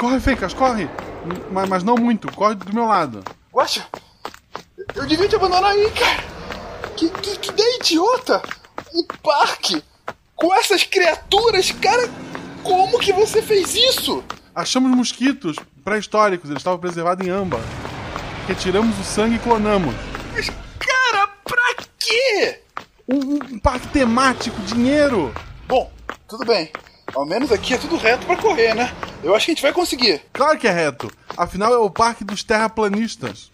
Corre, Fencas, corre! Mas, mas não muito, corre do meu lado. Guaxa, eu devia te abandonar aí, cara. Que, que, que ideia idiota! Um parque com essas criaturas, cara. Como que você fez isso? Achamos mosquitos pré-históricos, eles estavam preservados em âmbar. Retiramos o sangue e clonamos. Mas, cara, pra quê? Um, um parque temático, dinheiro! Bom, tudo bem. Ao menos aqui é tudo reto pra correr, né? Eu acho que a gente vai conseguir. Claro que é reto. Afinal, é o parque dos terraplanistas.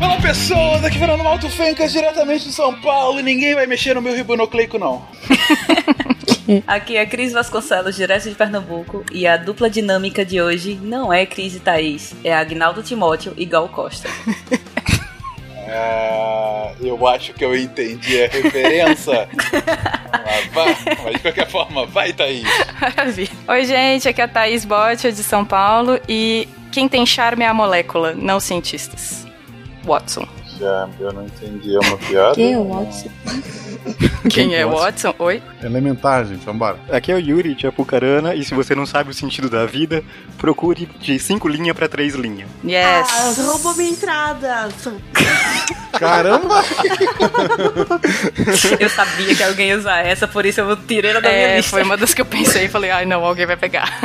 Olá pessoas, aqui Fernando Alto Fencas, diretamente de São Paulo, e ninguém vai mexer no meu ribonucleico não. Aqui é Cris Vasconcelos, direto de Pernambuco, e a dupla dinâmica de hoje não é Cris e Thaís, é Agnaldo Timóteo e Gal Costa. É, eu acho que eu entendi a referência. mas, vai, mas de qualquer forma, vai Thaís. Oi, gente, aqui é a Thaís Botti, de São Paulo, e quem tem charme é a molécula, não cientistas. Watson. Já, eu não entendi, é uma piada? Quem é o Watson? Quem é Watson? Oi? Elementar, gente, vambora. Aqui é o Yuri de Apucarana e se você não sabe o sentido da vida, procure de 5 linhas pra 3 linhas. Yes! Ah, roubou minha entrada. Caramba! Eu sabia que alguém ia usar essa, por isso eu tirei ela da minha É, lista. foi uma das que eu pensei e falei, ai não, alguém vai pegar.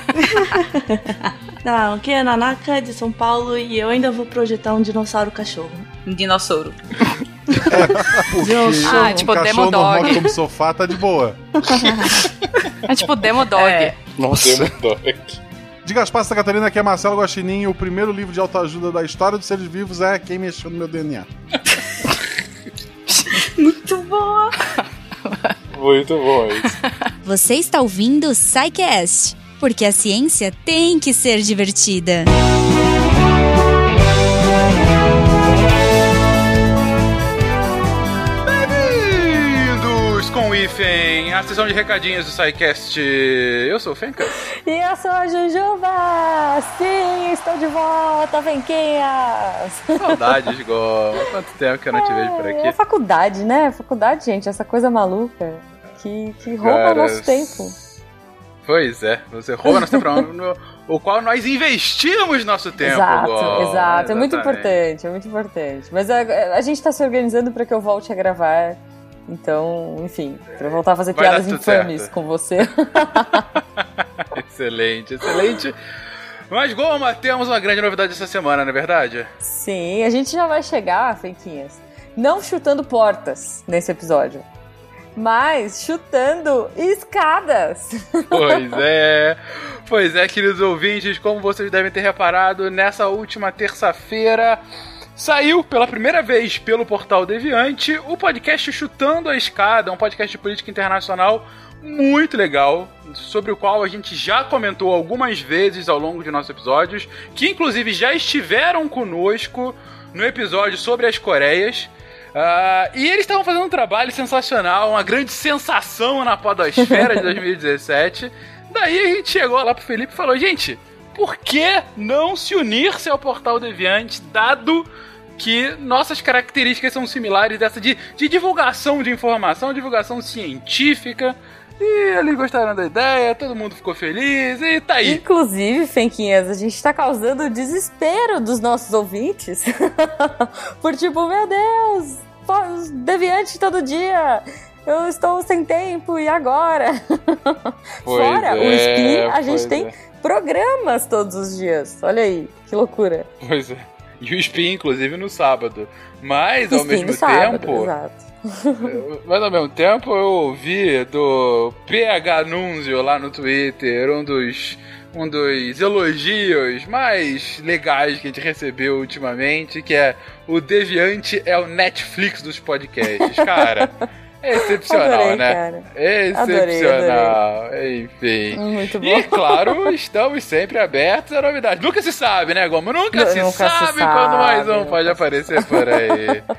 Não, aqui é Nanaka de São Paulo e eu ainda vou projetar um dinossauro cachorro. Um dinossauro. Porque Ah, um tipo cachorro Demodog. normal que come sofá tá de boa. É tipo Demodog. É. Nossa. Diga as passas, Santa Catarina, aqui é Marcelo Guaxinim e o primeiro livro de autoajuda da história dos seres vivos é Quem Mexeu no Meu DNA. Muito boa! Muito bom isso. Você está ouvindo o SciCast, porque a ciência tem que ser divertida. Bem-vindos com o IFEM, a sessão de recadinhos do SciCast. Eu sou o Fencas. E eu sou a Jujuba! Sim, estou de volta, Venquinhas! Saudades, Goma. Quanto tempo que eu não te vejo por É aqui. faculdade, né? Faculdade, gente, essa coisa maluca que, que rouba Cara, nosso tempo. Pois é, você rouba nosso tempo, no, o qual nós investimos nosso tempo. exato, Goma. exato. É muito Exatamente. importante, é muito importante. Mas a, a gente tá se organizando para que eu volte a gravar. Então, enfim, eu voltar a fazer Vai piadas infames certo. com você. Excelente, excelente. Mas, Goma, temos uma grande novidade essa semana, não é verdade? Sim, a gente já vai chegar, Fenquinhas, não chutando portas nesse episódio, mas chutando escadas. Pois é. Pois é, queridos ouvintes, como vocês devem ter reparado, nessa última terça-feira saiu pela primeira vez pelo portal Deviante o podcast Chutando a Escada, um podcast de política internacional muito legal, sobre o qual a gente já comentou algumas vezes ao longo de nossos episódios, que inclusive já estiveram conosco no episódio sobre as Coreias. Ah, e eles estavam fazendo um trabalho sensacional, uma grande sensação na podosfera de 2017. Daí a gente chegou lá pro Felipe e falou: gente, por que não se unir-se ao portal Deviante, dado que nossas características são similares dessa de, de divulgação de informação, divulgação científica. E eles gostaram da ideia, todo mundo ficou feliz e tá aí. Inclusive, Fenquinhas, a gente tá causando desespero dos nossos ouvintes. Por tipo, meu Deus, deviante todo dia. Eu estou sem tempo, e agora? Pois Fora o é, Spin, a gente tem é. programas todos os dias. Olha aí, que loucura. Pois é. E o Spin, inclusive, no sábado. Mas, ao mesmo sábado, tempo. exato. Mas ao mesmo tempo eu ouvi do PH Nunzio lá no Twitter, um dos, um dos elogios mais legais que a gente recebeu ultimamente, que é o Deviante é o Netflix dos podcasts. Cara, excepcional, Adorei, né? cara. Excepcional. Enfim. Muito bom. E claro, estamos sempre abertos a novidades. Nunca se sabe, né, Gomo? Nunca, Nu- se, nunca se sabe sabe, quando mais um pode aparecer por aí.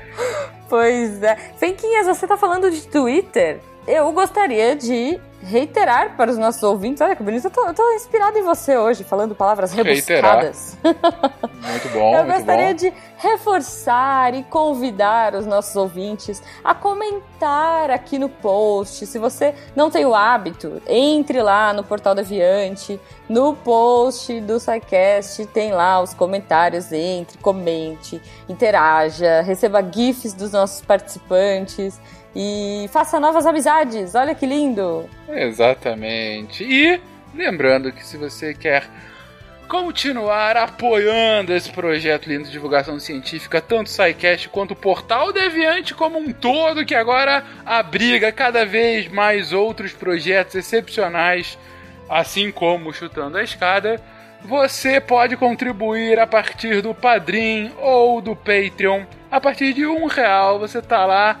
Pois é. Fenquinhas, você tá falando de Twitter? Eu gostaria de reiterar para os nossos ouvintes. Olha que bonito, eu tô, eu tô inspirado em você hoje, falando palavras rebuscadas. Muito bom, eu muito gostaria bom. de reforçar e convidar os nossos ouvintes a comentar aqui no post. Se você não tem o hábito, entre lá no Portal Deviante, no post do SciCast, tem lá os comentários, entre, comente, interaja, receba GIFs dos nossos participantes e faça novas amizades. Olha que lindo! Exatamente. E lembrando que se você quer continuar apoiando esse projeto lindo de divulgação científica, tanto o SciCast quanto o Portal Deviante como um todo, que agora abriga cada vez mais outros projetos excepcionais, assim como Chutando a Escada, você pode contribuir a partir do Padrim ou do Patreon. A partir de um real você tá lá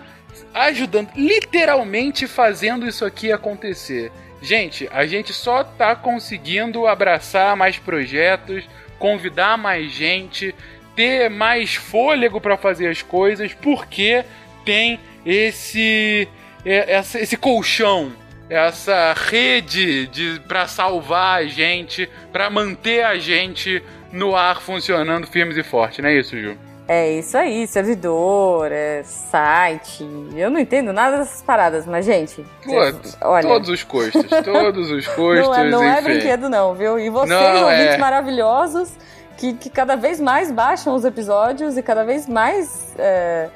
ajudando, literalmente fazendo isso aqui acontecer. Gente, a gente só tá conseguindo abraçar mais projetos, convidar mais gente, ter mais fôlego para fazer as coisas, porque tem esse é, essa- esse colchão, essa rede de para salvar a gente, para manter a gente no ar funcionando firmes e fortes, não é isso, Ju? É isso aí, servidor, é site. Eu não entendo nada dessas paradas, mas, gente. Todos, olha. todos os custos, todos os custos, não é, não é brinquedo, não, viu? E vocês, Não, ouvintes é. maravilhosos, que, que cada vez mais baixam os episódios e cada vez mais é,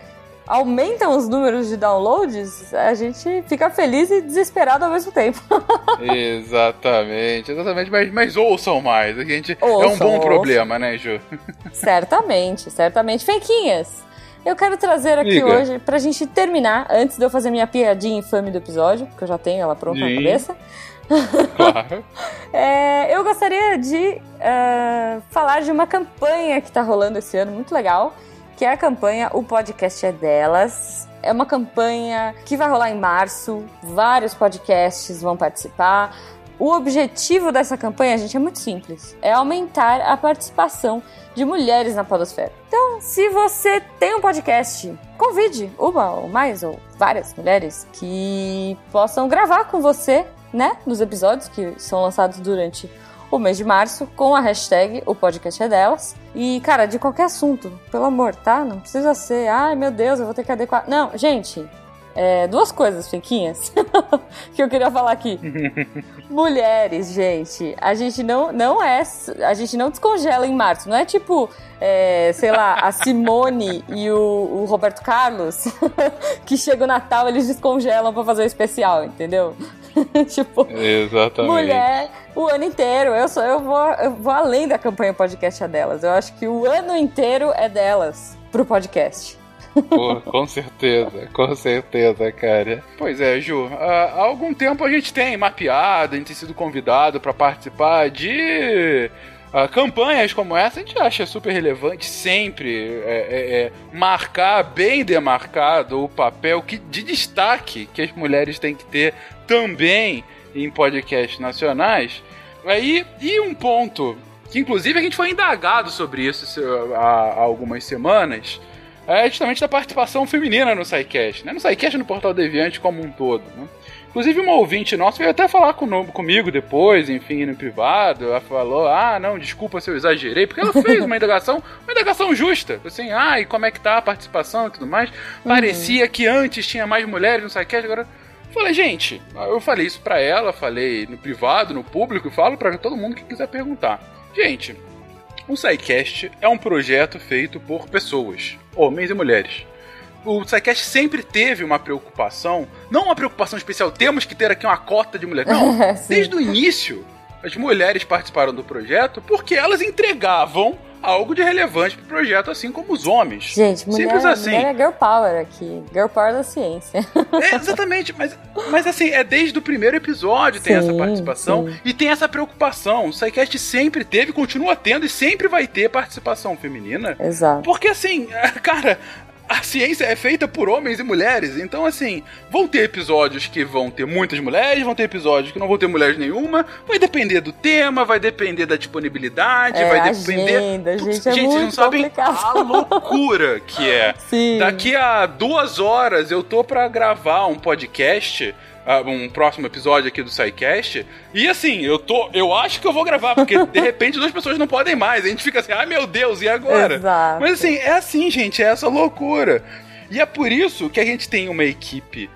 aumentam os números de downloads, a gente fica feliz e desesperado ao mesmo tempo. Exatamente, exatamente, mas, mas ouçam mais. A gente, é um Ouçam, bom ouçam. problema, né, Ju? certamente, certamente. Fequinhas, eu quero trazer aqui Diga. hoje, pra gente terminar, antes de eu fazer minha piadinha infame do episódio, porque eu já tenho ela pronta na Sim. cabeça. Claro. É, eu gostaria de é, falar de uma campanha que está rolando esse ano, muito legal, que é a campanha O Podcast é Delas. É uma campanha que vai rolar em março, vários podcasts vão participar. O objetivo dessa campanha, gente, é muito simples: é aumentar a participação de mulheres na Podosfera. Então, se você tem um podcast, convide uma ou mais ou várias mulheres que possam gravar com você, né, nos episódios que são lançados durante o mês de março, com a hashtag O Podcast é Delas. E, cara, de qualquer assunto, pelo amor, tá? Não precisa ser, ai meu Deus, eu vou ter que adequar. Não, gente, é, duas coisas, Finquinhas, que eu queria falar aqui. Mulheres, gente, a gente não, não é. A gente não descongela em março. Não é tipo, é, sei lá, a Simone e o, o Roberto Carlos, que chega o Natal eles descongelam pra fazer o especial, entendeu? tipo, Exatamente. mulher o ano inteiro. Eu, sou, eu, vou, eu vou além da campanha podcast é delas. Eu acho que o ano inteiro é delas pro podcast. Com certeza, com certeza, cara. Pois é, Ju, há algum tempo a gente tem mapeado, a gente tem sido convidado para participar de ah, campanhas como essa. A gente acha super relevante sempre é, é, é, marcar bem demarcado o papel que, de destaque que as mulheres têm que ter também em podcasts nacionais. Aí, e um ponto que inclusive a gente foi indagado sobre isso há, há algumas semanas é justamente da participação feminina no SciCast, né? No SciCast e no Portal Deviante como um todo, né? Inclusive, uma ouvinte nossa veio até falar com, comigo depois, enfim, no privado. Ela falou: Ah, não, desculpa se eu exagerei, porque ela fez uma indagação, uma indagação justa. Assim, ah, e como é que tá a participação e tudo mais. Parecia que antes tinha mais mulheres no SciCast, agora. Falei, gente, eu falei isso pra ela, falei no privado, no público, e falo pra todo mundo que quiser perguntar. Gente, o SciCast é um projeto feito por pessoas, homens e mulheres. O SciCast sempre teve uma preocupação, não uma preocupação especial, temos que ter aqui uma cota de mulheres. Não, desde o início, as mulheres participaram do projeto porque elas entregavam algo de relevante pro projeto, assim como os homens. Gente, mulher, Simples assim. mulher é girl power aqui. Girl power da ciência. É, exatamente, mas, mas assim, é desde o primeiro episódio tem Sim, essa participação sim. e tem essa preocupação. O SciCast sempre teve, continua tendo e sempre vai ter participação feminina. Exato. Porque assim, cara, a ciência é feita por homens e mulheres. Então, assim, vão ter episódios que vão ter muitas mulheres, vão ter episódios que não vão ter mulheres nenhuma. Vai depender do tema, vai depender da disponibilidade, É, vai depender. agenda, Putz, gente, é vocês não sabem a loucura que é. Sim. Daqui a duas horas eu tô pra gravar um podcast um próximo episódio aqui do SciCast. E assim, eu tô. Eu acho que eu vou gravar, porque de repente duas pessoas não podem mais. A gente fica assim, ai meu Deus, e agora? Exato. Mas assim, é assim, gente, é essa loucura. E é por isso que a gente tem uma equipe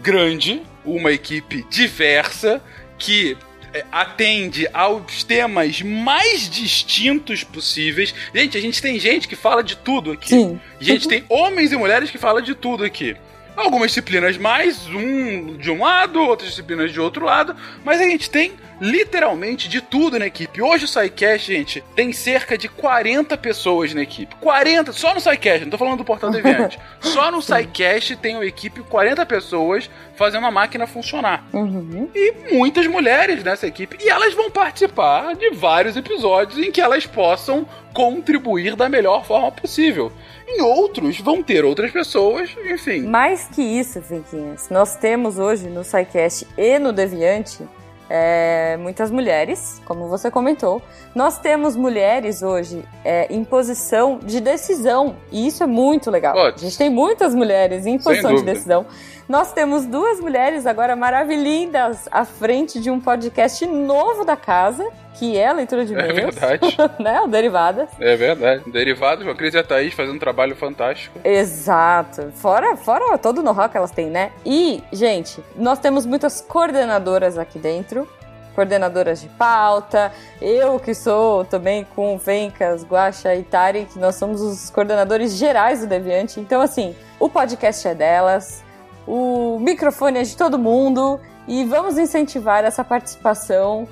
grande, uma equipe diversa, que é, atende aos temas mais distintos possíveis. Gente, a gente tem gente que fala de tudo aqui. Sim. A gente tem homens e mulheres que falam de tudo aqui. Algumas disciplinas mais, um de um lado, outras disciplinas de outro lado, mas a gente tem literalmente de tudo na equipe. Hoje o SciCast, gente, tem cerca de 40 pessoas na equipe. 40, só no SciCast, não tô falando do Portal Deviante. só no SciCast tem uma equipe 40 pessoas fazendo a máquina funcionar. Uhum. E muitas mulheres nessa equipe. E elas vão participar de vários episódios em que elas possam contribuir da melhor forma possível. Em outros, vão ter outras pessoas, enfim. Mais que isso, Finquinhas, nós temos hoje no SciCast e no Deviante é, muitas mulheres, como você comentou. Nós temos mulheres hoje é, em posição de decisão, e isso é muito legal. Putz. A gente tem muitas mulheres em posição de decisão. Nós temos duas mulheres agora maravilhindas à frente de um podcast novo da casa, que é a leitura de É e-mails, verdade. né? O Derivadas. É verdade. Derivados com a Cris e a Thaís fazendo um trabalho fantástico. Exato. Fora, fora todo o know-how que elas têm, né? E, gente, nós temos muitas coordenadoras aqui dentro. Coordenadoras de pauta. Eu que sou também com o Vencas, Guaxa e Tari, que nós somos os coordenadores gerais do Deviante. Então, assim, o podcast é delas, o microfone é de todo mundo e vamos incentivar essa participação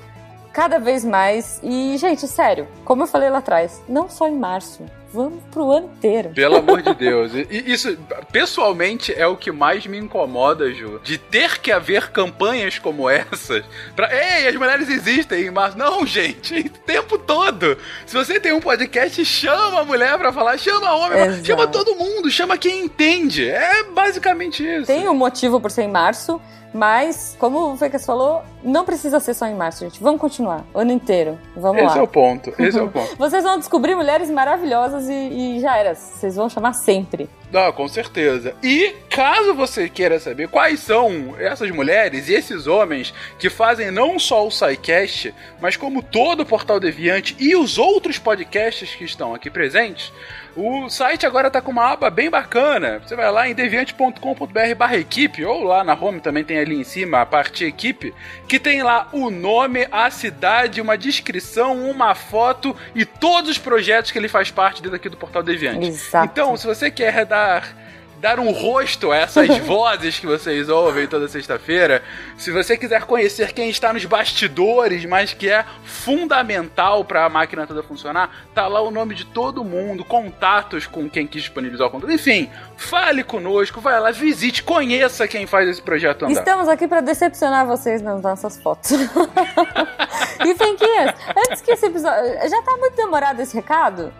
cada vez mais. E, gente, sério, como eu falei lá atrás, não só em março, vamos pro ano inteiro. Pelo amor de Deus. E isso, pessoalmente, é o que mais me incomoda, Ju. De ter que haver campanhas como essas. Pra, Ei, as mulheres existem em março. Não, gente, o tempo todo. Se você tem um podcast, chama a mulher pra falar, chama homem, Exato. chama todo mundo, chama quem entende. É basicamente isso. Tem um motivo por ser em março, mas, como o Fecas falou, não precisa ser só em março, gente. Vamos continuar, o ano inteiro. Vamos Esse lá. é o ponto. Esse é o ponto. Vocês vão descobrir mulheres maravilhosas e, e já era. Vocês vão chamar sempre. Não, com certeza. E caso você queira saber quais são essas mulheres e esses homens que fazem não só o SciCast, mas como todo o Portal Deviante e os outros podcasts que estão aqui presentes, o site agora tá com uma aba bem bacana. Você vai lá em deviante.com.br barra equipe, ou lá na home também tem ali em cima a parte equipe, que tem lá o nome, a cidade, uma descrição, uma foto e todos os projetos que ele faz parte dentro aqui do Portal Deviante. Exato. Então, se você quer dar, dar um rosto a essas vozes que vocês ouvem toda sexta-feira, se você quiser conhecer quem está nos bastidores, mas que é fundamental para a máquina toda funcionar, tá lá o nome de todo mundo, contatos com quem quis disponibilizar o conteúdo. Enfim, fale conosco, vai lá, visite, conheça quem faz esse projeto andar. Estamos aqui para decepcionar vocês nas nossas fotos. e Fenquinhas, antes que esse episódio. Já tá muito demorado esse recado?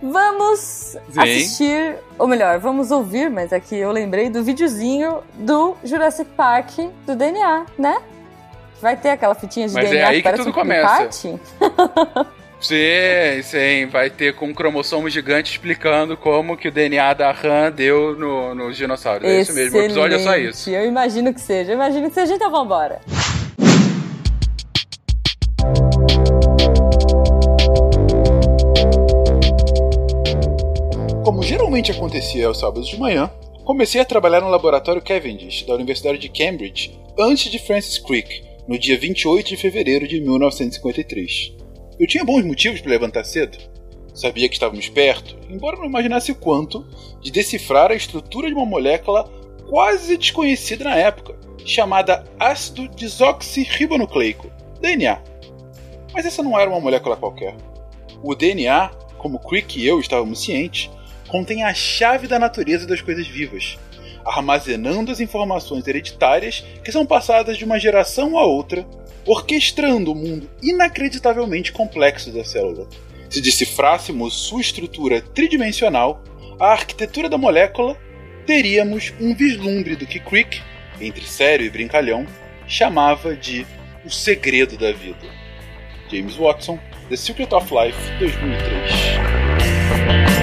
Vamos Sim. assistir, ou melhor, vamos ouvir, mas aqui eu lembrei do videozinho do Jurassic Park do DNA, né? Vai ter aquela fitinha de Mas é DNA aí que parece tudo um começa. parte? Sim, sim, vai ter com um cromossomo gigante explicando como que o DNA da Han deu no- nos dinossauros. É isso mesmo, o episódio é só isso. Eu imagino que seja, eu imagino que seja, então vambora. Como geralmente acontecia aos sábados de manhã, comecei a trabalhar no laboratório Cavendish, da Universidade de Cambridge, antes de Francis Crick, no dia 28 de fevereiro de 1953. Eu tinha bons motivos para levantar cedo. Sabia que estávamos perto, embora não imaginasse o quanto, de decifrar a estrutura de uma molécula quase desconhecida na época, chamada ácido desoxirribonucleico, DNA. Mas essa não era uma molécula qualquer. O DNA, como Crick e eu estávamos cientes, contém a chave da natureza das coisas vivas, armazenando as informações hereditárias que são passadas de uma geração a outra, orquestrando o mundo inacreditavelmente complexo da célula. Se decifrássemos sua estrutura tridimensional, a arquitetura da molécula, teríamos um vislumbre do que Crick, entre sério e brincalhão, chamava de o segredo da vida. James Watson, The Secret of Life, 2003.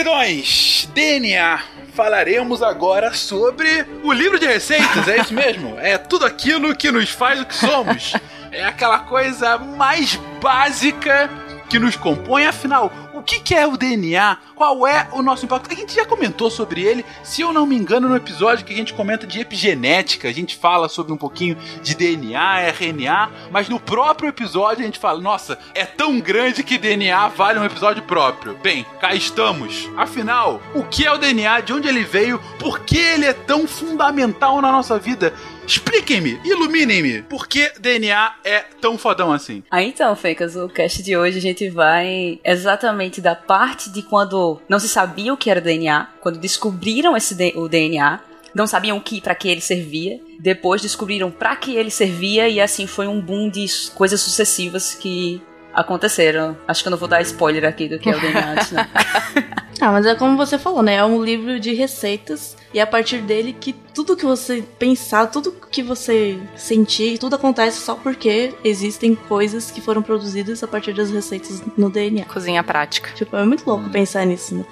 Queridões, DNA. Falaremos agora sobre o livro de receitas, é isso mesmo? É tudo aquilo que nos faz o que somos. É aquela coisa mais básica que nos compõe, afinal, o que, que é o DNA? Qual é o nosso impacto? A gente já comentou sobre ele, se eu não me engano, no episódio que a gente comenta de epigenética, a gente fala sobre um pouquinho de DNA, RNA, mas no próprio episódio a gente fala, nossa, é tão grande que DNA vale um episódio próprio. Bem, cá estamos. Afinal, o que é o DNA? De onde ele veio? Por que ele é tão fundamental na nossa vida? Expliquem-me, iluminem-me, por que DNA é tão fodão assim? Ah, então, Fencas, o cast de hoje a gente vai exatamente da parte de quando não se sabia o que era DNA, quando descobriram esse o DNA, não sabiam o que para que ele servia. Depois descobriram para que ele servia e assim foi um boom de coisas sucessivas que aconteceram. Acho que eu não vou dar spoiler aqui do que é o DNA antes, não. ah, mas é como você falou, né? É um livro de receitas e é a partir dele que tudo que você pensar, tudo que você sentir, tudo acontece só porque existem coisas que foram produzidas a partir das receitas no DNA. Cozinha prática. Tipo, é muito louco hum. pensar nisso, né?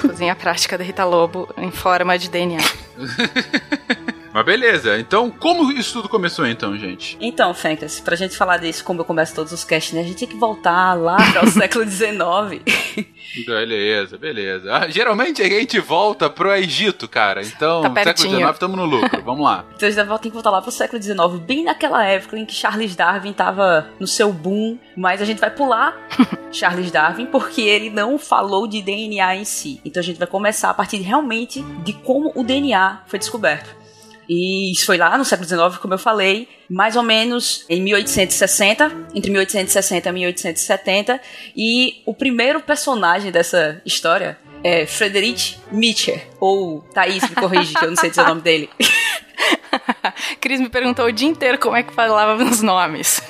Cozinha prática da Rita Lobo em forma de DNA. Mas beleza, então como isso tudo começou então, gente? Então, Fencas, pra gente falar disso, como eu começo todos os casts, né? A gente tem que voltar lá para o século XIX. beleza, beleza. Ah, geralmente a gente volta pro Egito, cara. Então, tá século XIX estamos no lucro. Vamos lá. Então a gente tem que voltar lá pro século XIX, bem naquela época em que Charles Darwin tava no seu boom, mas a gente vai pular Charles Darwin porque ele não falou de DNA em si. Então a gente vai começar a partir realmente de como o DNA foi descoberto. E isso foi lá no século XIX, como eu falei, mais ou menos em 1860, entre 1860 e 1870. E o primeiro personagem dessa história é Friedrich Nietzsche, ou Thaís, me corrige, que eu não sei dizer o nome dele. Cris me perguntou o dia inteiro como é que falava os nomes.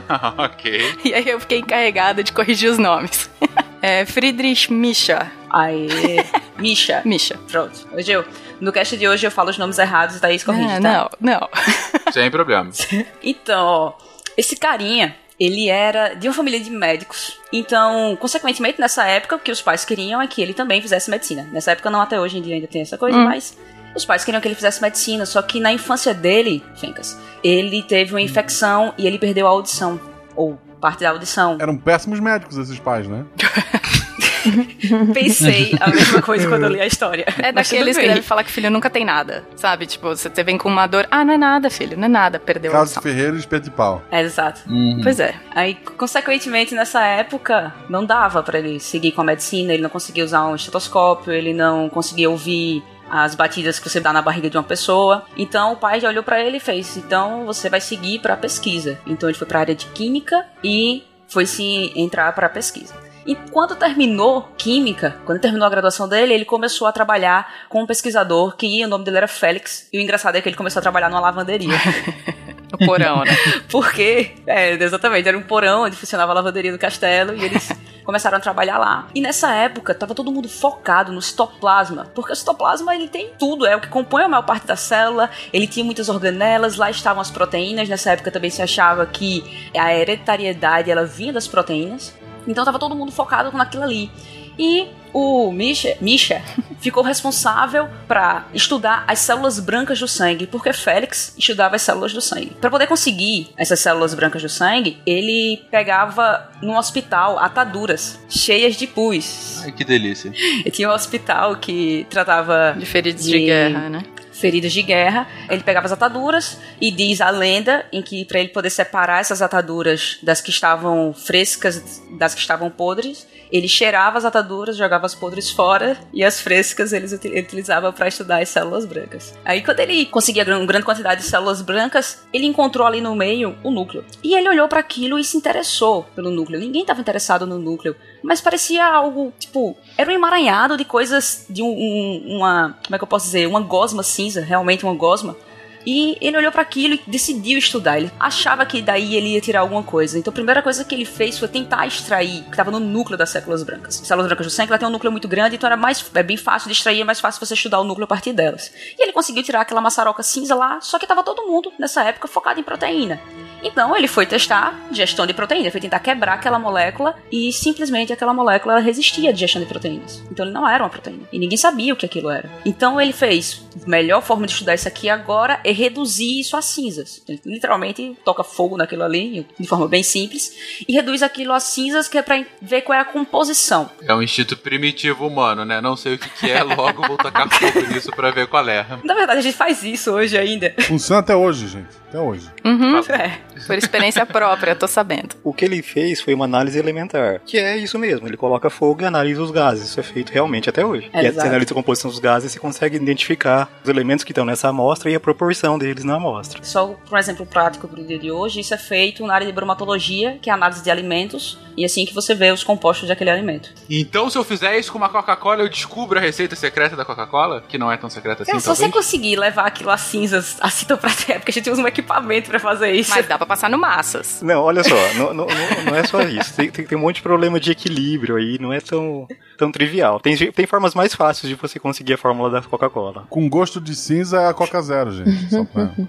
ok. E aí eu fiquei encarregada de corrigir os nomes. É Friedrich Nietzsche. Aê, Misha. Misha. Pronto. Hoje eu, no cast de hoje eu falo os nomes errados e Thaís corrige, é, tá? Não, não. Sem problema. então, ó, esse carinha, ele era de uma família de médicos. Então, consequentemente, nessa época, o que os pais queriam é que ele também fizesse medicina. Nessa época, não até hoje em dia ainda tem essa coisa, hum. mas os pais queriam que ele fizesse medicina. Só que na infância dele, Fencas, ele teve uma infecção e ele perdeu a audição. Ou parte da audição. Eram péssimos médicos esses pais, né? Pensei a mesma coisa quando eu li a história. É daqueles que devem falar que filho nunca tem nada, sabe? Tipo, você vem com uma dor, ah, não é nada, filho, não é nada, perdeu Caso a Ferreira e de pau. É, exato. Uhum. Pois é. Aí, consequentemente, nessa época, não dava para ele seguir com a medicina, ele não conseguia usar um estetoscópio, ele não conseguia ouvir as batidas que você dá na barriga de uma pessoa. Então o pai já olhou para ele e fez: "Então você vai seguir para pesquisa". Então ele foi para a área de química e foi se entrar para pesquisa. E quando terminou química, quando terminou a graduação dele, ele começou a trabalhar com um pesquisador que o nome dele era Félix. E o engraçado é que ele começou a trabalhar numa lavanderia. O porão, né? Porque, é, exatamente, era um porão onde funcionava a lavanderia do castelo e eles começaram a trabalhar lá. E nessa época, tava todo mundo focado no citoplasma, porque o citoplasma ele tem tudo, é o que compõe a maior parte da célula, ele tinha muitas organelas, lá estavam as proteínas, nessa época também se achava que a hereditariedade ela vinha das proteínas. Então tava todo mundo focado naquilo ali. E o Misha, Misha ficou responsável para estudar as células brancas do sangue, porque Félix estudava as células do sangue. Para poder conseguir essas células brancas do sangue, ele pegava no hospital ataduras cheias de pus. Ai, que delícia. E tinha um hospital que tratava de feridos de, de guerra, né? Feridas de guerra. Ele pegava as ataduras e diz a lenda em que para ele poder separar essas ataduras das que estavam frescas das que estavam podres, ele cheirava as ataduras, jogava as podres fora e as frescas ele utilizava para estudar as células brancas. Aí quando ele conseguia uma grande quantidade de células brancas, ele encontrou ali no meio o núcleo. E ele olhou para aquilo e se interessou pelo núcleo. Ninguém estava interessado no núcleo, mas parecia algo, tipo, era um emaranhado de coisas de um, um, uma, como é que eu posso dizer, uma gosma cinza, realmente uma gosma E ele olhou para aquilo e decidiu estudar. Ele achava que daí ele ia tirar alguma coisa. Então a primeira coisa que ele fez foi tentar extrair o que estava no núcleo das células brancas. As células brancas do sangue ela tem um núcleo muito grande, então era mais é bem fácil de extrair, é mais fácil você estudar o núcleo a partir delas. E ele conseguiu tirar aquela maçaroca cinza lá, só que estava todo mundo nessa época focado em proteína. Então ele foi testar digestão de proteína, foi tentar quebrar aquela molécula e simplesmente aquela molécula resistia à digestão de proteínas. Então ele não era uma proteína. E ninguém sabia o que aquilo era. Então ele fez: melhor forma de estudar isso aqui agora é reduzir isso a cinzas. Ele literalmente toca fogo naquilo ali, de forma bem simples, e reduz aquilo a cinzas, que é pra ver qual é a composição. É um instinto primitivo humano, né? Não sei o que, que é, logo vou tacar fogo nisso pra ver qual é. Na verdade, a gente faz isso hoje ainda. Funciona até hoje, gente. Até hoje. Uhum. É. Por experiência própria, tô sabendo. O que ele fez foi uma análise elementar, que é isso mesmo. Ele coloca fogo e analisa os gases. Isso é feito realmente até hoje. E aí Exato. você analisa a composição dos gases e você consegue identificar os elementos que estão nessa amostra e a proporção deles na amostra. Só por exemplo prático para o dia de hoje, isso é feito na área de bromatologia, que é a análise de alimentos, e é assim que você vê os compostos daquele alimento. Então, se eu fizer isso com uma Coca-Cola, eu descubro a receita secreta da Coca-Cola? Que não é tão secreta assim, É, se você conseguir levar aquilo a cinzas assim tão pra terra, porque a gente usa um equipamento pra fazer isso. Mas dá pra passar no massas. Não, olha só, não, não, não- não é só isso. Tem, tem, tem um monte de problema de equilíbrio aí, não é tão, tão trivial. Tem, tem formas mais fáceis de você conseguir a fórmula da Coca-Cola. Com gosto de cinza é a Coca Zero, gente. Só pra...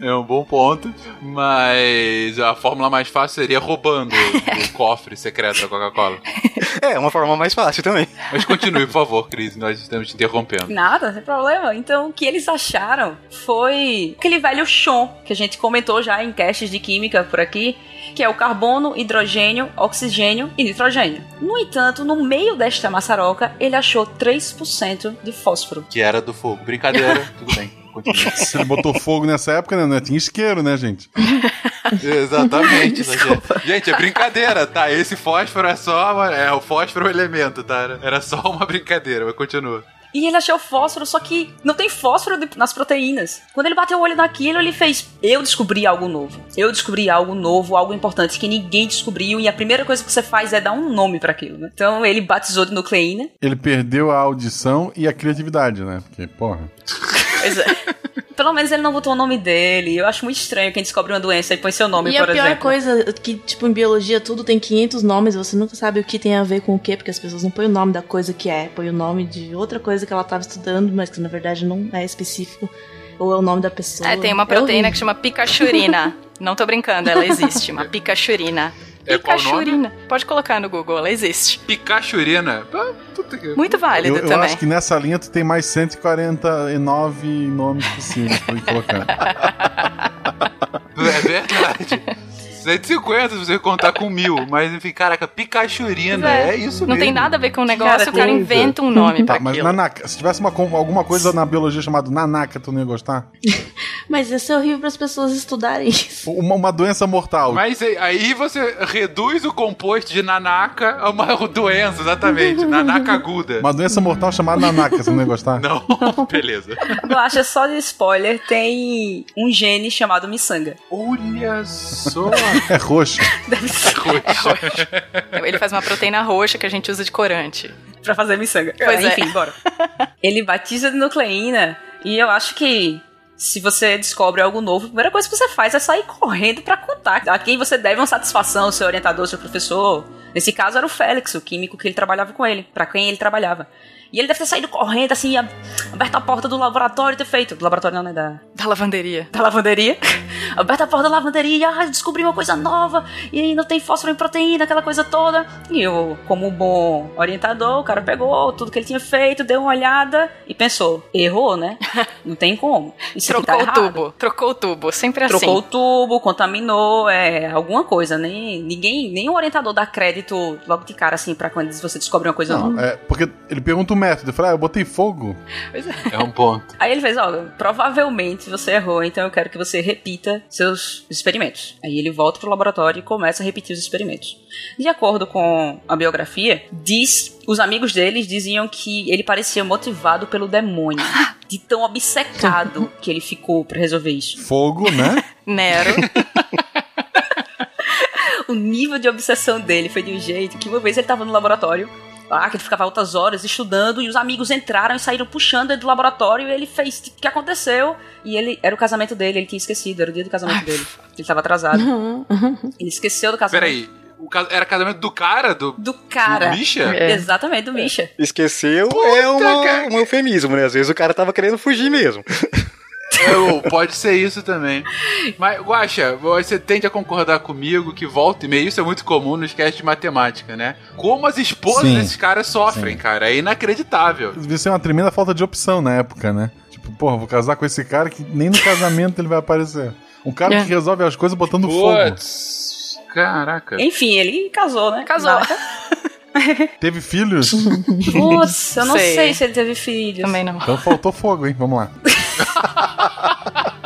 É um bom ponto, mas a fórmula mais fácil seria roubando o cofre secreto da Coca-Cola. É, uma forma mais fácil também. Mas continue, por favor, Cris, nós estamos te interrompendo. Nada, sem problema. Então, o que eles acharam foi aquele velho chon, que a gente comentou já em castes de química por aqui, que é o carbono, hidrogênio, oxigênio e nitrogênio. No entanto, no meio desta maçaroca, ele achou 3% de fósforo. Que era do fogo. Brincadeira, tudo bem. Se ele botou fogo nessa época, né? Não tinha isqueiro, né, gente? Exatamente. gente. gente, é brincadeira, tá? Esse fósforo é só. uma- É o fósforo é o elemento, tá? Era só uma brincadeira, mas continua. E ele achou fósforo, só que não tem fósforo de- nas proteínas. Quando ele bateu o olho naquilo, ele fez: Eu descobri algo novo. Eu descobri algo novo, algo importante que ninguém descobriu. E a primeira coisa que você faz é dar um nome pra aquilo, né? Então ele batizou de nucleína. Ele perdeu a audição e a criatividade, né? Porque, porra. Pois é. Pelo menos ele não botou o nome dele. Eu acho muito estranho quem descobre uma doença e põe seu nome, E a por pior exemplo. coisa é que, tipo, em biologia tudo tem 500 nomes, você nunca sabe o que tem a ver com o que, porque as pessoas não põem o nome da coisa que é, põem o nome de outra coisa que ela estava estudando, mas que na verdade não é específico, ou é o nome da pessoa. É, tem uma É proteína horrível. que chama picachurina. Não tô brincando, ela existe, uma picachurina. É? Picachurina. Pode colocar no Google, ela existe. Picachurina. Ah, Muito válido Eu, eu também. acho que nessa linha tu tem mais 149 nomes possíveis pra ir colocando. É verdade. 150 se você contar com mil. Mas enfim, caraca, Picachurina. Pois é. É, isso Não mesmo. tem nada a ver com o negócio, Cara, o cara tem- inventa um nome Tá, pra mas aquilo. nanaka, se tivesse uma, alguma coisa na biologia chamada nanaka, tu não ia gostar? Mas isso é horrível para as pessoas estudarem isso. Uma, uma doença mortal. Mas aí- você reduz o composto de nanaka a uma doença, exatamente. Nanaka aguda. Uma doença mortal chamada nanaka, você não ia gostar? Não, beleza. Bolacha, só de spoiler, tem um gene chamado miçanga. Olha só. É roxo. Deve ser Ele faz uma proteína roxa que a gente usa de corante. pra fazer miçanga. Pois é. Enfim, bora. Ele batiza de nucleína e eu acho que se você descobre algo novo, a primeira coisa que você faz é sair correndo pra contar a quem você deve uma satisfação, seu orientador, seu professor. Nesse caso era o Félix, o químico que ele trabalhava com ele, pra quem ele trabalhava. E ele deve ter saído correndo, assim, ab- aberto a porta do laboratório e ter feito. Do laboratório não, né? Da, Da lavanderia. da lavanderia. Aberta a porta da lavanderia e ah, descobri uma coisa nova. E aí não tem fósforo em proteína, aquela coisa toda. E eu, como um bom orientador, o cara pegou tudo que ele tinha feito, deu uma olhada e pensou: errou, né? Não tem como. Isso aqui Trocou tá o tubo. Trocou o tubo. Sempre assim. Trocou o tubo, contaminou, é, alguma coisa. Nem, ninguém, nenhum orientador dá crédito logo de cara, assim, pra quando você descobre uma coisa nova. Não, é, porque ele pergunta o método. Eu falei, ah, eu botei fogo. É um ponto. Aí ele fez, ó, provavelmente você errou, então eu quero que você repita seus experimentos. Aí ele volta pro laboratório e começa a repetir os experimentos. De acordo com a biografia, diz, os amigos deles diziam que ele parecia motivado pelo demônio, de tão obcecado que ele ficou pra resolver isso. Fogo, né? Nero. O nível de obsessão dele foi de um jeito que uma vez ele tava no laboratório lá, que ele ficava altas horas estudando, e os amigos entraram e saíram puxando ele do laboratório, e ele fez o que aconteceu? E ele era o casamento dele, ele tinha esquecido, era o dia do casamento dele. Ele tava atrasado. Ele esqueceu do casamento. Peraí, o ca- era casamento do cara? Do, Do cara. do Misha? É. Exatamente, do Misha. Esqueceu Puta, é uma- cara. um eufemismo, né? Às vezes o cara tava querendo fugir mesmo. Eu- pode ser isso também. Mas, Guaxa, você tende a concordar comigo que volta e meia, isso é muito comum nos casts de matemática, né? Como as esposas Sim. desses caras sofrem, Sim. cara. É inacreditável. Devia ser uma tremenda falta de opção na época, né? Tipo, porra, vou casar com esse cara que nem no casamento ele vai aparecer. Um cara É. que resolve as coisas botando fogo. Caraca. Enfim, ele casou, né? Casou. Teve filhos? Putz, eu não sei. Sei. se ele teve filhos. Também não. então faltou fogo, hein? Vamos lá.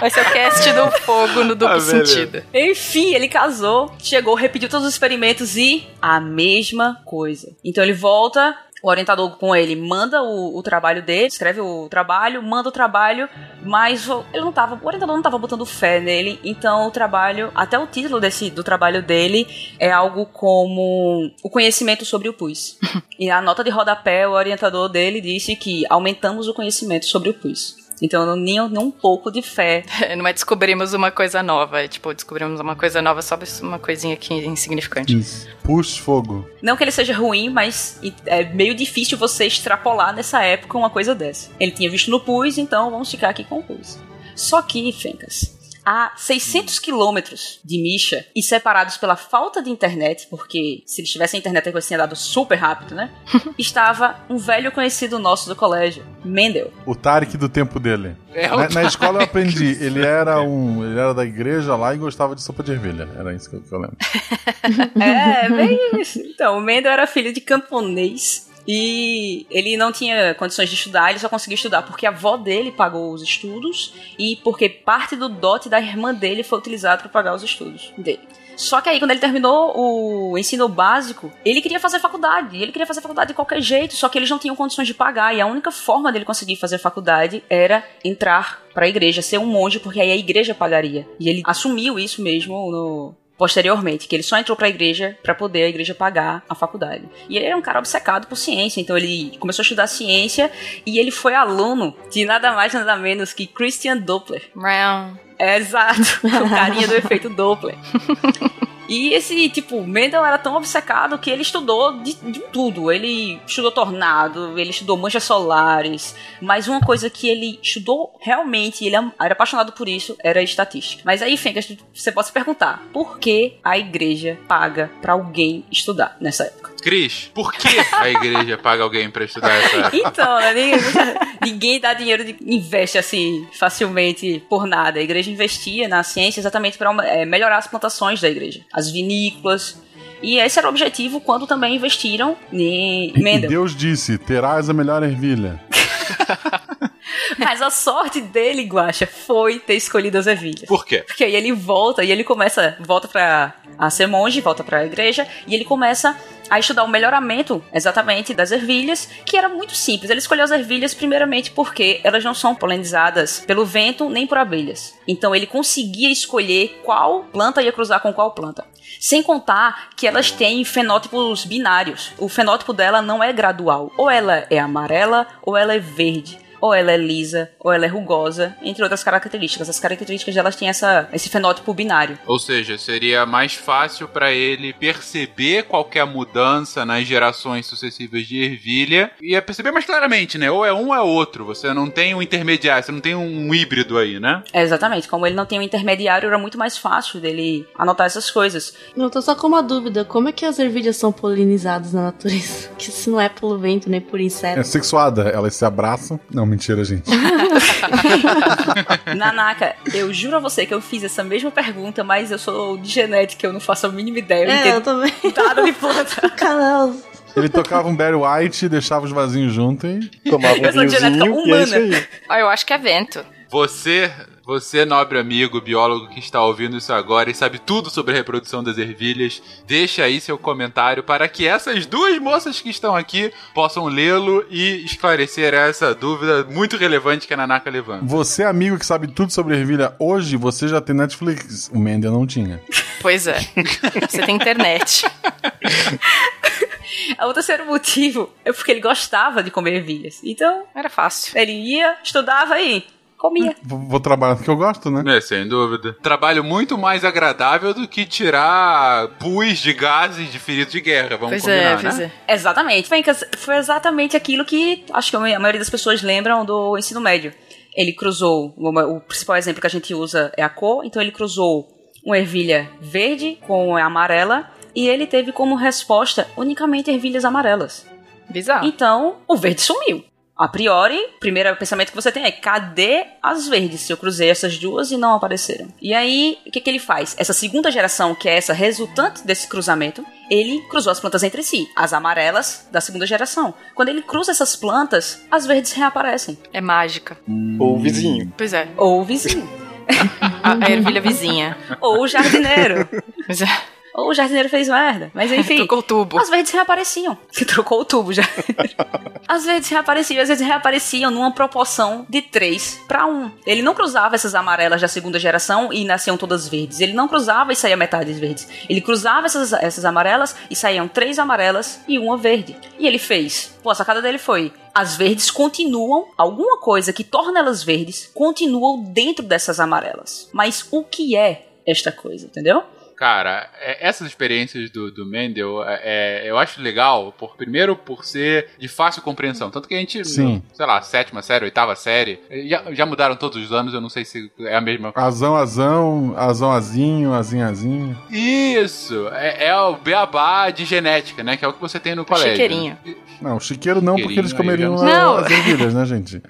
Vai ser o cast do fogo no duplo Ah, sentido. Enfim, ele casou, chegou, repetiu todos os experimentos e a mesma coisa. Então ele volta, o orientador com ele manda o, o trabalho dele, escreve o trabalho, manda o trabalho, mas o- ele não tava, o orientador não tava botando fé nele, então o trabalho, até o título desse do trabalho dele é algo como o conhecimento sobre o pus. e a nota de rodapé, o orientador dele disse que aumentamos o conhecimento sobre o pus. Então, não nem, nem um pouco de fé Não é descobrimos uma coisa nova, é tipo, descobrimos uma coisa nova só uma coisinha aqui insignificante. Isso. Puxa fogo. Não que ele seja ruim, mas é meio difícil você extrapolar nessa época uma coisa dessa. Ele tinha visto no PUS, então vamos ficar aqui com o PUS. Só que, Fencas, a 600 quilômetros de Misha e separados pela falta de internet, porque se eles tivessem internet a coisa tinha dado super rápido, né? estava um velho conhecido nosso do colégio, Mendel. O Tarek do tempo dele. É Na, na escola eu aprendi. Ele era um. Ele era da igreja lá e gostava de sopa de ervilha. Era isso que eu, que eu lembro. É, bem isso. Então, o Mendel era filho de camponês. E ele não tinha condições de estudar, ele só conseguiu estudar porque a avó dele pagou os estudos e porque parte do dote da irmã dele foi utilizado para pagar os estudos dele. Só que aí, quando ele terminou o ensino básico, ele queria fazer faculdade. Ele queria fazer faculdade de qualquer jeito, só que eles não tinham condições de pagar. E a única forma dele conseguir fazer faculdade era entrar para a igreja, ser um monge, porque aí a igreja pagaria. E ele assumiu isso mesmo no, posteriormente, que ele só entrou pra igreja pra poder a igreja pagar a faculdade. E ele era um cara obcecado por ciência, então ele começou a estudar ciência e ele foi aluno de nada mais nada menos que Christian Doppler. Brown. É exato, o carinha do efeito Doppler. E esse, tipo, Mendel era tão obcecado que ele estudou de, de tudo. Ele estudou tornado, ele estudou manchas solares. Mas uma coisa que ele estudou realmente, ele am- era apaixonado por isso, era estatística. Mas aí, Fencas, você pode se perguntar, por que a igreja paga pra alguém estudar nessa época? Cris, por que a igreja paga alguém pra estudar essa época? Então, né, ninguém, ninguém dá dinheiro, de, investe assim facilmente por nada. A igreja investia na ciência exatamente para melhorar as plantações da igreja, as vinícolas. E esse era o objetivo quando também investiram em Mendel. Deus disse: terás a melhor ervilha. Mas a sorte dele, Guaxa, foi ter escolhido as ervilhas. Por quê? Porque aí ele volta e ele começa, volta pra a ser monge, volta pra igreja e ele começa a estudar o melhoramento exatamente das ervilhas, que era muito simples. Ele escolheu as ervilhas primeiramente porque elas não são polinizadas pelo vento nem por abelhas. Então ele conseguia escolher qual planta ia cruzar com qual planta. Sem contar que elas têm fenótipos binários. O fenótipo dela não é gradual. Ou ela é amarela ou ela é verde ou ela é lisa, ou ela é rugosa, entre outras características. As características delas têm essa, esse fenótipo binário. Ou seja, seria mais fácil pra ele perceber qualquer mudança nas gerações sucessivas de ervilha e ia perceber mais claramente, né? Ou é um ou é outro. Você não tem um intermediário, você não tem um híbrido aí, né? É, exatamente. Como ele não tem um intermediário, era muito mais fácil dele anotar essas coisas. Eu tô só com uma dúvida: como é que as ervilhas são polinizadas na natureza? Que se não é pelo vento nem por É inseto. sexuada. Elas se abraçam. Não, mentira, gente. Nanaka, eu juro a você que eu fiz essa mesma pergunta, mas eu sou de genética, eu não faço a mínima ideia. Eu É, eu também. nada de planta. Caramba. Ele tocava um Barry White, deixava os vasinhos juntos e. Tomava um Eu sou de genética vinhozinho é humana. aí. Ah, eu acho que é vento. Você, você, nobre amigo, biólogo que está ouvindo isso agora e sabe tudo sobre a reprodução das ervilhas, deixa aí seu comentário para que essas duas moças que estão aqui possam lê-lo e esclarecer essa dúvida muito relevante que a Nanaka levanta. Você, amigo que sabe tudo sobre ervilha, hoje você já tem Netflix. O Mendel não tinha. Pois é. Você tem internet. o terceiro motivo é porque ele gostava de comer ervilhas. Então, Era fácil. ele ia, estudava e comia. Vou, vou trabalhar no que eu gosto, né? É, sem dúvida. Trabalho muito mais agradável do que tirar pus de gases de feridos de guerra, vamos Pois combinar, é, né? pois é. Exatamente. Fencas, Foi exatamente aquilo que acho que a maioria das pessoas lembram do ensino médio. Ele cruzou, o principal exemplo que a gente usa é a cor, então ele cruzou uma ervilha verde com a amarela e ele teve como resposta unicamente ervilhas amarelas. Bizarro. Então, o verde sumiu. A priori, o primeiro pensamento que você tem é: cadê as verdes? Se eu cruzei essas duas e não apareceram. E aí, o que, que ele faz? Essa segunda geração, que é essa resultante desse cruzamento, ele cruzou as plantas entre si, as amarelas da segunda geração. Quando ele cruza essas plantas, as verdes reaparecem. É mágica. Ou o vizinho. Pois é. Ou o vizinho, A, a ervilha vizinha. ou o jardineiro, Pois é. Ou o jardineiro fez merda. Mas enfim. Trocou o tubo. As verdes reapareciam. Que trocou o tubo já. As verdes reapareciam, as vezes reapareciam numa proporção de 3 para 1. Ele não cruzava essas amarelas da segunda geração e nasciam todas verdes. Ele não cruzava e saía metade verdes. Ele cruzava essas, essas amarelas e saíam três amarelas e uma verde. E ele fez. Pô, a sacada dele foi. As verdes continuam, alguma coisa que torna elas verdes, continuam dentro dessas amarelas. Mas o que é esta coisa, entendeu? Cara, é- essas experiências do, do Mendel, é, é, eu acho legal, por, primeiro por ser de fácil compreensão. Tanto que a gente, Sim. no, sei lá, sétima série, oitava série, já, já mudaram todos os anos, eu não sei se é a mesma Azão, azão, azão, azinho, azinho, azinho. Isso, é, é o beabá de genética, né? Que é o que você tem no colégio. Chiqueirinho. né? Não, chiqueiro não, porque eles comeriam não a- as ervilhas, né, gente?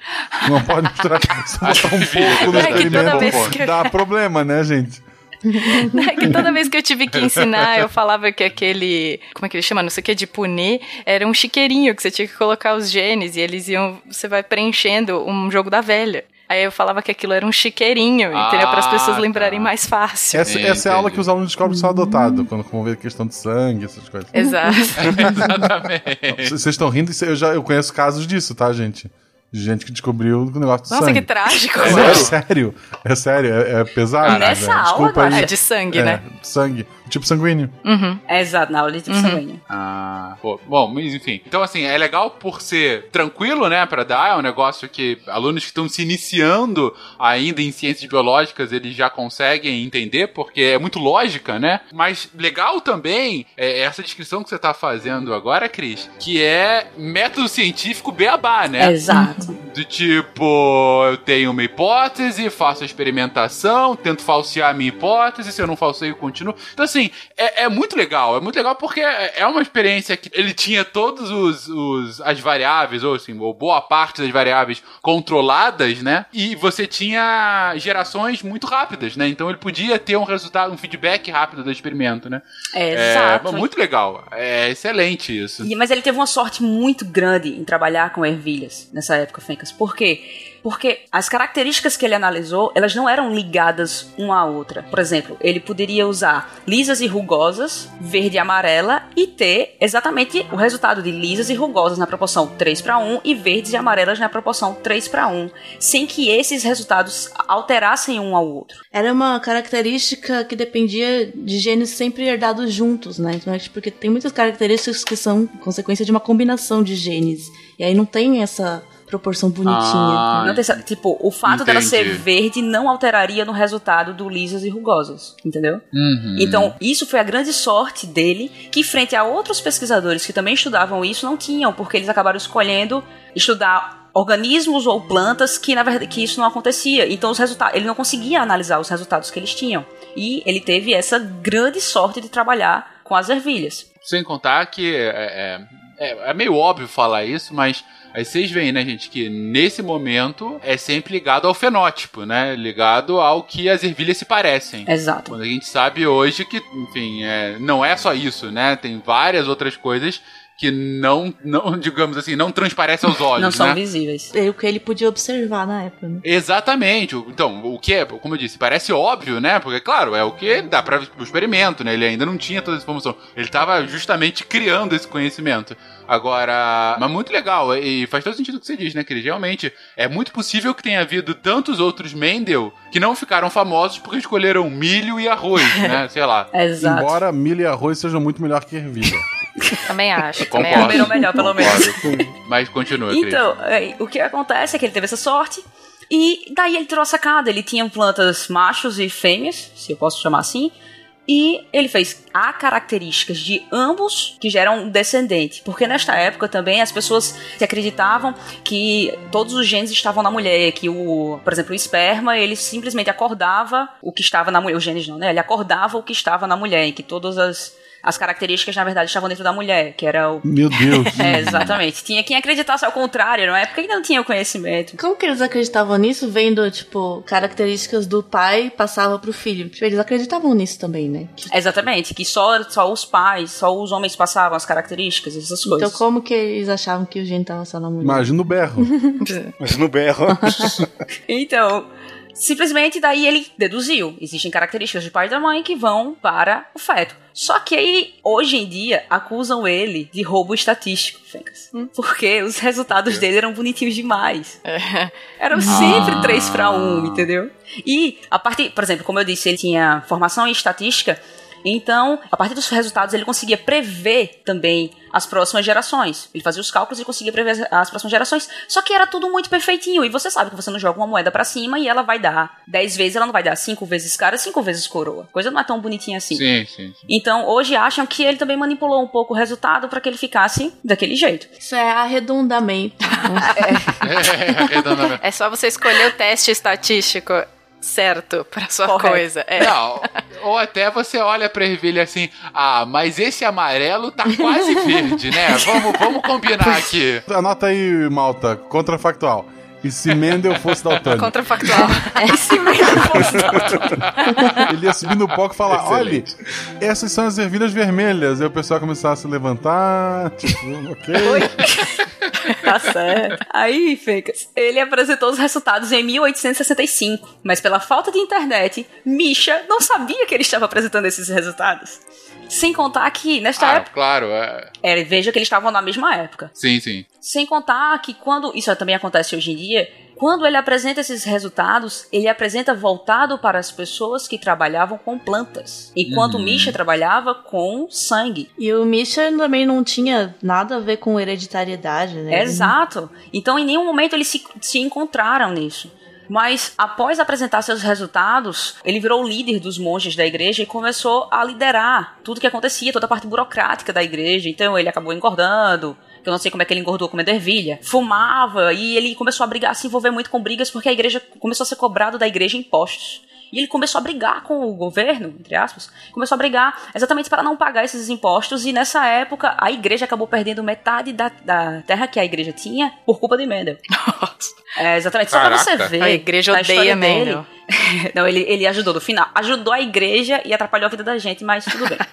Não pode misturar um pouco no é experimento. Dá problema, né, gente? É que toda vez que eu tive que ensinar, eu falava que aquele. Como é que ele chama? Não sei o que, de punir, era um chiqueirinho que você tinha que colocar os genes e eles iam. Você vai preenchendo um jogo da velha. Aí eu falava que aquilo era um chiqueirinho, entendeu? Para as pessoas Ah, lembrarem tá. mais fácil. Essa, essa é a aula que os alunos descobrem que são adotados, quando vão ver questão de sangue, essas coisas. Exato. Exatamente. Vocês estão rindo, eu já eu conheço casos disso, tá, gente? De gente que descobriu o negócio de Nossa, sangue. que trágico. É, é sério, é sério, é, é pesado. Nessa velho. aula, Desculpa. É de sangue, É, né? sangue. Tipo sanguíneo. Uhum. É exato, na aula de tipo sanguíneo. Ah, pô, bom, mas enfim. Então, assim, é legal por ser tranquilo, né, pra dar. É um negócio que alunos que estão se iniciando ainda em ciências biológicas, eles já conseguem entender, porque é muito lógica, né? Mas legal também é essa descrição que você tá fazendo agora, Cris, que é método científico beabá, né? Exato. Do tipo, eu tenho uma hipótese, faço a experimentação, tento falsear a minha hipótese, se eu não falseio, continuo. Então, assim, é, é muito legal. É muito legal porque é é uma experiência que ele tinha todos os, os- as variáveis, ou assim, ou boa parte das variáveis controladas, né? E você tinha gerações muito rápidas, né? Então ele podia ter um resultado, um feedback rápido do experimento, né? É, Exato. muito legal. É excelente isso. E- Mas ele teve uma sorte muito grande em trabalhar com ervilhas nessa época, Fencas. Por quê? Porque as características que ele analisou, elas não eram ligadas uma à outra. Por exemplo, ele poderia usar lisas e rugosas, verde e amarela, e ter exatamente o resultado de lisas e rugosas na proporção 3 para 1 e verdes e amarelas na proporção 3 para 1, sem que esses resultados alterassem um ao outro. Era uma característica que dependia de genes sempre herdados juntos, né? Então, porque tem muitas características que são consequência de uma combinação de genes. E aí não tem essa proporção bonitinha. Ah, Não tem essa- tipo, o fato dela ser entendi. verde não alteraria no resultado do lisas e rugosas, entendeu? Uhum. Então, isso foi a grande sorte dele, que frente a outros pesquisadores que também estudavam isso, não tinham, porque eles acabaram escolhendo estudar organismos ou plantas que na verdade que isso não acontecia. Então os resultados, ele não conseguia analisar os resultados que eles tinham. E ele teve essa grande sorte de trabalhar com as ervilhas. Sem contar que é, é, é- é meio óbvio falar isso, mas aí vocês veem, né, gente, que nesse momento é sempre ligado ao fenótipo, né? Ligado ao que as ervilhas se parecem. Exato. Quando a gente sabe hoje que, enfim, é, não é só isso, né? Tem várias outras coisas que não, não digamos assim, não transparecem aos olhos, Não são né? visíveis. É o que ele podia observar na época, né? Exatamente. Então, o que é, como eu disse, parece óbvio, né? Porque, claro, é o que dá para o experimento, né? Ele ainda não tinha toda essa informação. Ele estava justamente criando esse conhecimento. Agora, mas muito legal. E faz todo sentido o que você diz, né, Cris? Realmente, é muito possível que tenha havido tantos outros Mendel que não ficaram famosos porque escolheram milho e arroz, né? Sei lá. Exato. Embora milho e arroz sejam muito melhor que ervilha. Também acho. Também Concordo. Combeiram melhor, pelo menos. Mas continua, Cris. Então, é, o que acontece é que ele teve essa sorte. E daí ele tirou a sacada. Ele tinha plantas machos e fêmeas, se eu posso chamar assim. E ele fez há características de ambos que geram um descendente. Porque nesta época também as pessoas se acreditavam que todos os genes estavam na mulher. Que o, por exemplo, o esperma, ele simplesmente acordava o que estava na mulher. Os genes não, né? Ele acordava o que estava na mulher. E que todas as, as características, na verdade, estavam dentro da mulher. Que era o. Meu Deus. É, exatamente. Tinha quem acreditasse ao contrário, não é? Porque ainda não tinha o conhecimento. Como que eles acreditavam nisso, vendo, tipo, características do pai passava pro filho? Tipo, eles acreditavam nisso também, né? Que- Exatamente, que só, só os pais, só os homens passavam as características, essas coisas. Então como que eles achavam que o gene tava só na mulher? Imagina o berro. Mas no berro. Então, simplesmente daí ele deduziu. Existem características do pai e da mãe que vão para o feto. Só que aí, hoje em dia, acusam ele de roubo estatístico, Fencas. Porque os resultados dele eram bonitinhos demais. Eram sempre 3 para 1, entendeu? E, a partir, por exemplo, como eu disse, ele tinha formação em estatística. Então, a partir dos resultados, ele conseguia prever também as próximas gerações. Ele fazia os cálculos e conseguia prever as, as próximas gerações. Só que era tudo muito perfeitinho. E você sabe que você não joga uma moeda pra cima e ela vai dar 10 vezes, ela não vai dar 5 vezes cara, 5 vezes coroa. Coisa não é tão bonitinha assim. Sim, sim. Então, hoje acham que ele também manipulou um pouco o resultado pra que ele ficasse daquele jeito. Isso é arredondamento. É, redondamente. É só você escolher o teste estatístico certo pra sua Correto. coisa. É. Não, ou até você olha pra ervilha assim, ah, mas esse amarelo tá quase verde, né? Vamos, vamos combinar aqui. Anota aí, malta, contrafactual. E se Mendel fosse daltônico? Contrafactual. Esse mesmo Ele ia subir no palco e falar: olha, essas são as ervilhas vermelhas. Aí o pessoal começava a se levantar, tipo, ok. Tá certo. Aí, Fecas, ele apresentou os resultados em 1865, mas pela falta de internet, Misha não sabia que ele estava apresentando esses resultados. Sem contar que, nesta Ah, época, claro, é. é, veja que eles estavam na mesma época. Sim, sim. Sem contar que quando, isso também acontece hoje em dia, quando ele apresenta esses resultados, ele apresenta voltado para as pessoas que trabalhavam com plantas, enquanto Uhum. Misha trabalhava com sangue. E o Misha também não tinha nada a ver com hereditariedade, né? Exato. Então, em nenhum momento eles se, se encontraram nisso. Mas após apresentar seus resultados, ele virou o líder dos monges da igreja e começou a liderar tudo que acontecia, toda a parte burocrática da igreja. Então ele acabou engordando. Que Eu não sei como é que ele engordou comendo ervilha. Fumava e ele começou a brigar, a se envolver muito com brigas porque a igreja começou a ser cobrado da igreja impostos. E ele começou a brigar com o governo, entre aspas, começou a brigar exatamente para não pagar esses impostos. E nessa época, a igreja acabou perdendo metade da, da terra que a igreja tinha por culpa de Mendel. É, exatamente. Só pra você Caraca. ver. A igreja odeia história dele- Mendel. Não, ele, ele ajudou no final. Ajudou a igreja e atrapalhou a vida da gente, mas tudo bem.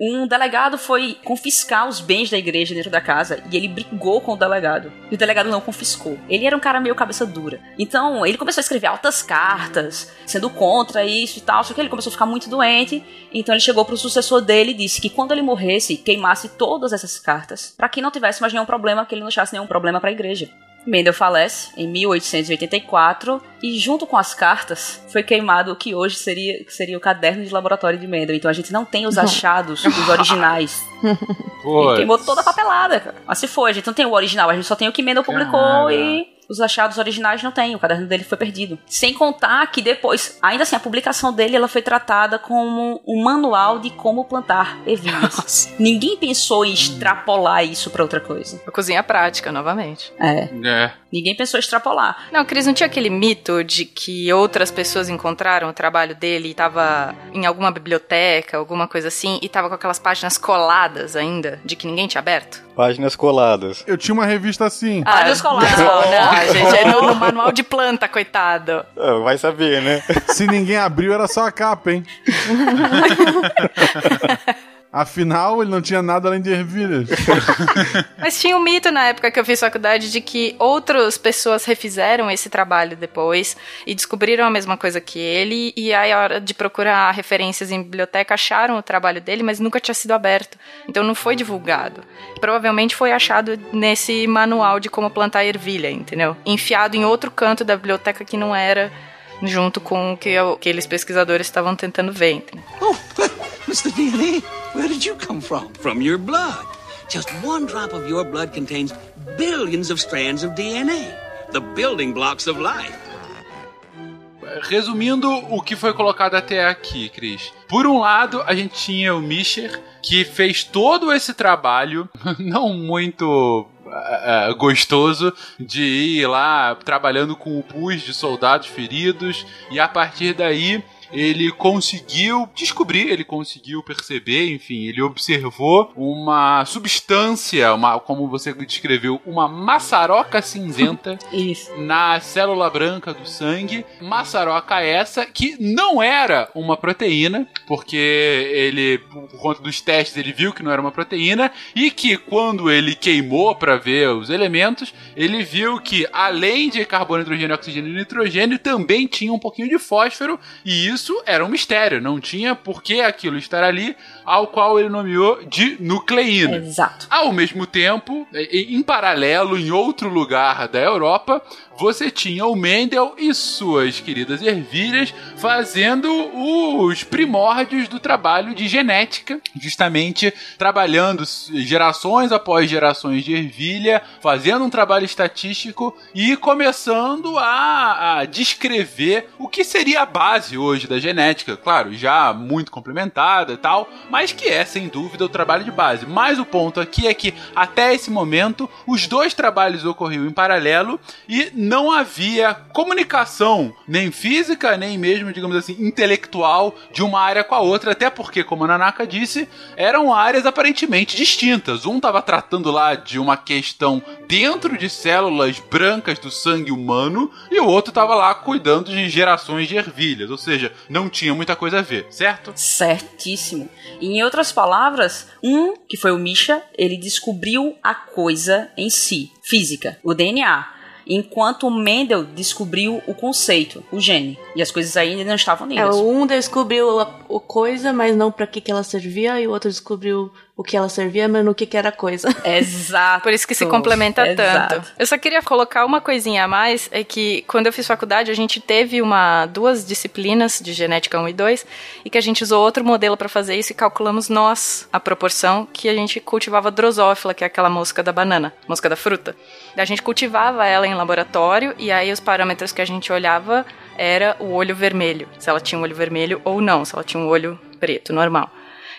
Um delegado foi confiscar os bens da igreja dentro da casa e ele brigou com o delegado. E o delegado não confiscou. Ele era um cara meio cabeça dura. Então, ele começou a escrever altas cartas, sendo contra isso e tal. Só que ele começou a ficar muito doente. Então, ele chegou pro sucessor dele e disse que quando ele morresse, queimasse todas essas cartas, para que não tivesse mais nenhum problema, que ele não achasse nenhum problema para a igreja. Mendel falece em 1884 e junto com as cartas foi queimado o que hoje seria, seria o caderno de laboratório de Mendel. Então a gente não tem os achados dos originais. Ele queimou toda a papelada, cara. Mas se foi, a gente não tem o original, a gente só tem o que Mendel publicou Cara. e os achados originais não tem, o caderno dele foi perdido. Sem contar que depois, ainda assim, a publicação dele ela foi tratada como um manual de como plantar ervilhas. Ninguém pensou em extrapolar isso pra outra coisa. Cozinha prática, novamente. É, É. ninguém pensou em extrapolar. Não, Cris, não tinha aquele mito de que outras pessoas encontraram o trabalho dele e tava em alguma biblioteca, alguma coisa assim, e tava com aquelas páginas coladas ainda, de que ninguém tinha aberto? Páginas coladas. Eu tinha uma revista assim. Ah, dos colados. Não, não, gente, é no, no manual de planta, coitado. Ah, Vai saber, né? Se ninguém abriu, era só a capa, hein? Afinal, ele não tinha nada além de ervilhas. Mas tinha um mito na época que eu fiz faculdade de que outras pessoas refizeram esse trabalho depois e descobriram a mesma coisa que ele, e aí, a hora de procurar referências em biblioteca, acharam o trabalho dele, mas nunca tinha sido aberto. Então não foi divulgado. Provavelmente foi achado nesse manual de como plantar ervilha, entendeu? Enfiado em outro canto da biblioteca que não era junto com o que aqueles pesquisadores estavam tentando ver, entendeu? Oh, Mr. DNA, where did you come from? From your blood. Just one drop of your blood contains billions of strands of DNA, the building blocks of life. Resumindo o que foi colocado até aqui, Cris. Por um lado, a gente tinha o Mischer, que fez todo esse trabalho, não muito uh, gostoso de ir lá trabalhando com o pus de soldados feridos. E a partir daí ele conseguiu descobrir, ele conseguiu perceber, enfim, ele observou uma substância, uma, como você descreveu, uma maçaroca cinzenta na célula branca do sangue. Maçaroca essa que não era uma proteína, porque ele, por conta dos testes, ele viu que não era uma proteína e que quando ele queimou para ver os elementos, ele viu que além de carbono, hidrogênio, oxigênio e nitrogênio, também tinha um pouquinho de fósforo e isso era um mistério, não tinha por que aquilo estar ali, ao qual ele nomeou de nucleína. Exato. Ao mesmo tempo, em paralelo, em outro lugar da Europa, você tinha o Mendel e suas queridas ervilhas fazendo os primórdios do trabalho de genética, justamente trabalhando gerações após gerações de ervilha, fazendo um trabalho estatístico e começando a, a descrever o que seria a base hoje da genética, claro, já muito complementada e tal, mas que é sem dúvida o trabalho de base. Mas o ponto aqui é que até esse momento os dois trabalhos ocorriam em paralelo e não havia comunicação, nem física, nem mesmo, digamos assim, intelectual de uma área com a outra, até porque, como a Nanaka disse, eram áreas aparentemente distintas. Um estava tratando lá de uma questão dentro de células brancas do sangue humano e o outro estava lá cuidando de gerações de ervilhas, ou seja, não tinha muita coisa a ver, certo? Certíssimo. Em outras palavras, um, que foi o Misha, ele descobriu a coisa em si, física, o DNA enquanto Mendel descobriu o conceito, o gene. E as coisas ainda não estavam É, unidas. um descobriu a, a coisa, mas não pra que, que ela servia, e o outro descobriu o que ela servia, mas no que, que era a coisa. Exato. Por isso que se complementa Exato. tanto. Eu só queria colocar uma coisinha a mais, é que quando eu fiz faculdade, a gente teve uma duas disciplinas de genética 1 e 2, e que a gente usou outro modelo para fazer isso e calculamos nós a proporção que a gente cultivava drosófila, que é aquela mosca da banana, mosca da fruta. A gente cultivava ela em laboratório e aí os parâmetros que a gente olhava era o olho vermelho, se ela tinha um olho vermelho ou não, se ela tinha um olho preto, normal.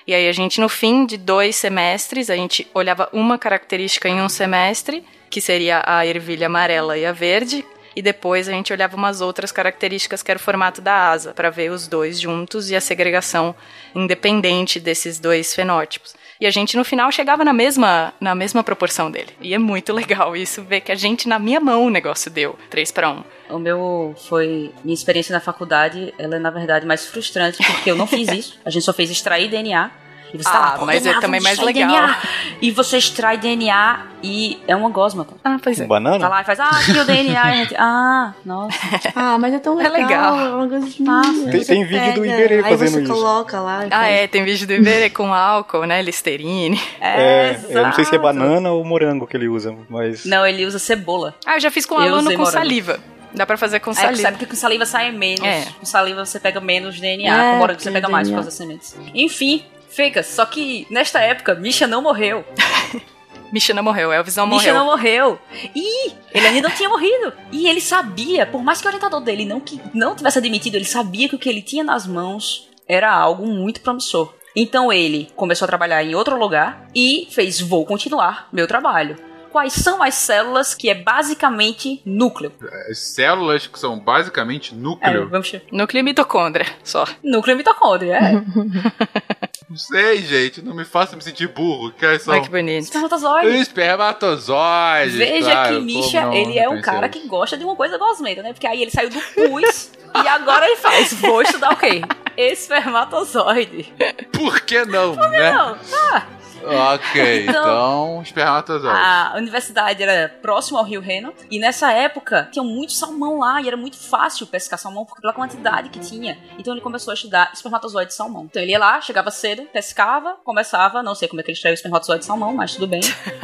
E aí a gente, no fim de dois semestres, a gente olhava uma característica em um semestre, que seria a ervilha amarela e a verde, e depois a gente olhava umas outras características que era o formato da asa, para ver os dois juntos e a segregação independente desses dois fenótipos. E a gente no final chegava na mesma, na mesma proporção dele. E é muito legal isso, ver que a gente na minha mão o negócio deu 3 para 1. O meu foi. Minha experiência na faculdade, ela é na verdade mais frustrante, porque eu não fiz isso. A gente só fez extrair DNA. E você tá Ah, lá, pô, mas é DNA, também mais legal. DNA. E você extrai DNA e é uma gosma. Ah, pois é. Tá Banana? lá e faz, ah, aqui o DNA. Gente, ah, nossa. Ah, mas é tão É legal. legal. É uma coisa de Massa. massa. Tem- tem vídeo do Iberê Aí fazendo você isso. coloca lá. Ah, faz. é, tem vídeo do Iberê com álcool, né? Listerine. É, eu não sei se é banana ou morango que ele usa, mas. Não, ele usa cebola. Ah, eu já fiz com Eu aluno com morango. saliva. Dá pra fazer com Aí saliva. sabe que com saliva sai menos. É. Com saliva você pega menos DNA. É, com morango você pega mais por DNA. causa das sementes. Enfim, fica. Só que nesta época, Misha não morreu. Misha não morreu, Elvis não Misha morreu. não morreu. E ele ainda não tinha morrido. E ele sabia, por mais que o orientador dele não, que, não tivesse admitido, ele sabia que o que ele tinha nas mãos era algo muito promissor. Então ele começou a trabalhar em outro lugar e fez: Vou continuar meu trabalho. Quais são as células que é basicamente núcleo? As células que são basicamente É, núcleo. vamos chamar. Núcleo e mitocôndria, só. Núcleo mitocôndria, é. Não sei, gente, não me faça me sentir burro. Que são Olha que bonito. Espermatozoide. espermatozoides. Veja claro, que Misha, não ele é um cara isso? que gosta de uma coisa gosmenta, né? Porque aí ele saiu do pus e agora ele faz. Vou estudar o quê? Espermatozoide. Por que não, né? Não, tá. Ok, Então- então, espermatozoide. A universidade era próximo ao Rio Reno e nessa época tinha muito salmão lá e era muito fácil pescar salmão pela quantidade que tinha. Então ele começou a estudar espermatozoide de salmão. Então ele ia lá, chegava cedo, pescava, começava, não sei como é que ele extraiu o espermatozoide de salmão, mas tudo bem.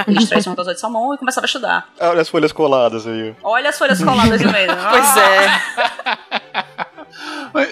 Ele extraiu o espermatozoide de salmão e começava a estudar. Olha as folhas coladas aí. Olha as folhas coladas no meio. Pois é.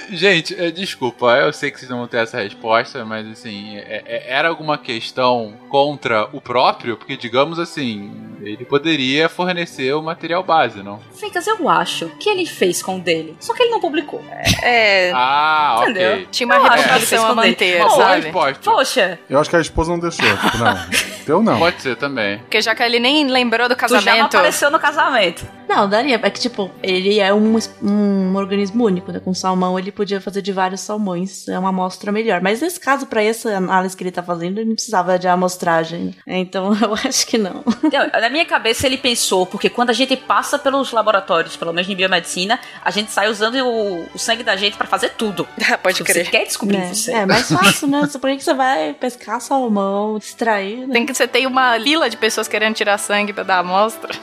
Gente, é, desculpa, eu sei que vocês não vão ter essa resposta, mas assim, é- é- era alguma questão contra o próprio? Porque, digamos assim, ele poderia fornecer o material base, não? Ficas, eu acho que ele fez com o dele. Só que ele não publicou. É. Ah, Entendeu? ok. Tinha uma Eu reputação a manter, Boa sabe? resposta. Poxa, Eu acho que a esposa não deixou. Tipo, não. Teu não. Pode ser também. Porque já que ele nem lembrou do tu já não casamento. apareceu no casamento. Não, daria. É que, tipo, ele é um, um organismo único, né? Com salmão, ele podia fazer de vários salmões. É uma amostra melhor. Mas nesse caso, pra essa análise que ele tá fazendo, ele não precisava de amostragem. Então, eu acho que não. Então, na minha cabeça ele pensou, porque quando a gente passa pelos laboratórios, pelo menos em biomedicina, a gente sai usando o, o sangue da gente pra fazer tudo. Pode Se crer. você quer descobrir Né? você. É mais fácil, né? Por que você vai pescar salmão, extrair, né? Tem que você tem uma fila de pessoas querendo tirar sangue pra dar amostra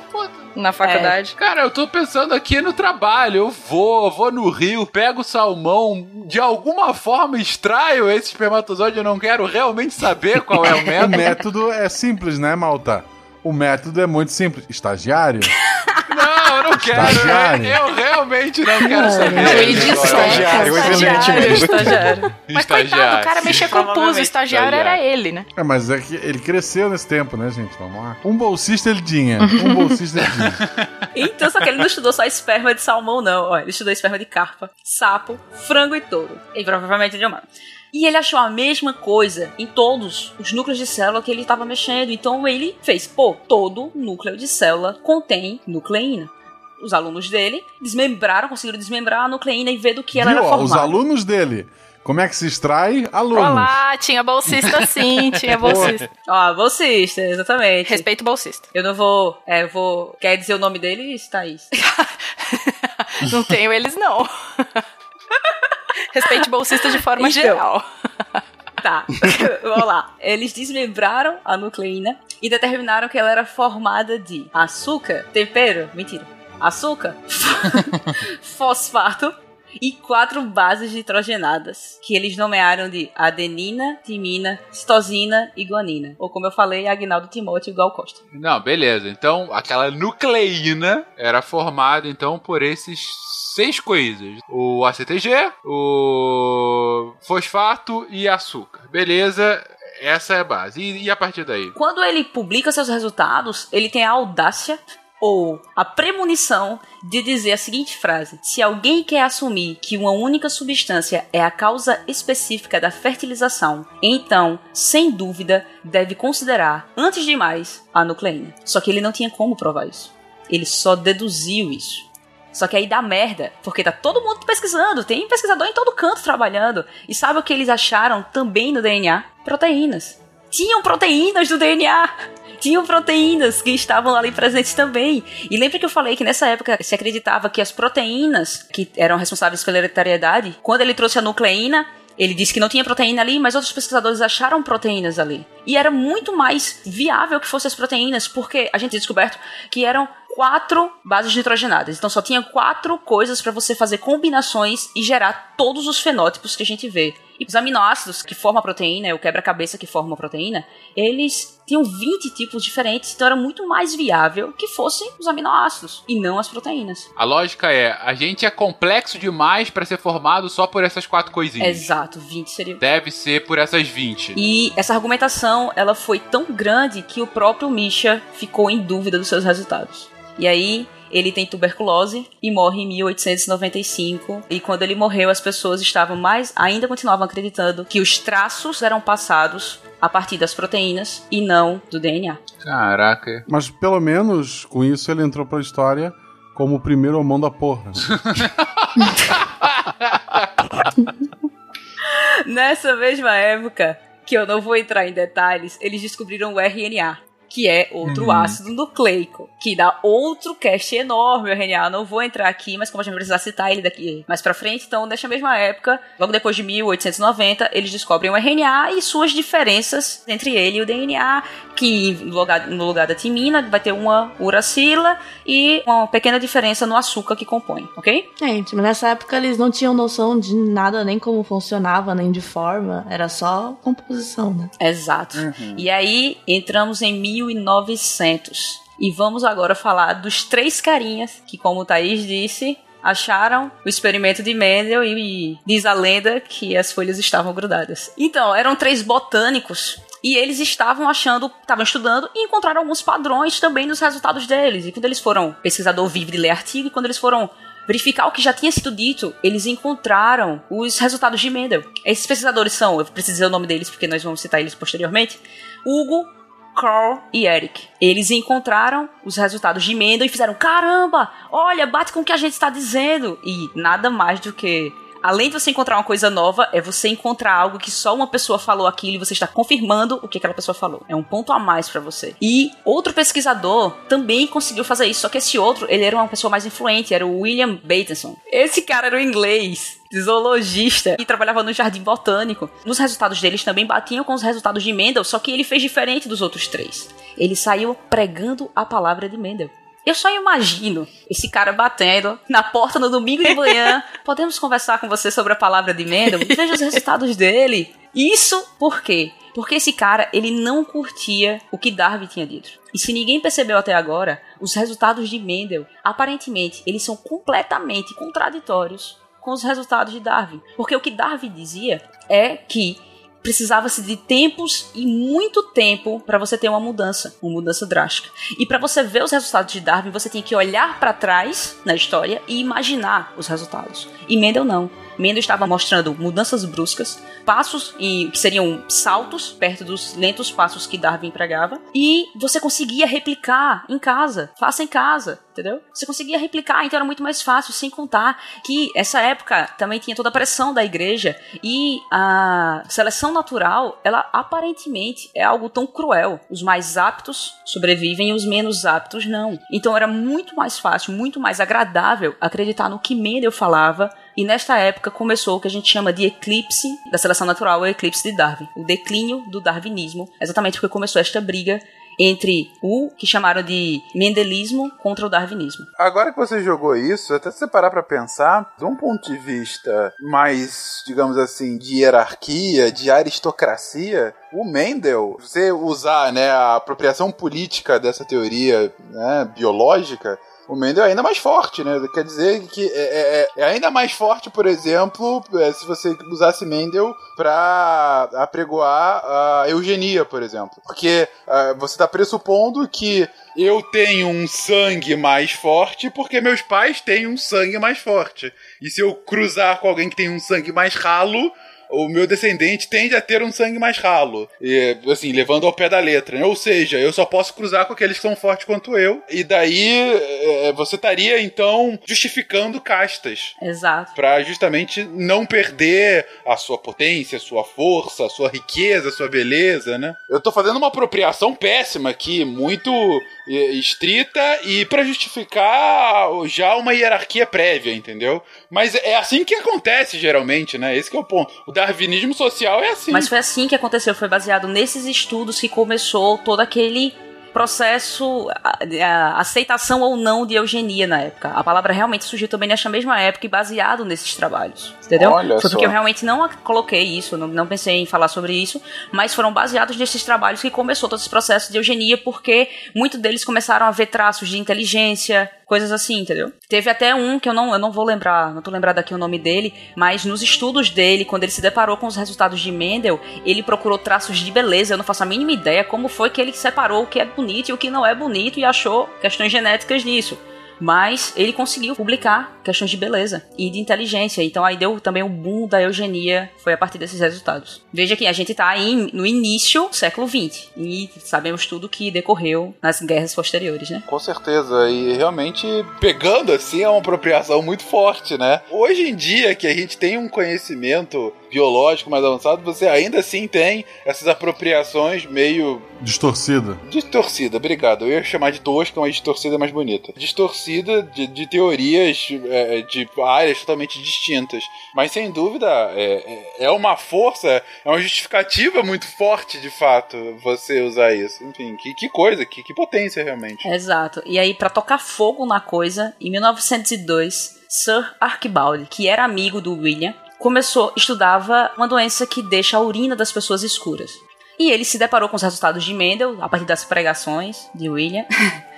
na faculdade. Cara, eu tô pensando aqui no trabalho. Eu vou, vou no rio, pego o salmão, de alguma forma extraio esse espermatozoide. Eu não quero realmente saber qual é o O método. método é simples, né, Malta? O método é muito simples. Estagiário? Não, eu não quero. Estagiário. Eu, eu realmente não quero saber. Ele Agora. disseca, Estagiário, estagiário, evidentemente. estagiário. Mas coitado, o cara mexia com pus, o estagiário era ele, né? É, mas é que ele cresceu nesse tempo, né, gente? Vamos lá. Um bolsista ele tinha. Um bolsista ele tinha. Então, só que ele não estudou só esperma de salmão, não. Ó, ele estudou esperma de carpa, sapo, frango e touro. E provavelmente de humano. E ele achou a mesma coisa em todos os núcleos de célula que ele estava mexendo. Então ele fez, pô, todo núcleo de célula contém nucleína. Os alunos dele desmembraram, conseguiram desmembrar a nucleína e ver do que ela Viu? era ó, formada. Os alunos dele. Como é que se extrai? Alunos. Olá, tinha bolsista sim, tinha bolsista. Ó, bolsista, exatamente. Respeito o bolsista. Eu não vou. É, eu vou. Quer dizer o nome dele, Thaís? Não tenho eles, não. Respeite bolsista de forma Então. geral. Tá, vamos lá. Eles desmembraram a nucleína e determinaram que ela era formada de açúcar, tempero, mentira, açúcar, fosfato e quatro bases nitrogenadas, que eles nomearam de adenina, timina, citosina e guanina. Ou como eu falei, Agnaldo Timóteo e Gal Costa. Não, beleza. Então, aquela nucleína era formada, então, por esses seis coisas. O ACTG, o fosfato e açúcar. Beleza, essa é a base. E, e a partir daí? Quando ele publica seus resultados, ele tem a audácia ou a premonição de dizer a seguinte frase: Se alguém quer assumir que uma única substância é a causa específica da fertilização, então, sem dúvida, deve considerar, antes de mais, a nucleína. Só que ele não tinha como provar isso. Ele só deduziu isso. Só que aí dá merda, porque tá todo mundo pesquisando, tem pesquisador em todo canto trabalhando. E sabe o que eles acharam também no DNA? Proteínas. Tinham proteínas do DNA! Tinham proteínas que estavam ali presentes também. E lembra que eu falei que nessa época se acreditava que as proteínas que eram responsáveis pela hereditariedade, quando ele trouxe a nucleína, ele disse que não tinha proteína ali, mas outros pesquisadores acharam proteínas ali. E era muito mais viável que fossem as proteínas, porque a gente tinha descoberto que eram quatro bases nitrogenadas. Então só tinha quatro coisas para você fazer combinações e gerar todos os fenótipos que a gente vê. E os aminoácidos que formam a proteína, o quebra-cabeça que forma a proteína, eles tinham 20 tipos diferentes, então era muito mais viável que fossem os aminoácidos e não as proteínas. A lógica é, a gente é complexo demais para ser formado só por essas quatro coisinhas. Exato, 20 seria Deve ser por essas 20. E essa argumentação, ela foi tão grande que o próprio Misha ficou em dúvida dos seus resultados. E aí, ele tem tuberculose e morre em 1895. E quando ele morreu, as pessoas estavam mais, ainda continuavam acreditando que os traços eram passados a partir das proteínas e não do DNA. Caraca. Mas pelo menos com isso ele entrou pra história como o primeiro homão da porra. Nessa mesma época, que eu não vou entrar em detalhes, eles descobriram o RNA, que é outro Uhum. ácido nucleico, que dá outro cast enorme o RNA. Não vou entrar aqui, mas como a gente vai precisar citar ele daqui mais pra frente, então nessa mesma época, logo depois de 1890, eles descobrem o RNA e suas diferenças entre ele e o DNA, que no lugar, no lugar da timina vai ter uma uracila e uma pequena diferença no açúcar que compõe, ok? Gente, mas nessa época eles não tinham noção de nada, nem como funcionava, nem de forma. Era só composição, né? Exato. E aí entramos em 1900. E vamos agora falar dos três carinhas que, como o Thaís disse, acharam o experimento de Mendel e diz a lenda que as folhas estavam grudadas. Então, eram três botânicos e eles estavam achando, estavam estudando e encontraram alguns padrões também nos resultados deles. E quando eles foram, pesquisador vive de ler artigo, e quando eles foram verificar o que já tinha sido dito, eles encontraram os resultados de Mendel. Esses pesquisadores são, eu preciso dizer o nome deles porque nós vamos citar eles posteriormente, Hugo, Carl e Eric. Eles encontraram os resultados de Mendel e fizeram: caramba, olha, bate com o que a gente está dizendo. E nada mais do que além de você encontrar uma coisa nova, é você encontrar algo que só uma pessoa falou aquilo e você está confirmando o que aquela pessoa falou. É um ponto a mais para você. E outro pesquisador também conseguiu fazer isso, só que esse outro, ele era uma pessoa mais influente, era o William Bateson. Esse cara era o inglês zoologista e trabalhava no jardim botânico. Nos resultados deles também batiam com os resultados de Mendel, só que ele fez diferente dos outros três. Ele saiu pregando a palavra de Mendel. Eu só imagino esse cara batendo na porta no domingo de manhã. Podemos conversar com você sobre a palavra de Mendel? Veja os resultados dele. Isso por quê? Porque esse cara, ele não curtia o que Darwin tinha dito. E se ninguém percebeu até agora, os resultados de Mendel, aparentemente, eles são completamente contraditórios com os resultados de Darwin. Porque o que Darwin dizia é que precisava-se de tempos e muito tempo para você ter uma mudança, uma mudança drástica. E para você ver os resultados de Darwin, você tem que olhar para trás na história e imaginar os resultados. E Mendel não. Mendel estava mostrando mudanças bruscas, passos e que seriam saltos perto dos lentos passos que Darwin empregava, e você conseguia replicar em casa, faça em casa, entendeu? Você conseguia replicar, então era muito mais fácil, sem contar que essa época também tinha toda a pressão da igreja e a seleção natural, ela aparentemente é algo tão cruel. Os mais aptos sobrevivem e os menos aptos não. Então era muito mais fácil, muito mais agradável acreditar no que Mendel falava e nesta época começou o que a gente chama de eclipse da seleção natural, o eclipse de Darwin, o declínio do darwinismo, exatamente porque começou esta briga entre o que chamaram de mendelismo contra o darwinismo. Agora que você jogou isso, até você parar para pensar, de um ponto de vista mais, digamos assim, de hierarquia, de aristocracia, o Mendel, você usar né, a apropriação política dessa teoria né, biológica, o Mendel é ainda mais forte, né? Quer dizer que é, é, é ainda mais forte, por exemplo, é, se você usasse Mendel para apregoar a eugenia, por exemplo. Porque uh, você está pressupondo que eu tenho um sangue mais forte porque meus pais têm um sangue mais forte. E se eu cruzar com alguém que tem um sangue mais ralo, o meu descendente tende a ter um sangue mais ralo. E, assim, levando ao pé da letra. Né? Ou seja, eu só posso cruzar com aqueles que são fortes quanto eu. E daí é, você estaria, então, justificando castas. Exato. Pra justamente não perder a sua potência, a sua força, a sua riqueza, a sua beleza, né? Eu tô fazendo uma apropriação péssima aqui, muito estrita e para justificar já uma hierarquia prévia, entendeu? Mas é assim que acontece geralmente, né? Esse é o ponto. O darwinismo social é assim. Mas foi assim que aconteceu, foi baseado nesses estudos que começou todo aquele processo, a, a, aceitação ou não de eugenia na época. A palavra realmente surgiu também nessa mesma época e baseado nesses trabalhos. Entendeu? Olha Foi só. porque eu realmente não coloquei isso, não, não pensei em falar sobre isso, mas foram baseados nesses trabalhos que começou todo esse processo de eugenia, porque muitos deles começaram a ver traços de inteligência, coisas assim, entendeu? Teve até um que eu não, eu não vou lembrar, não tô lembrado aqui o nome dele, mas nos estudos dele, quando ele se deparou com os resultados de Mendel, ele procurou traços de beleza. Eu não faço a mínima ideia como foi que ele separou o que é bonito e o que não é bonito e achou questões genéticas nisso. Mas ele conseguiu publicar questões de beleza e de inteligência. Então aí deu também o boom da eugenia, foi a partir desses resultados. Veja que a gente está aí no início do século XX e sabemos tudo que decorreu nas guerras posteriores, né? Com certeza, e realmente pegando assim é uma apropriação muito forte, né? Hoje em dia que a gente tem um conhecimento biológico mais avançado, você ainda assim tem essas apropriações meio Distorcida. distorcida, obrigado. Eu ia chamar de tosca, mas distorcida é mais bonita. Distorcida de, de teorias é, de áreas totalmente distintas. Mas sem dúvida é, é é uma força, é uma justificativa muito forte, de fato, você usar isso. Enfim, que, que coisa, que, que potência realmente. Exato. E aí, pra tocar fogo na coisa, em 1902, Sir Archibald, que era amigo do William, começou, estudava uma doença que deixa a urina das pessoas escuras. E ele se deparou com os resultados de Mendel, a partir das pregações de William.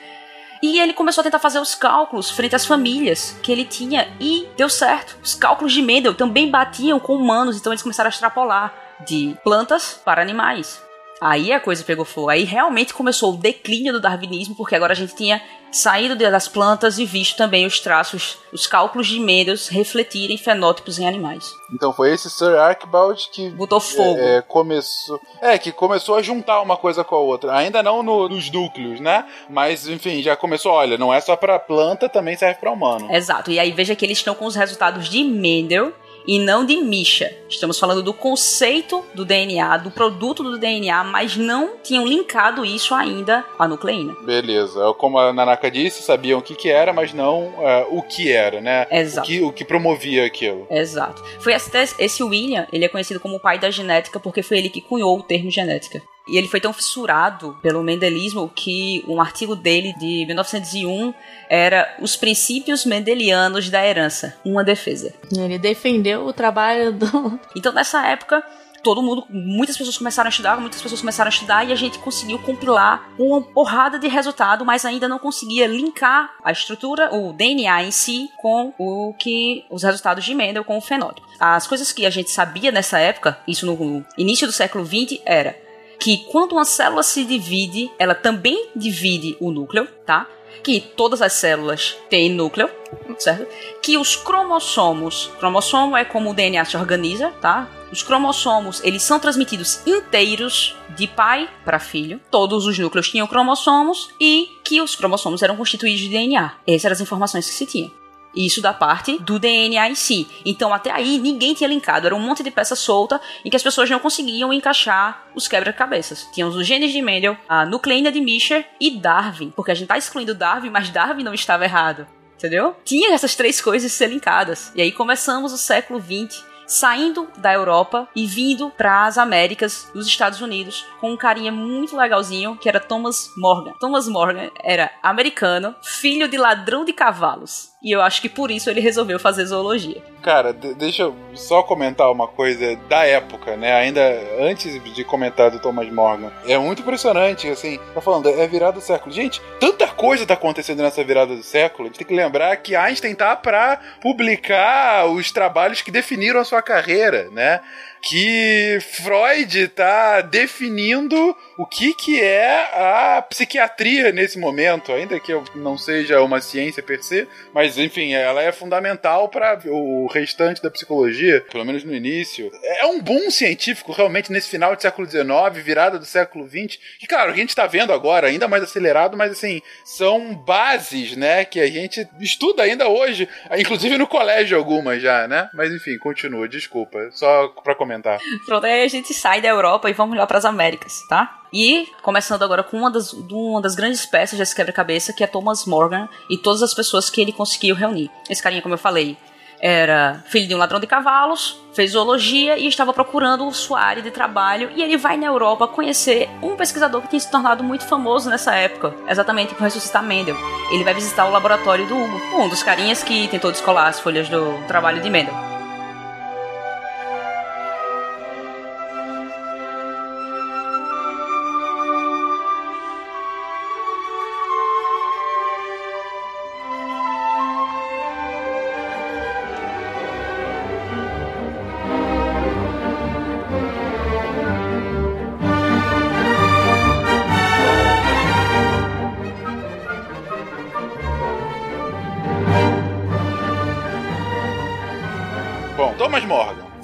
E ele começou a tentar fazer os cálculos frente às famílias que ele tinha e deu certo. Os cálculos de Mendel também batiam com humanos, então eles começaram a extrapolar de plantas para animais. Aí a coisa pegou fogo. Aí realmente começou o declínio do darwinismo, porque agora a gente tinha saído das plantas e visto também os traços, os cálculos de Mendel refletirem fenótipos em animais. Então foi esse Sir Archibald que botou fogo. É, começou, é, que começou a juntar uma coisa com a outra. Ainda não no, nos núcleos, né? Mas enfim, já começou, olha, não é só para planta, também serve para humano. Exato. E aí veja que eles estão com os resultados de Mendel e não de Misha. Estamos falando do conceito do DNA, do produto do DNA, mas não tinham linkado isso ainda à nucleína. Beleza. Como a Nanaka disse, sabiam o que, que era, mas não uh, o que era, né? Exato. O que, o que promovia aquilo. Exato. Foi esse William, ele é conhecido como o pai da genética porque foi ele que cunhou o termo genética. E ele foi tão fissurado pelo mendelismo que um artigo dele de 1901 era Os Princípios Mendelianos da Herança, uma defesa. Ele defendeu o trabalho do. Então, nessa época, todo mundo, muitas pessoas começaram a estudar, muitas pessoas começaram a estudar e a gente conseguiu compilar uma porrada de resultado, mas ainda não conseguia linkar a estrutura, o DNA em si, com o que os resultados de Mendel com o fenótipo. As coisas que a gente sabia nessa época, isso no início do século XX, era que quando uma célula se divide, ela também divide o núcleo, tá? Que todas as células têm núcleo, certo? Que os cromossomos, cromossomo é como o DNA se organiza, tá? Os cromossomos, eles são transmitidos inteiros de pai para filho. Todos os núcleos tinham cromossomos e que os cromossomos eram constituídos de DNA. Essas eram as informações que se tinha. Isso da parte do DNA em si. Então, até aí, ninguém tinha linkado. Era um monte de peça solta em que as pessoas não conseguiam encaixar os quebra-cabeças. Tínhamos os genes de Mendel, a nucleína de Mischer e Darwin. Porque a gente tá excluindo Darwin, mas Darwin não estava errado. Entendeu? Tinha essas três coisas ser linkadas. E aí começamos o século XX saindo da Europa e vindo para as Américas, os Estados Unidos, com um carinha muito legalzinho que era Thomas Morgan. Thomas Morgan era americano, filho de ladrão de cavalos. E eu acho que por isso ele resolveu fazer zoologia. Cara, deixa eu só comentar uma coisa da época, né? Ainda antes de comentar do Thomas Morgan. É muito impressionante, assim, tá falando, é virada do século. Gente, tanta coisa tá acontecendo nessa virada do século. A gente tem que lembrar que Einstein tá pra publicar os trabalhos que definiram a sua carreira, né? Que Freud está definindo o que, que é a psiquiatria nesse momento, ainda que não seja uma ciência per se, mas enfim, ela é fundamental para o restante da psicologia, pelo menos no início. É um boom científico realmente nesse final do século XIX, virada do século XX, que claro, a gente está vendo agora, ainda mais acelerado, mas assim, são bases, né, que a gente estuda ainda hoje, inclusive no colégio algumas já, né? Mas enfim, continua, desculpa, só para comentar comentar. Pronto, aí a gente sai da Europa e vamos lá para as Américas, tá? E começando agora com uma das, uma das grandes peças desse quebra-cabeça, que é Thomas Morgan e todas as pessoas que ele conseguiu reunir. Esse carinha, como eu falei, era filho de um ladrão de cavalos, fez zoologia e estava procurando sua área de trabalho. E ele vai na Europa conhecer um pesquisador que tinha se tornado muito famoso nessa época, exatamente por ressuscitar Mendel. Ele vai visitar o laboratório do Hugo, um dos carinhas que tentou descolar as folhas do trabalho de Mendel.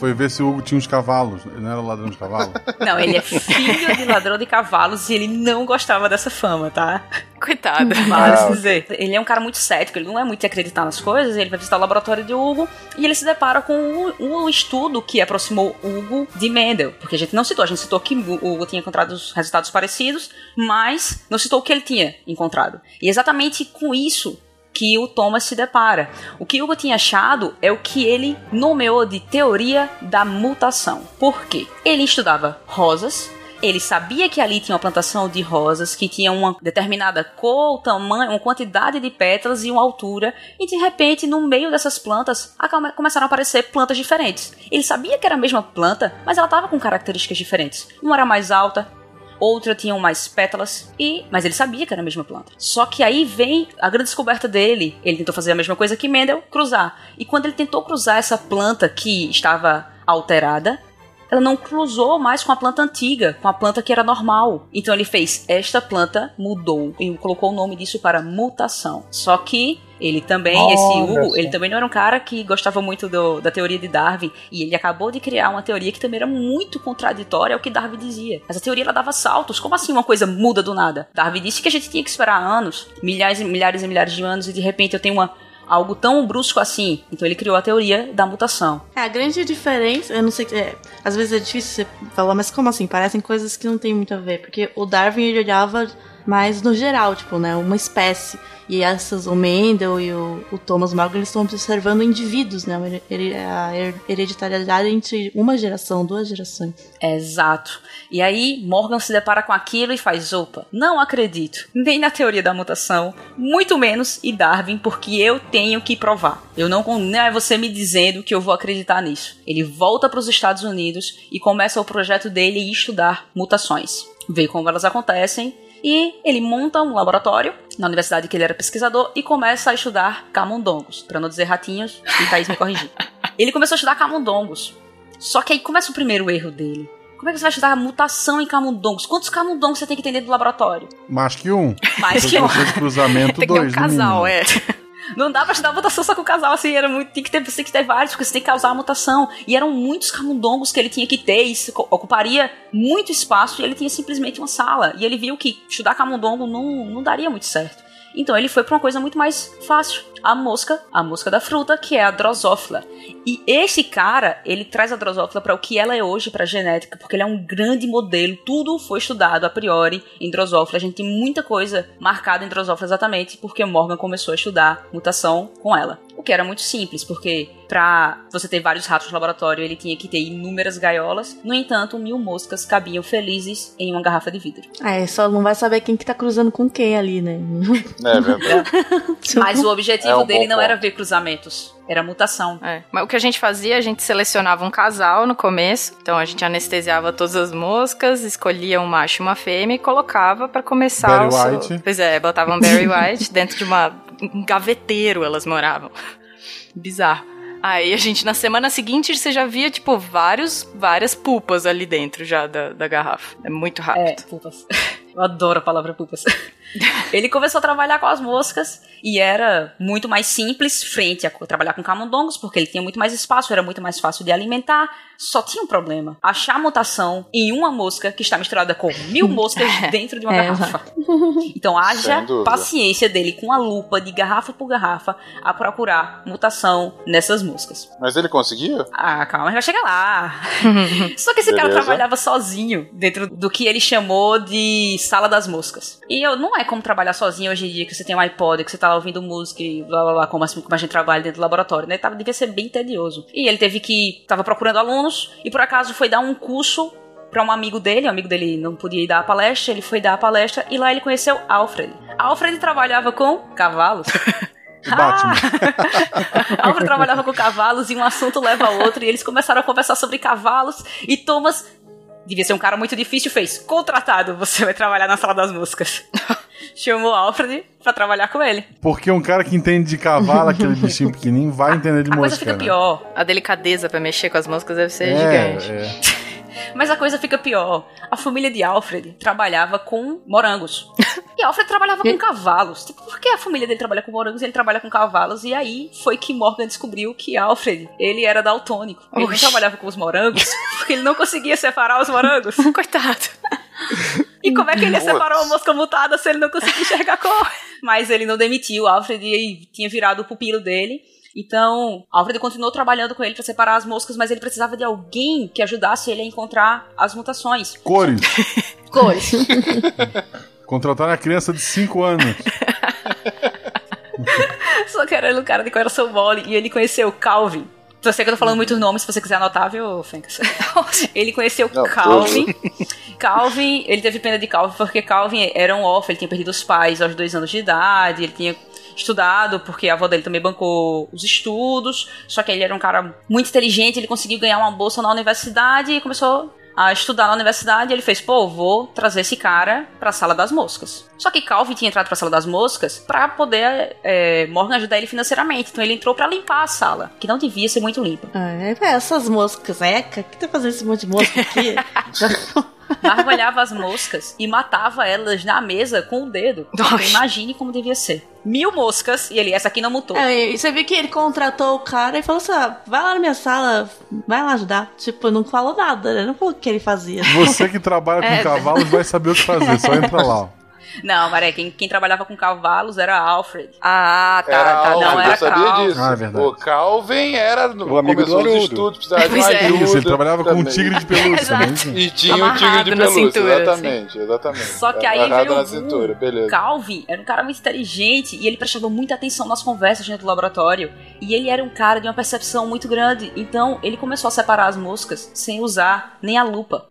Foi ver se o Hugo tinha uns cavalos. Ele não era ladrão de cavalo? Não, ele é filho de ladrão de cavalos e ele não gostava dessa fama, tá? Coitado. Mas, ah, dizer, ele é um cara muito cético, ele não é muito de acreditar nas coisas, ele vai visitar o laboratório de Hugo e ele se depara com o, o estudo que aproximou Hugo de Mendel. Porque a gente não citou, a gente citou que Hugo tinha encontrado os resultados parecidos, mas não citou o que ele tinha encontrado. E exatamente com isso que o Thomas se depara. O que Hugo tinha achado é o que ele nomeou de teoria da mutação. Por quê? Ele estudava rosas, ele sabia que ali tinha uma plantação de rosas que tinha uma determinada cor, tamanho, uma quantidade de pétalas e uma altura, e de repente, no meio dessas plantas, começaram a aparecer plantas diferentes. Ele sabia que era a mesma planta, mas ela estava com características diferentes. Uma era mais alta, outra tinha mais pétalas, e mas ele sabia que era a mesma planta. Só que aí vem a grande descoberta dele. Ele tentou fazer a mesma coisa que Mendel, cruzar. E quando ele tentou cruzar essa planta que estava alterada, ela não cruzou mais com a planta antiga, com a planta que era normal. Então ele fez esta planta mudou e colocou o nome disso para mutação. Só que ele também, Olha esse Hugo, ele também não era um cara que gostava muito do- da teoria de Darwin. E ele acabou de criar uma teoria que também era muito contraditória ao que Darwin dizia. Essa teoria ela dava saltos. Como assim uma coisa muda do nada? Darwin disse que a gente tinha que esperar anos, milhares e milhares e milhares de anos, e de repente eu tenho uma. Algo tão brusco assim. Então ele criou a teoria da mutação. É, a grande diferença, eu não sei, é, às vezes é difícil você falar, mas como assim? Parecem coisas que não tem muito a ver, porque o Darwin ele olhava mais no geral, tipo, né, uma espécie. E essas, o Mendel e o, o Thomas Malcolm, eles estão observando indivíduos, né, a her- hereditariedade entre uma geração, duas gerações. Exato. E aí Morgan se depara com aquilo e faz, opa, não acredito. Nem na teoria da mutação, muito menos em Darwin, porque eu tenho que provar. Eu não, não é você me dizendo que eu vou acreditar nisso. Ele volta para os Estados Unidos e começa o projeto dele estudar mutações. Vê como elas acontecem e ele monta um laboratório na universidade que ele era pesquisador e começa a estudar camundongos, para não dizer ratinhos, e Thaís me corrigir. Ele começou a estudar camundongos. Só que aí começa o primeiro erro dele. Como é que você vai estudar mutação em camundongos? Quantos camundongos você tem que ter dentro do laboratório? Mais que um. Mais que um. Cruzamento, Tem que ter um dois. no casal, é. Não dá pra estudar mutação só com o casal, assim, era muito. Tem que ter, tem que ter vários, porque você tem que causar a mutação. E eram muitos camundongos que ele tinha que ter, e ocuparia muito espaço, e ele tinha simplesmente uma sala. E ele viu que estudar camundongo não, não daria muito certo. Então ele foi pra uma coisa muito mais fácil. A mosca, a mosca da fruta, que é a Drosophila. E esse cara, ele traz a Drosophila para o que ela é hoje para genética, porque ele é um grande modelo. Tudo foi estudado a priori em Drosophila. A gente tem muita coisa marcada em Drosophila exatamente porque Morgan começou a estudar mutação com ela. O que era muito simples, porque para você ter vários ratos no laboratório, ele tinha que ter inúmeras gaiolas. No entanto, mil moscas cabiam felizes em uma garrafa de vidro. É, só não vai saber quem que tá cruzando com quem ali, né? É verdade. Mas o objetivo É um dele não era ver cruzamentos, era mutação. É. Mas o que a gente fazia, a gente selecionava um casal no começo. Então a gente anestesiava todas as moscas, escolhia um macho e uma fêmea e colocava pra começar Barry o seu- White. Pois é, botavam Barry White dentro de uma um gaveteiro elas moravam. Bizarro. Aí a gente, na semana seguinte, você já via, tipo, vários, várias pupas ali dentro já da, da garrafa. É muito É, rápido. pupas. Eu adoro a palavra pupas. Ele começou a trabalhar com as moscas e era muito mais simples frente a trabalhar com camundongos, porque ele tinha muito mais espaço, era muito mais fácil de alimentar. Só tinha um problema: achar mutação em uma mosca que está misturada com mil moscas dentro de uma É, garrafa. Então haja paciência dele com a lupa de garrafa por garrafa a procurar mutação nessas moscas. Mas ele conseguia? Ah, calma, vai chegar lá. Só que esse cara Beleza. trabalhava sozinho dentro do que ele chamou de sala das moscas. E eu, não é como trabalhar sozinho hoje em dia, que você tem um iPod, que você tá lá ouvindo música e blá blá blá, como, assim, como a gente trabalha dentro do laboratório, né? Tava, devia ser bem tedioso. E ele teve que. tava procurando alunos e por acaso foi dar um curso pra um amigo dele, o amigo dele não podia ir dar a palestra, ele foi dar a palestra e lá ele conheceu Alfred. Alfred trabalhava com cavalos. O Batman. Alfred trabalhava com cavalos e um assunto leva a outro. E eles começaram a conversar sobre cavalos. E Thomas, devia ser um cara muito difícil, fez: contratado, você vai trabalhar na sala das músicas. Chamou Alfred pra trabalhar com ele. Porque um cara que entende de cavalo, aquele bichinho pequenininho, vai entender de A coisa mosca. fica né? pior. A delicadeza pra mexer com as moscas deve ser É, gigante. é. Mas a coisa fica pior. A família de Alfred trabalhava com morangos. E Alfred trabalhava com cavalos. Tipo, por que a família dele trabalha com morangos e ele trabalha com cavalos? E aí foi que Morgan descobriu que Alfred, ele era daltônico. Ele não Oxi. trabalhava com os morangos porque ele não conseguia separar os morangos. Coitado. E como é que ele separar uma mosca mutada se ele não conseguia enxergar a cor? Mas ele não demitiu. Alfred e tinha virado o pupilo dele. Então, Alfred continuou trabalhando com ele pra separar as moscas, mas ele precisava de alguém que ajudasse ele a encontrar as mutações. Cores. Cores. Contratar a criança de 5 anos. Só que era um cara de coração mole e ele conheceu Calvin. Eu sei que eu tô falando muitos nomes, se você quiser anotar, viu, Fencas? ele conheceu Não, Calvin. Calvin, ele teve pena de Calvin porque Calvin era um órfão, ele tinha perdido os pais aos dois anos de idade, ele tinha estudado porque a avó dele também bancou os estudos, só que ele era um cara muito inteligente, ele conseguiu ganhar uma bolsa na universidade e começou a estudar na universidade, ele fez, pô, vou trazer esse cara pra sala das moscas. Só que Calvin tinha entrado pra sala das moscas pra poder é, Morgan ajudar ele financeiramente. Então ele entrou pra limpar a sala, que não devia ser muito limpa. Ah, é, essas moscas, o que tá fazendo esse monte de mosca aqui? Margolhava as moscas e matava elas na mesa com o dedo. Então, imagine como devia ser. Mil moscas e ele, essa aqui não mutou. É, e você vê que ele contratou o cara e falou assim: ah, vai lá na minha sala, vai lá ajudar. Tipo, não falou nada, né? Não falou o que ele fazia. Você que trabalha com É. cavalos vai saber o que fazer, só entra lá. Não, Maré, quem, quem trabalhava com cavalos era Alfred. Ah, tá, Era tá. Alvin, não, era eu sabia Calvin. disso. Ah, é verdade. o Calvin era no O amigo começou do os Haroldo. estudos, precisava de é. ajuda. Isso, ele trabalhava com um também. tigre de pelúcia? Exato. E tinha um tigre de pelúcia, cintura, assim. exatamente, exatamente. Só que aí Amarrado veio na cintura, beleza. Calvin era um cara muito inteligente e ele prestava muita atenção nas conversas dentro do laboratório. E ele era um cara de uma percepção muito grande. Então ele começou a separar as moscas sem usar nem a lupa.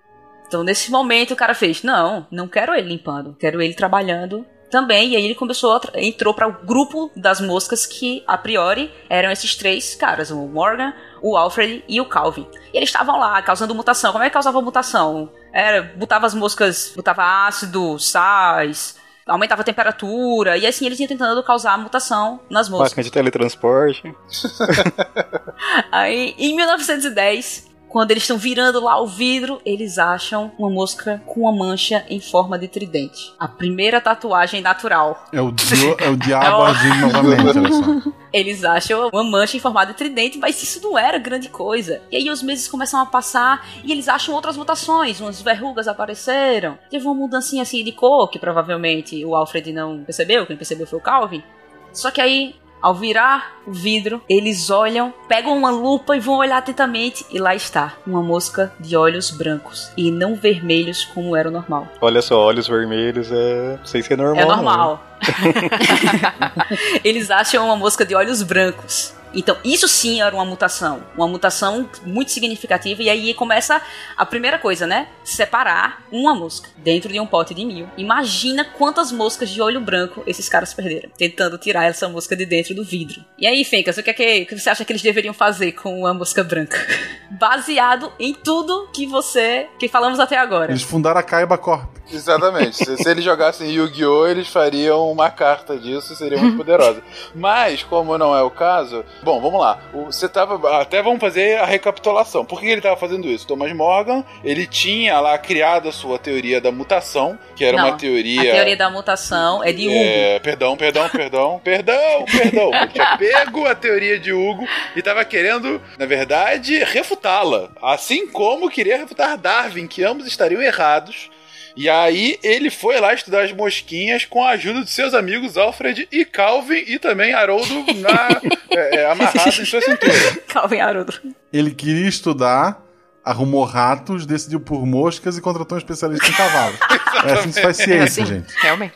Então nesse momento o cara fez: Não, não quero ele limpando, quero ele trabalhando também. E aí ele começou entrou para o grupo das moscas que a priori eram esses três caras: o Morgan, o Alfred e o Calvin. E eles estavam lá causando mutação. Como é que causava mutação? Era, botava as moscas, botava ácido, sais, aumentava a temperatura, e assim eles iam tentando causar mutação nas moscas. Máquina de teletransporte. Aí, em 1910, quando eles estão virando lá o vidro, eles acham uma mosca com uma mancha em forma de tridente. A primeira tatuagem natural. É o, dio, é o diabo É o- agindo novamente. Eles acham uma mancha em formato de tridente, mas isso não era grande coisa. E aí os meses começam a passar e eles acham outras mutações. Umas verrugas apareceram. Teve uma mudancinha assim de cor, que provavelmente o Alfred não percebeu. Quem percebeu foi o Calvin. Só que aí, ao virar o vidro, eles olham, pegam uma lupa e vão olhar atentamente. E lá está, uma mosca de olhos brancos e não vermelhos como era o normal. Olha só, olhos vermelhos é. Não sei se é normal. É normal. Eles acham uma mosca de olhos brancos. Então, isso sim era uma mutação. Uma mutação muito significativa. E aí começa a primeira coisa, né? Separar uma mosca dentro de um pote de mil. Imagina quantas moscas de olho branco esses caras perderam. Tentando tirar essa mosca de dentro do vidro. E aí, Fencas, o que, é que, o que você acha que eles deveriam fazer com uma mosca branca? Baseado em tudo que você. que falamos até agora. Eles fundaram a Kaiba Corp. Exatamente. se, se eles jogassem Yu-Gi-Oh!, eles fariam uma carta disso e seria muito poderosa. Mas, como não é o caso, bom, vamos lá. Você tava. Até vamos fazer a recapitulação. Por que ele estava fazendo isso? Thomas Morgan, ele tinha lá criado a sua teoria da mutação, que era Não, uma teoria. A teoria da mutação é de Hugo. É, perdão, perdão, perdão, perdão, perdão. Ele tinha pego a teoria de Hugo e estava querendo, na verdade, refutá-la. Assim como queria refutar Darwin, que ambos estariam errados. E aí ele foi lá estudar as mosquinhas com a ajuda de seus amigos Alfred e Calvin e também Haroldo na, é, é, amarrado em sua cintura. Calvin Haroldo. Ele queria estudar, arrumou ratos, decidiu por moscas e contratou um especialista em cavalos. É assim que se faz ciência, Assim, gente. realmente.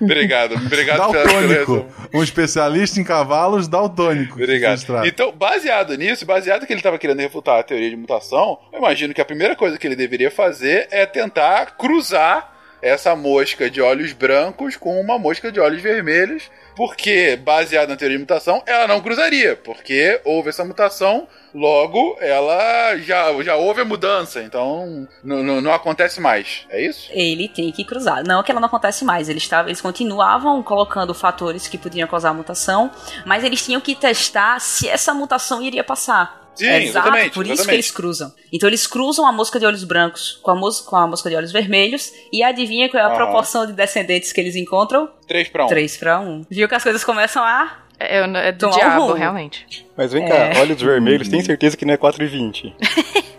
Obrigado, obrigado Daltônico. Um especialista em cavalos daltônico. Obrigado. Então, baseado nisso, baseado que ele estava querendo refutar a teoria de mutação, eu imagino que a primeira coisa que ele deveria fazer é tentar cruzar essa mosca de olhos brancos com uma mosca de olhos vermelhos, porque, baseado na teoria de mutação, ela não cruzaria, porque houve essa mutação, logo ela já, já houve a mudança, então não, acontece mais. É isso? Ele tem que cruzar. Não que ela não acontece mais. Eles, eles continuavam colocando fatores que podiam causar a mutação, mas eles tinham que testar se essa mutação iria passar. Sim, Exato, exatamente, por isso exatamente. que eles cruzam. Então eles cruzam a mosca de olhos brancos com a, mos com a mosca de olhos vermelhos e adivinha qual é a Aham. proporção de descendentes que eles encontram? 3 para 1. 3 para 1. Viu que as coisas começam a É, é do Tomar um diabo, rumo. realmente. Mas vem É. cá, olhos vermelhos, tem certeza que não é 4,20.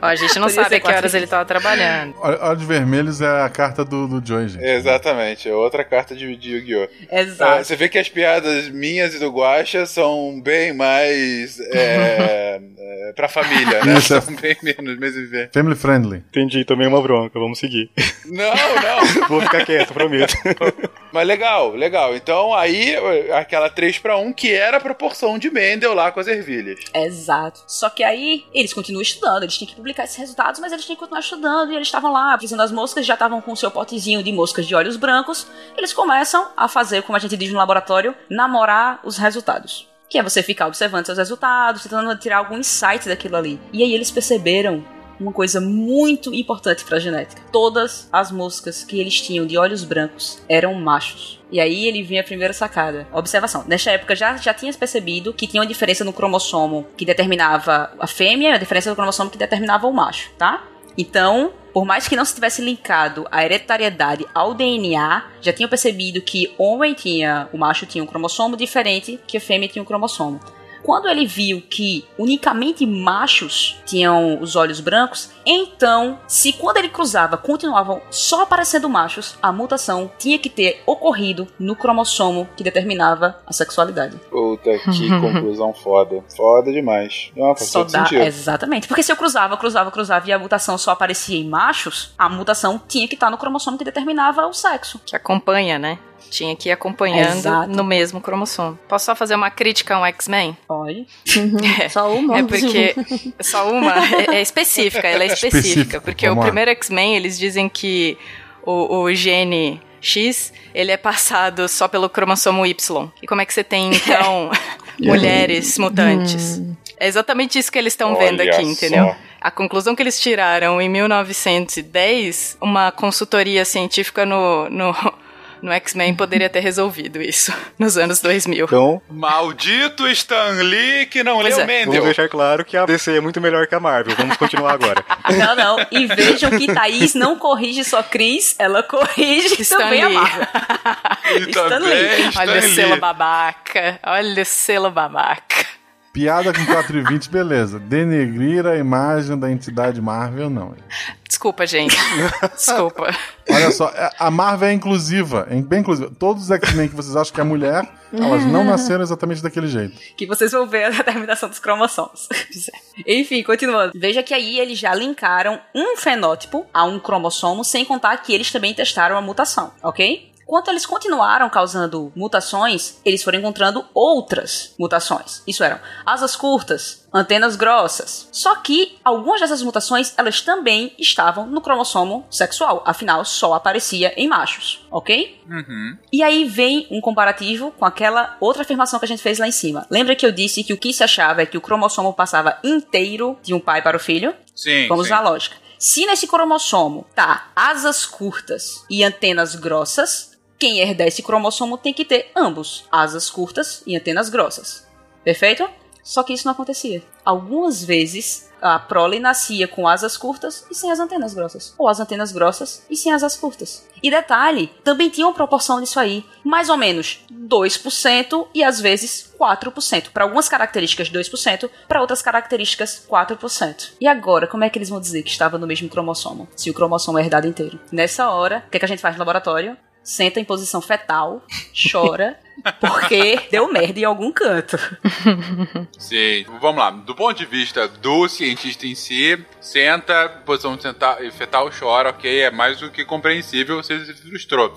Ó, a gente não Podia sabe a que horas ele tava trabalhando. Olhos vermelhos é a carta do, do Joy, gente. Exatamente, é outra carta de, de Yu-Gi-Oh! Exato. Ah, você vê que as piadas minhas e do Guaxa são bem mais é, é, pra família, né? Isso, é. São bem menos, mesmo ver. Family friendly. Entendi, tomei uma bronca, vamos seguir. Não, não. Vou ficar quieto, prometo. Mas legal, legal. Então aí, aquela 3 para 1 que era a proporção de Mendel lá com as ervilhas. Exato. Só que aí eles continuam estudando, eles têm que publicar esses resultados, mas eles têm que continuar estudando e eles estavam lá, fazendo as moscas, já estavam com o seu potezinho de moscas de olhos brancos. Eles começam a fazer, como a gente diz no laboratório, namorar os resultados. Que é você ficar observando seus resultados, tentando tirar algum insight daquilo ali. E aí eles perceberam uma coisa muito importante para a genética. Todas as moscas que eles tinham de olhos brancos eram machos. E aí ele vinha a primeira sacada. Observação. Nesta época já, já tinhas percebido que tinha uma diferença no cromossomo que determinava a fêmea e a diferença no cromossomo que determinava o macho, tá? Então, por mais que não se tivesse linkado a hereditariedade ao DNA, já tinham percebido que homem tinha, o macho tinha um cromossomo diferente que a fêmea tinha um cromossomo. Quando ele viu que unicamente machos tinham os olhos brancos, então, se quando ele cruzava continuavam só aparecendo machos, a mutação tinha que ter ocorrido no cromossomo que determinava a sexualidade. Puta, que conclusão foda. Foda demais. Não, faz Só todo dá, sentido. exatamente. Porque se eu cruzava, cruzava, cruzava e a mutação só aparecia em machos, a mutação tinha que estar no cromossomo que determinava o sexo. Que acompanha, né? Tinha que ir acompanhando Exato. no mesmo cromossomo. Posso só fazer uma crítica ao X-Men? Pode. Só uma? É porque. Só uma. É, é específica, ela é específica. Porque vamos o lá. primeiro X-Men, eles dizem que o, o gene X, ele é passado só pelo cromossomo Y. E como é que você tem, então, mulheres mutantes? É exatamente isso que eles estão vendo aqui, entendeu? só. A conclusão que eles tiraram em 1910, uma consultoria científica no, no, no X-Men poderia ter resolvido isso nos anos 2000. Então, Maldito Stan Lee que não Pois leu é. vamos Mendel. deixar claro que a DC é muito melhor que a Marvel. Vamos continuar agora. Não, não. E vejam que Thaís não corrige só Cris, ela corrige Stan também a Lee. Marvel. E Stan também Lee. Stan Olha o selo babaca. Olha o selo babaca. Piada com 4 e 20, beleza. Denegrir a imagem da entidade Marvel, não. Desculpa, gente. Desculpa. Olha só, é- a Marvel é inclusiva, é bem inclusiva. Todos os X-Men que vocês acham que é mulher, elas não nasceram exatamente daquele jeito. Que vocês vão ver a determinação dos cromossomos. Enfim, continuando. Veja que aí eles já linkaram um fenótipo a um cromossomo, sem contar que eles também testaram a mutação, ok? Enquanto eles continuaram causando mutações, eles foram encontrando outras mutações. Isso eram asas curtas, antenas grossas. Só que algumas dessas mutações, elas também estavam no cromossomo sexual. Afinal, só aparecia em machos, ok? Uhum. E aí vem um comparativo com aquela outra afirmação que a gente fez lá em cima. Lembra que eu disse que o que se achava é que o cromossomo passava inteiro de um pai para o filho? Sim. Vamos sim. a lógica. Se nesse cromossomo tá asas curtas e antenas grossas, quem herdar esse cromossomo tem que ter ambos, asas curtas e antenas grossas. Perfeito? Só que isso não acontecia. Algumas vezes a prole nascia com asas curtas e sem as antenas grossas, ou as antenas grossas e sem asas curtas. E detalhe, também tinha uma proporção disso aí, mais ou menos 2% e às vezes 4%. Para algumas características 2%, para outras características 4%. E agora, como é que eles vão dizer que estava no mesmo cromossomo, se o cromossomo é herdado inteiro? Nessa hora, o que, é que a gente faz no laboratório? Senta em posição fetal, chora, porque deu merda em algum canto. Sim. Vamos lá. Do ponto de vista do cientista em si, senta, posição fetal, chora, ok, é mais do que compreensível, você se frustrou.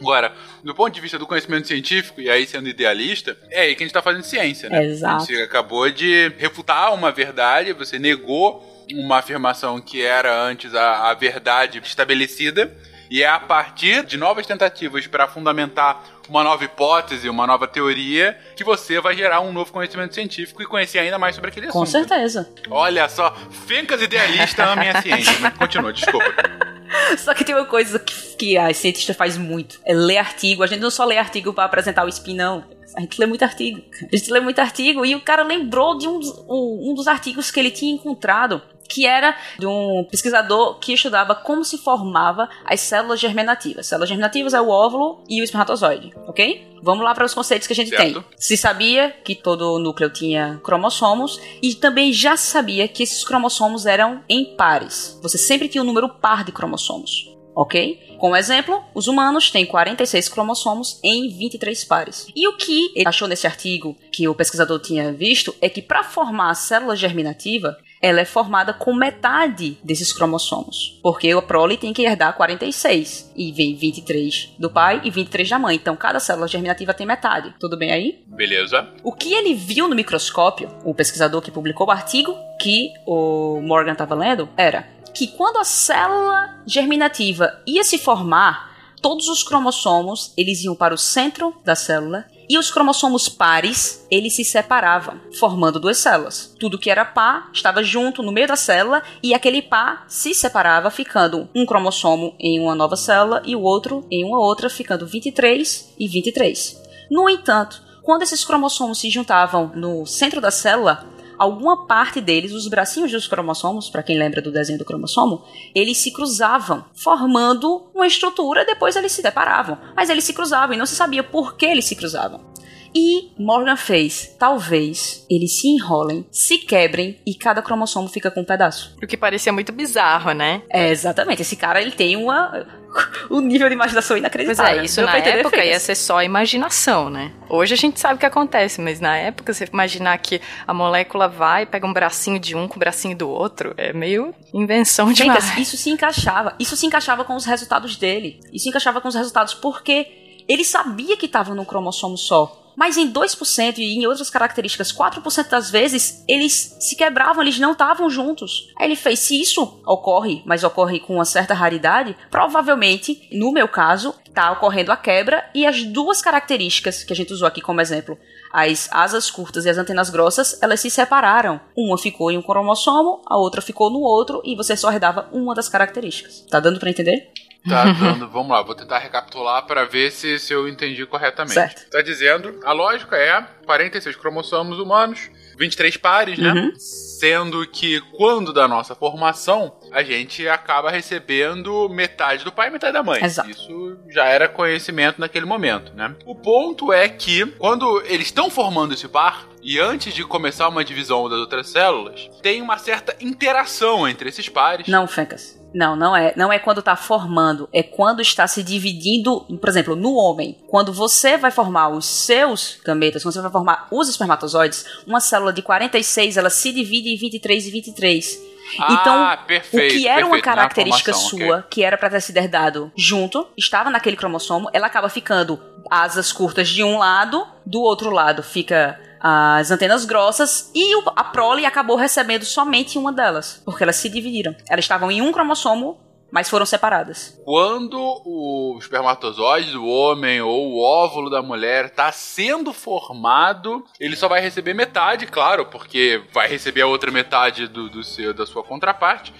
Agora, do ponto de vista do conhecimento científico, e aí sendo idealista, é aí que a gente tá fazendo ciência, né? Exato. Você acabou de refutar uma verdade, você negou uma afirmação que era antes a, a verdade estabelecida, e é a partir de novas tentativas para fundamentar uma nova hipótese, uma nova teoria, que você vai gerar um novo conhecimento científico e conhecer ainda mais sobre aquele Com assunto. certeza. Olha só, Fencas idealistas amem a ciência. Mas continua, desculpa. Só que tem uma coisa que, que a cientista faz muito: é ler artigo. A gente não só lê artigo para apresentar o spin, não. A gente lê muito artigo. A gente lê muito artigo e o cara lembrou de um, dos- um, dos artigos que ele tinha encontrado, que era de um pesquisador que estudava como se formava as células germinativas. Células germinativas é o óvulo e o espermatozoide, ok? Vamos lá para os conceitos que a gente Certo. tem. Se sabia que todo núcleo tinha cromossomos e também já se sabia que esses cromossomos eram em pares. Você sempre tinha um número par de cromossomos. Ok? Como exemplo, os humanos têm 46 cromossomos em 23 pares. E o que ele achou nesse artigo que o pesquisador tinha visto é que para formar a célula germinativa, ela é formada com metade desses cromossomos. Porque a prole tem que herdar 46. E vem 23 do pai e 23 da mãe. Então cada célula germinativa tem metade. Tudo bem aí? Beleza. O que ele viu no microscópio, o pesquisador que publicou o artigo que o Morgan estava lendo, era que quando a célula germinativa ia se formar, todos os cromossomos eles iam para o centro da célula E os cromossomos pares, eles se separavam, formando duas células. Tudo que era par estava junto no meio da célula e aquele par se separava, ficando um cromossomo em uma nova célula e o outro em uma outra, ficando 23 e 23. No entanto, quando esses cromossomos se juntavam no centro da célula, alguma parte deles, os bracinhos dos cromossomos, para quem lembra do desenho do cromossomo, eles se cruzavam, formando uma estrutura, depois eles se separavam. Mas eles se cruzavam e não se sabia por que eles se cruzavam. E Morgan fez, talvez, eles se enrolem, se quebrem e cada cromossomo fica com um pedaço. O que parecia muito bizarro, né? É, exatamente. Esse cara, ele tem uma... um nível de imaginação Pois inacreditável. é, isso Deu na época ia perfeito. ser só imaginação, né? Hoje a gente sabe o que acontece, mas na época você imaginar que a molécula vai, pega um bracinho de um com o bracinho do outro, é meio invenção demais. Fencas, isso se encaixava. Isso se encaixava com os resultados dele. Isso se encaixava com os resultados porque ele sabia que estava num cromossomo só. Mas em 2% e em outras características, 4% das vezes, eles se quebravam, eles não estavam juntos. Aí ele fez, se isso ocorre, mas ocorre com uma certa raridade, provavelmente, no meu caso, está ocorrendo a quebra e as duas características que a gente usou aqui como exemplo, as asas curtas e as antenas grossas, elas se separaram. Uma ficou em um cromossomo, a outra ficou no outro, e você só herdava uma das características. Tá dando pra entender? Tá dando, vamos lá, vou tentar recapitular para ver se, se eu entendi corretamente. Certo. Tá dizendo, a lógica é 46 cromossomos humanos, 23 pares, né? Uhum. Sendo que quando da nossa formação, a gente acaba recebendo metade do pai e metade da mãe. Exato. Isso já era conhecimento naquele momento, né? O ponto é que quando eles estão formando esse par, e antes de começar uma divisão das outras células, tem uma certa interação entre esses pares. Não, Fencas. Não, não é. Não é quando tá formando. É quando está se dividindo. Por exemplo, no homem. Quando você vai formar os seus gametas, quando você vai formar os espermatozoides, uma célula de 46 ela se divide em 23 e 23. Ah, então, perfeito, o que era uma perfeito, na característica formação, sua, ok. que era pra ter sido herdado junto, estava naquele cromossomo, ela acaba ficando asas curtas de um lado, do outro lado fica as antenas grossas e a prole acabou recebendo somente uma delas, porque elas se dividiram. Elas estavam em um cromossomo, mas foram separadas. Quando o espermatozoide do homem ou o óvulo da mulher está sendo formado, ele só vai receber metade, claro, porque vai receber a outra metade do, do seu, da sua contraparte.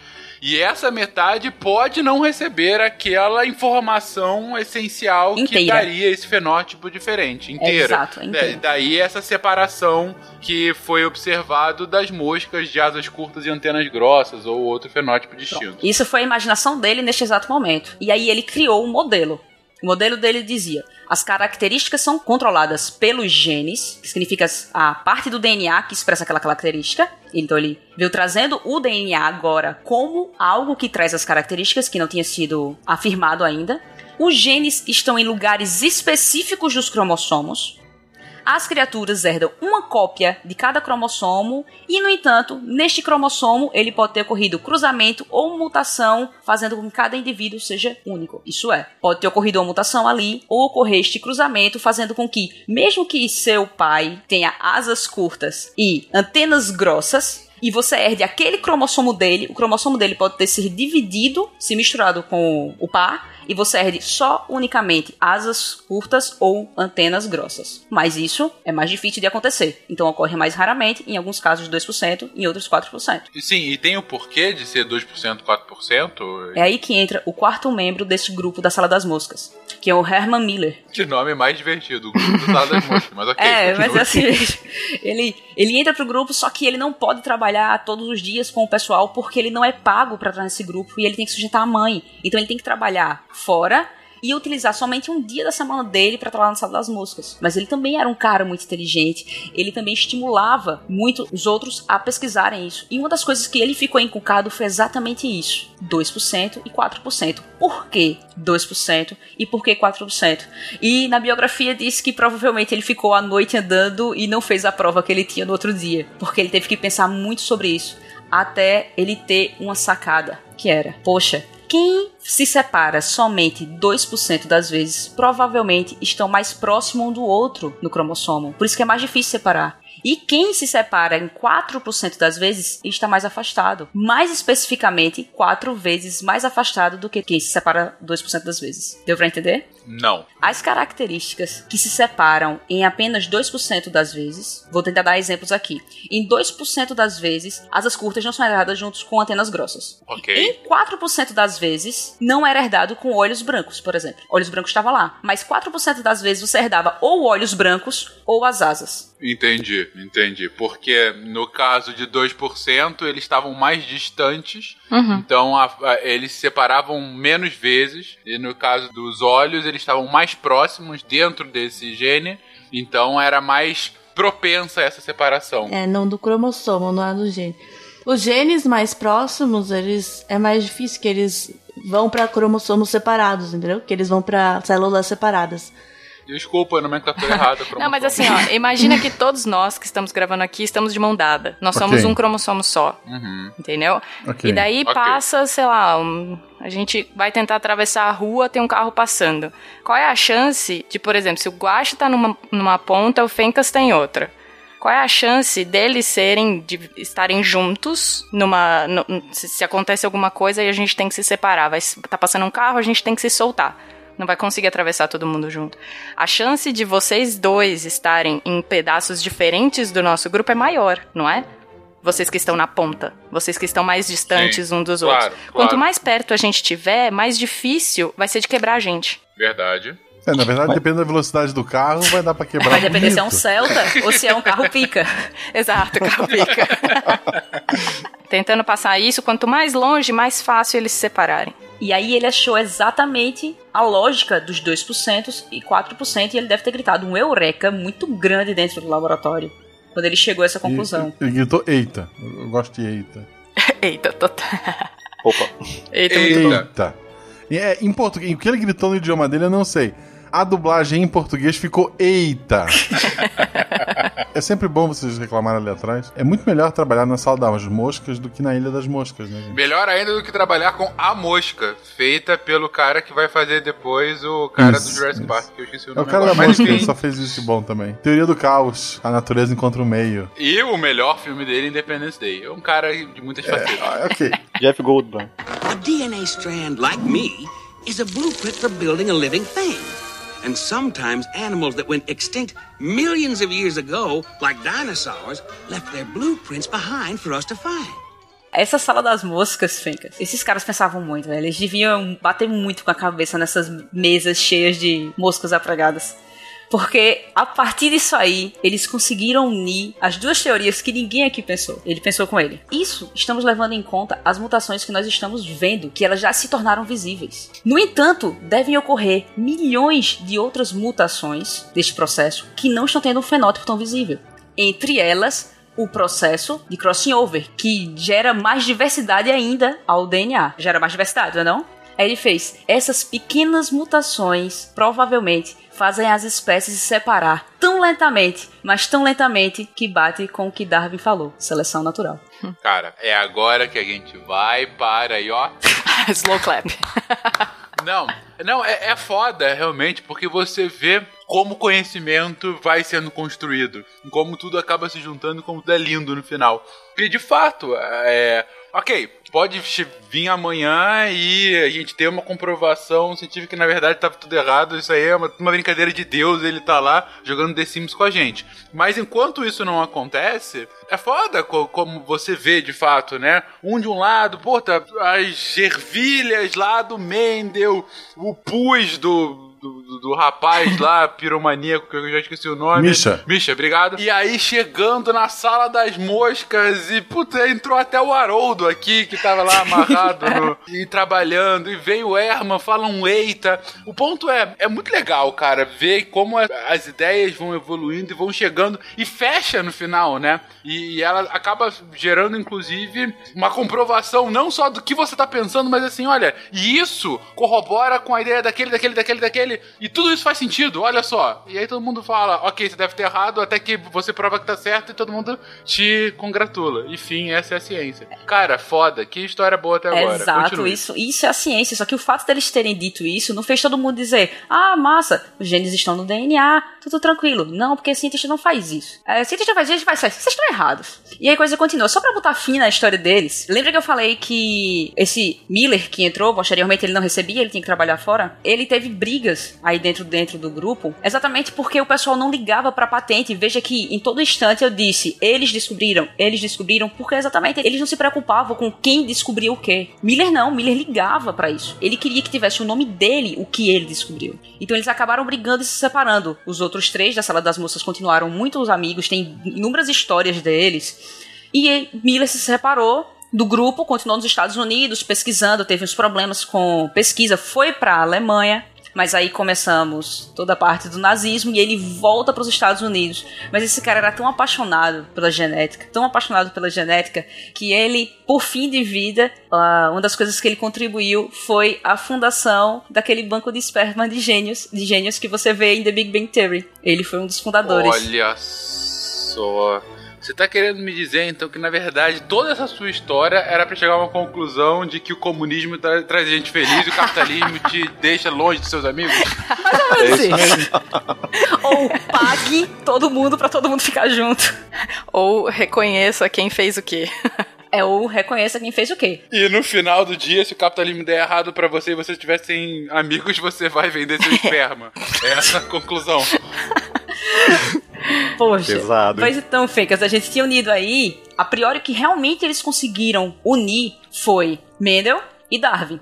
E essa metade pode não receber aquela informação essencial que Inteira. daria esse fenótipo diferente, inteira. Exato, inteira. Da- daí essa separação que foi observado das moscas de asas curtas e antenas grossas ou outro fenótipo distinto. Isso foi a imaginação dele neste exato momento. E aí ele criou um modelo. O modelo dele dizia: as características são controladas pelos genes, que significa a parte do DNA que expressa aquela característica. Então ele veio trazendo o DNA agora como algo que traz as características que não tinha sido afirmado ainda. Os genes estão em lugares específicos dos cromossomos. As criaturas herdam uma cópia de cada cromossomo e, no entanto, neste cromossomo ele pode ter ocorrido cruzamento ou mutação, fazendo com que cada indivíduo seja único. Isso é, pode ter ocorrido uma mutação ali ou ocorrer este cruzamento, fazendo com que, mesmo que seu pai tenha asas curtas e antenas grossas, e você herde aquele cromossomo dele, o cromossomo dele pode ter sido dividido, se misturado com o par, e você herde só unicamente asas curtas ou antenas grossas. Mas isso é mais difícil de acontecer, então ocorre mais raramente, em alguns casos 2%, em outros 4%. E Sim, e tem o porquê de ser 2%, 4%? É aí que entra o quarto membro desse grupo da Sala das Moscas, que é o Herman Miller. Que nome mais divertido, o grupo do Sala das Moscas, mas ok. É, mas assim, ele, ele entra pro grupo, só que ele não pode trabalhar todos os dias com o pessoal porque ele não é pago pra estar nesse grupo e ele tem que sujeitar a mãe. Então ele tem que trabalhar fora e utilizar somente um dia da semana dele pra trabalhar na sala das músicas. Mas ele também era um cara muito inteligente, ele também estimulava muito os outros a pesquisarem isso. E uma das coisas que ele ficou encucado foi exatamente isso: 2% e 4%. Por que 2% e por que 4%? E na biografia diz que provavelmente ele ficou a noite andando e não fez a prova que ele tinha no outro dia, porque ele teve que pensar muito sobre isso até ele ter uma sacada, que era, poxa, quem se separa somente 2% das vezes, provavelmente estão mais próximo um do outro no cromossomo. Por isso que é mais difícil separar. E quem se separa em 4% das vezes está mais afastado. Mais especificamente, 4 vezes mais afastado do que quem se separa 2% das vezes. Deu pra entender? Não. As características que se separam em apenas 2% das vezes, vou tentar dar exemplos aqui. Em 2% das vezes, asas curtas não são herdadas juntos com antenas grossas. Ok. Em 4% das vezes, não era herdado com olhos brancos, por exemplo. Olhos brancos estava lá. Mas 4% das vezes você herdava ou olhos brancos ou as asas. Entendi, entendi. Porque no caso de 2%, eles estavam mais distantes, Uhum. então a- a- eles se separavam menos vezes. E no caso dos olhos, eles estavam mais próximos dentro desse gene, então era mais propensa essa separação. É, não do cromossomo, não é do gene. Os genes mais próximos, eles é mais difícil que eles vão pra cromossomos separados, entendeu? Que eles vão pra células separadas. Desculpa, a nomenclatura errada. Não, mas assim, ó, imagina que todos nós que estamos gravando aqui estamos de mão dada. Nós somos um cromossomo só, Uhum. entendeu? Ok. E daí Ok. passa, sei lá, um- a gente vai tentar atravessar a rua, tem um carro passando. Qual é a chance de, por exemplo, se o Guache tá numa, numa ponta, o Fencas tá em outra? Qual é a chance deles serem, de estarem juntos numa. no- se, se acontece alguma coisa e a gente tem que se separar? Vai, tá passando um carro, a gente tem que se soltar. Não vai conseguir atravessar todo mundo junto. A chance de vocês dois estarem em pedaços diferentes do nosso grupo é maior, não é? Vocês que estão na ponta, vocês que estão mais distantes Sim, um dos claro, outros. claro. Quanto mais perto a gente tiver, mais difícil vai ser de quebrar a gente. Verdade. É, na verdade, depende da velocidade do carro, vai dar pra quebrar. Vai depender se é um. Celta ou se é um carro pica. Exato, capica. Tentando passar isso, quanto mais longe, mais fácil eles se separarem. E aí ele achou exatamente a lógica dos 2% e 4% e ele deve ter gritado um eureka muito grande dentro do laboratório. Quando ele chegou a essa conclusão. E- Ele gritou, eita. Eu gosto de eita. Eita, total. Opa. Eita. Eita. E É, em português, o que ele gritou no idioma dele eu não sei. A dublagem em português ficou eita. é sempre bom vocês reclamarem ali atrás. É muito melhor trabalhar na sala das moscas do que na ilha das moscas, né, gente? Melhor ainda do que trabalhar com a mosca, feita pelo cara que vai fazer depois o cara Isso, do Jurassic isso. Park, que eu esqueci o É o nome. cara da agora, mas mosca, ele enfim. só fez isso de bom também. Teoria do caos. A natureza encontra o meio. E o melhor filme dele, Independence Day. É um cara de muitas facetas. Ah, ok. Jeff Goldblum. A DNA strand like me is a blueprint for building a living thing. And sometimes animals that went extinct millions of years ago, like dinosaurs, left their blueprints behind for us to find. Essa sala das moscas, Fencas, esses caras pensavam muito, velho. Eles deviam bater muito com a cabeça nessas mesas cheias de moscas apregadas. Porque a partir disso aí, eles conseguiram unir as duas teorias que ninguém aqui pensou. Ele pensou com ele. Isso estamos levando em conta as mutações que nós estamos vendo, que elas já se tornaram visíveis. No entanto, devem ocorrer milhões de outras mutações deste processo que não estão tendo um fenótipo tão visível. Entre elas, o processo de crossing over, que gera mais diversidade ainda ao DNA. Gera mais diversidade, não é não? Aí ele fez, essas pequenas mutações provavelmente fazem as espécies se separar tão lentamente, mas tão lentamente que bate com o que Darwin falou, seleção natural. Cara, é agora que a gente vai para aí, ó. Slow clap. Não, não, é, é foda, realmente, porque você vê como o conhecimento vai sendo construído, como tudo acaba se juntando, como tudo é lindo no final. E de fato, é. Ok, pode vir amanhã e a gente ter uma comprovação científica que na verdade estava tudo errado. Isso aí é uma, uma brincadeira de Deus, ele tá lá jogando The Sims com a gente. Mas enquanto isso não acontece, é foda co- como você vê de fato, né? Um de um lado, pô, tá as ervilhas lá do Mendel, o pus do, do, do- do rapaz lá, piromaníaco, que eu já esqueci o nome. Misha. Misha, obrigado. E aí chegando na sala das moscas e, puta, entrou até o Haroldo aqui, que tava lá amarrado no- e trabalhando, e veio o Herman, fala um eita. O ponto é, é muito legal, cara, ver como as ideias vão evoluindo e vão chegando e fecha no final, né? E, e ela acaba gerando, inclusive, uma comprovação não só do que você tá pensando, mas assim, olha, e isso corrobora com a ideia daquele, daquele, daquele, daquele. E tudo isso faz sentido, olha só. E aí todo mundo fala, ok, você deve ter errado, até que você prova que tá certo e todo mundo te congratula. Enfim, essa é a ciência. Cara, foda, que história boa até agora. Exato, Continue. isso, isso é a ciência. Só que o fato deles terem dito isso não fez todo mundo dizer: ah, massa, os genes estão no DNA, tudo tranquilo. Não, porque cientista não faz isso. É, cientista faz isso, faz isso. Vocês estão errados. E aí a coisa continua. Só pra botar fim na história deles, lembra que eu falei que esse Miller que entrou, posteriormente ele não recebia, ele tinha que trabalhar fora? Ele teve brigas aí dentro, dentro do grupo, exatamente porque o pessoal não ligava pra patente. Veja que em todo instante eu disse: eles descobriram, eles descobriram, porque exatamente eles não se preocupavam com quem descobriu o quê. Miller não, Miller ligava pra isso. Ele queria que tivesse o nome dele, o que ele descobriu. Então eles acabaram brigando e se separando. Os outros três da sala das moças continuaram muitos amigos, tem inúmeras histórias deles. E Miller se separou do grupo, continuou nos Estados Unidos pesquisando, teve uns problemas com pesquisa, foi para a Alemanha, mas aí começamos toda a parte do nazismo e ele volta para os Estados Unidos. Mas esse cara era tão apaixonado pela genética, tão apaixonado pela genética, que ele, por fim de vida, uma das coisas que ele contribuiu foi a fundação daquele banco de esperma de gênios, de gênios que você vê em The Big Bang Theory. Ele foi um dos fundadores. Olha só. Você tá querendo me dizer, então, que na verdade toda essa sua história era pra chegar a uma conclusão de que o comunismo tra traz gente feliz e o capitalismo te deixa longe dos seus amigos? É isso mesmo. Ou pague todo mundo pra todo mundo ficar junto. Ou reconheça quem fez o quê. É, ou reconheça quem fez o quê. E no final do dia, se o capitalismo der errado pra você e você tiver sem amigos, você vai vender seu esperma. Essa é a conclusão. Poxa. Pesado. Mas então, Fencas, a gente tinha unido aí. A priori, o que realmente eles conseguiram unir foi Mendel e Darwin.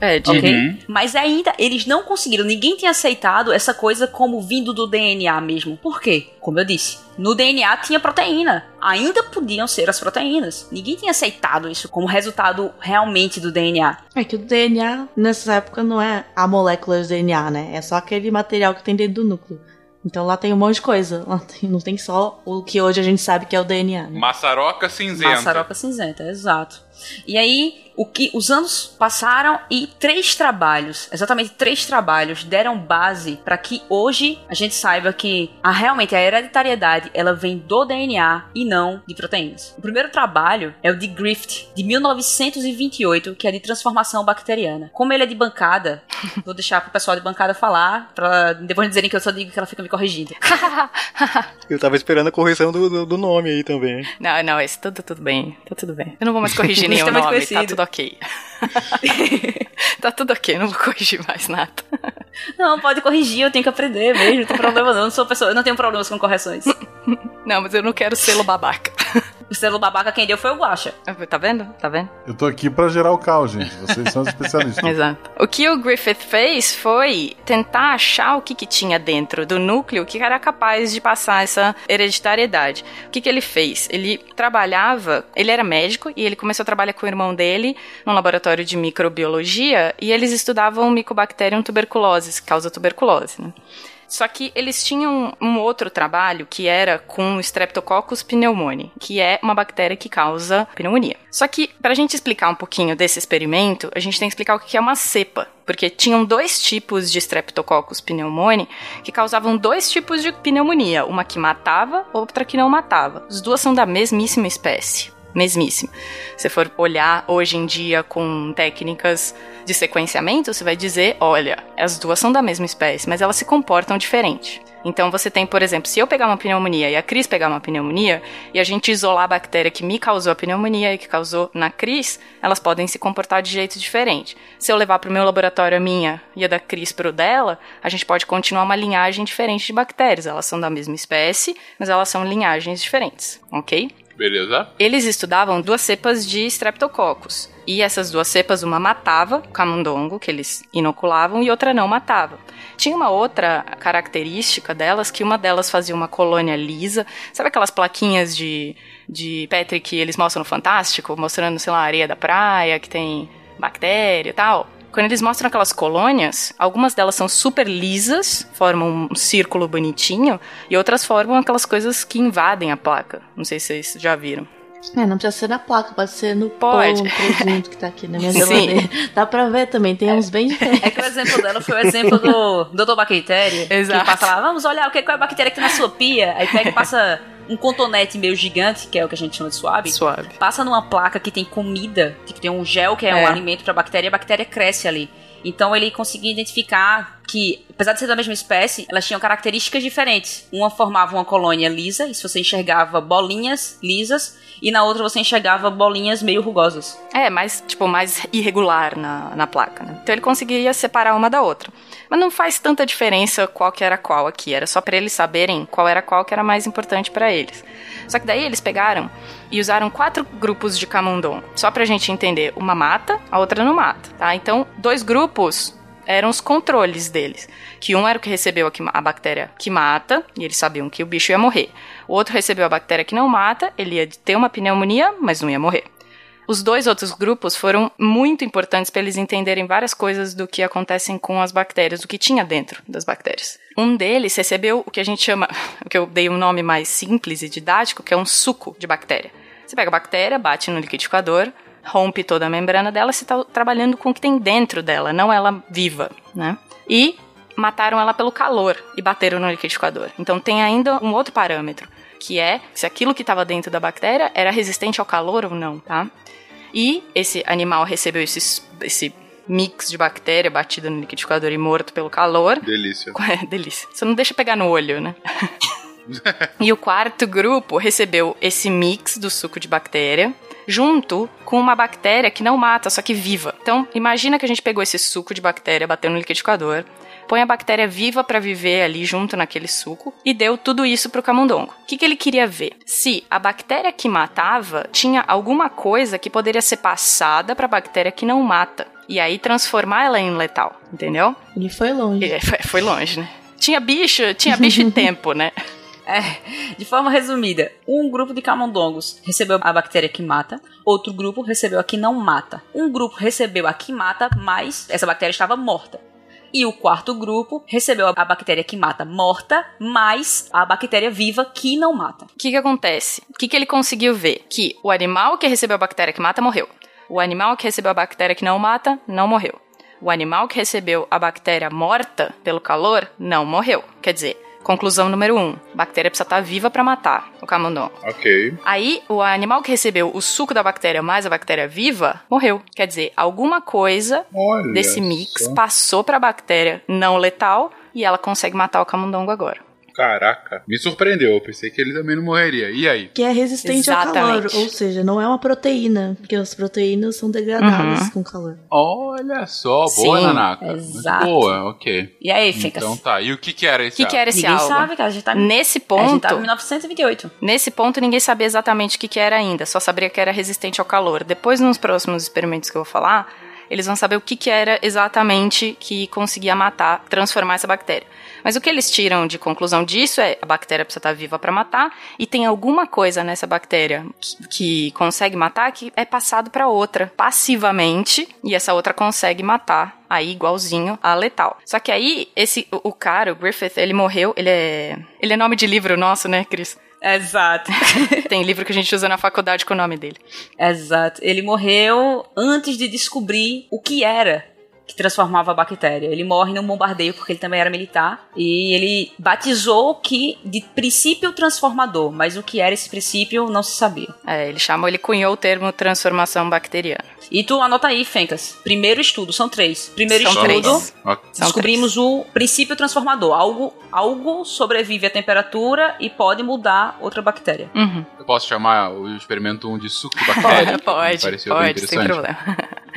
É, de... Ok? Mas ainda eles não conseguiram, ninguém tinha aceitado essa coisa como vindo do DNA mesmo. Por quê? Como eu disse, no DNA tinha proteína. Ainda podiam ser as proteínas. Ninguém tinha aceitado isso como resultado realmente do DNA. É que o DNA, nessa época, não é a molécula do DNA, né? É só aquele material que tem dentro do núcleo. Então lá tem um monte de coisa. Lá tem- não tem só o que hoje a gente sabe que é o DNA. Né? Maçaroca cinzenta. Maçaroca cinzenta, exato. E aí, o que os anos passaram e três trabalhos, exatamente três trabalhos, deram base para que hoje a gente saiba que a, realmente a hereditariedade ela vem do DNA e não de proteínas. O primeiro trabalho é o de Griffith, de 1928, que é de transformação bacteriana. Como ele é de bancada, vou deixar pro pessoal de bancada falar, pra depois dizerem que eu só digo que ela fica me corrigindo. Eu tava esperando a correção do, do, do nome aí também. Não, não, esse tudo, tudo bem. Tá tudo bem. Eu não vou mais corrigir Isso nenhum é nome, tá conhecido. tudo ok. tá tudo ok, não vou corrigir mais nada. Não, pode corrigir, eu tenho que aprender mesmo, não tem problema não, eu não sou pessoa, eu não tenho problemas com correções. Não, mas eu não quero selo babaca. O selo babaca quem deu foi o Guaxa. Tá vendo? Tá vendo? Eu tô aqui pra gerar o caos, gente. Vocês são os especialistas. Exato. O que o Griffith fez foi tentar achar o que, que tinha dentro do núcleo que era capaz de passar essa hereditariedade. O que, que ele fez? Ele trabalhava, ele era médico e ele começou a trabalhar com o irmão dele num laboratório de microbiologia e eles estudavam Mycobacterium tuberculosis, que causa tuberculose. Né? Só que eles tinham um outro trabalho que era com Streptococcus pneumoniae, que é uma bactéria que causa pneumonia. Só que, para a gente explicar um pouquinho desse experimento, a gente tem que explicar o que é uma cepa. Porque tinham dois tipos de Streptococcus pneumoniae que causavam dois tipos de pneumonia, uma que matava, outra que não matava. As duas são da mesmíssima espécie mesmíssimo. Se for olhar hoje em dia com técnicas de sequenciamento, você vai dizer, olha, as duas são da mesma espécie, mas elas se comportam diferente. Então você tem, por exemplo, se eu pegar uma pneumonia e a Cris pegar uma pneumonia, e a gente isolar a bactéria que me causou a pneumonia e que causou na Cris, elas podem se comportar de jeito diferente. Se eu levar para o meu laboratório a minha e a da Cris para o dela, a gente pode continuar uma linhagem diferente de bactérias. Elas são da mesma espécie, mas elas são linhagens diferentes, ok? Beleza? Eles estudavam duas cepas de streptococcus. E essas duas cepas, uma matava o camundongo, que eles inoculavam, e outra não matava. Tinha uma outra característica delas, que uma delas fazia uma colônia lisa. Sabe aquelas plaquinhas de, de Petri que eles mostram no Fantástico? Mostrando, sei lá, a areia da praia, que tem bactéria e tal? Quando eles mostram aquelas colônias, algumas delas são super lisas, formam um círculo bonitinho, e outras formam aquelas coisas que invadem a placa. Não sei se vocês já viram. É, não precisa ser na placa, pode ser no Pode. pão, presunto que tá aqui na minha Sim. geladeira. Dá pra ver também, tem uns bem diferentes. É que o exemplo dela foi o exemplo do Dr. Bactéria. Exato. Que passa lá, vamos olhar o que qual é a bactéria que tem na sua pia. Aí pega e passa um contonete meio gigante, que é o que a gente chama de suave. Suave. Passa numa placa que tem comida, que tem um gel que é, um É. alimento pra bactéria, e a bactéria cresce ali. Então ele conseguia identificar que, apesar de ser da mesma espécie, elas tinham características diferentes. Uma formava uma colônia lisa, e se você enxergava bolinhas lisas, e na outra você enxergava bolinhas meio rugosas. É, mais, tipo, mais irregular na, na placa, né? Então ele conseguiria separar uma da outra. Mas não faz tanta diferença qual que era qual aqui. Era só pra eles saberem qual era qual que era mais importante pra eles. Só que daí eles pegaram e usaram quatro grupos de camundongo. Só pra gente entender. Uma mata, a outra não mata, tá? Então, dois grupos eram os controles deles. Que um era o que recebeu a, a bactéria que mata, e eles sabiam que o bicho ia morrer. O outro recebeu a bactéria que não mata, ele ia ter uma pneumonia, mas não ia morrer. Os dois outros grupos foram muito importantes para eles entenderem várias coisas do que acontecem com as bactérias, do que tinha dentro das bactérias. Um deles recebeu o que a gente chama, o que eu dei um nome mais simples e didático, que é um suco de bactéria. Você pega a bactéria, bate no liquidificador, rompe toda a membrana dela, você está trabalhando com o que tem dentro dela, não ela viva, né? E mataram ela pelo calor e bateram no liquidificador. Então tem ainda um outro parâmetro, que é se aquilo que estava dentro da bactéria era resistente ao calor ou não, tá? E esse animal recebeu esse, esse mix de bactéria batido no liquidificador e morto pelo calor. Delícia. É, delícia. Você não deixa pegar no olho, né? e o quarto grupo recebeu esse mix do suco de bactéria junto com uma bactéria que não mata, só que viva. Então, imagina que a gente pegou esse suco de bactéria, bateu no liquidificador, põe a bactéria viva para viver ali junto naquele suco e deu tudo isso pro camundongo. O que, que ele queria ver? Se a bactéria que matava tinha alguma coisa que poderia ser passada para a bactéria que não mata. E aí transformar ela em letal, entendeu? Ele foi longe. É, foi, foi longe, né? Tinha bicho, tinha bicho e tempo, né? É, de forma resumida, um grupo de camundongos recebeu a bactéria que mata, outro grupo recebeu a que não mata. Um grupo recebeu a que mata, mas essa bactéria estava morta. E o quarto grupo recebeu a bactéria que mata morta, mais a bactéria viva que não mata. O que, que acontece? O que, que ele conseguiu ver? Que o animal que recebeu a bactéria que mata morreu. O animal que recebeu a bactéria que não mata não morreu. O animal que recebeu a bactéria morta pelo calor não morreu. Quer dizer, conclusão número um: a bactéria precisa estar viva para matar o camundongo. Ok. Aí, o animal que recebeu o suco da bactéria mais a bactéria viva morreu. Quer dizer, alguma coisa Olha desse mix só. passou para a bactéria não letal e ela consegue matar o camundongo agora. Caraca, me surpreendeu. Eu pensei que ele também não morreria. E aí? Que é resistente ao calor, Exatamente. ou seja, não é uma proteína, porque as proteínas são degradadas Uhum. com calor. Olha só, boa, Sim, Nanaka. exato. Boa, ok. E aí, Fencas? Então tá. E o que que era O esse que, que era esse Ninguém algo? sabe, cara. A gente tá, Nesse a gente ponto, tá em 1928. nesse ponto ninguém sabia exatamente o que, que era ainda, só sabia que era resistente ao calor. Depois, nos próximos experimentos que eu vou falar, eles vão saber o que, que era exatamente que conseguia matar, transformar essa bactéria. Mas o que eles tiram de conclusão disso é a bactéria precisa estar viva para matar e tem alguma coisa nessa bactéria que, que consegue matar que é passado para outra passivamente e essa outra consegue matar aí igualzinho a letal. Só que aí esse o, cara, o Griffith, ele morreu, ele é ele é nome de livro nosso, né, Cris? Exato. Tem livro que a gente usa na faculdade com o nome dele. Exato. Ele morreu antes de descobrir o que era transformava a bactéria. Ele morre num bombardeio porque ele também era militar e ele batizou o que de princípio transformador, mas o que era esse princípio não se sabia. É, ele chamou, ele cunhou o termo transformação bacteriana. E tu anota aí, Fencas. Primeiro estudo, são três. Primeiro São estudo, três. Descobrimos o princípio transformador. Algo, algo sobrevive à temperatura e pode mudar outra bactéria. Uhum. Eu posso chamar o experimento 1 de suco de bactéria? Pode, bem pode, sem problema.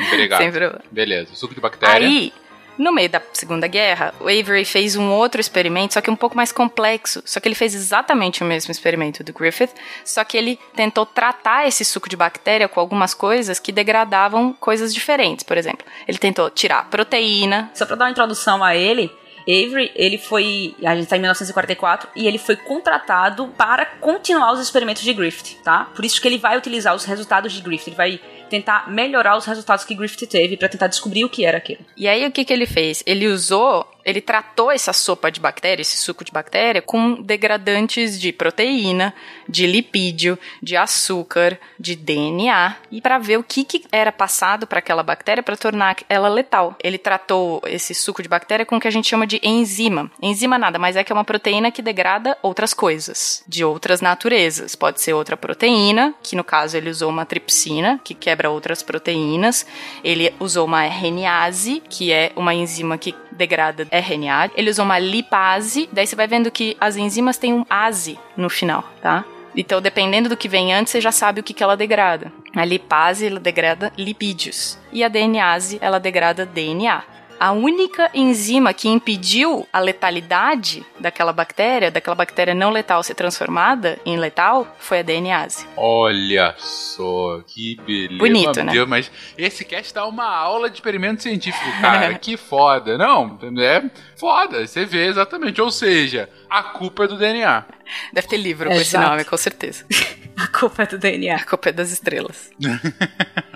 Obrigado. Sem problema. Beleza, suco de bactéria. Aí, no meio da Segunda Guerra, o Avery fez um outro experimento, só que um pouco mais complexo. Só que ele fez exatamente o mesmo experimento do Griffith, só que ele tentou tratar esse suco de bactéria com algumas coisas que degradavam coisas diferentes. Por exemplo, ele tentou tirar proteína. Só pra dar uma introdução a ele, Avery, ele foi. A gente tá em 1944 e ele foi contratado para continuar os experimentos de Griffith, tá? Por isso que ele vai utilizar os resultados de Griffith. Ele vai tentar melhorar os resultados que Griffith teve para tentar descobrir o que era aquilo. E aí o que, que ele fez? Ele usou, ele tratou essa sopa de bactéria, esse suco de bactéria, com degradantes de proteína, de lipídio, de açúcar, de DNA, e para ver o que, que era passado para aquela bactéria para tornar ela letal. Ele tratou esse suco de bactéria com o que a gente chama de enzima. Enzima nada, mas é que é uma proteína que degrada outras coisas, de outras naturezas. Pode ser outra proteína, que no caso ele usou uma tripsina, que quebra outras proteínas. Ele usou uma RNase, que é uma enzima que degrada RNA. Ele usou uma lipase, daí você vai vendo que as enzimas têm um ase no final, tá? Então, dependendo do que vem antes, você já sabe o que, que ela degrada. A lipase, ela degrada lipídios. E a DNase, ela degrada DNA. A única enzima que impediu a letalidade daquela bactéria, daquela bactéria não letal ser transformada em letal, foi a DNase. Olha só, que beleza. Bonito, né? Deus, mas esse cast dá uma aula de experimento científico, cara. que foda. Não, é foda. Você vê exatamente. Ou seja, a culpa é do DNA. Deve ter livro com esse Exato. nome, com certeza. A culpa é do DNA. A culpa é das estrelas.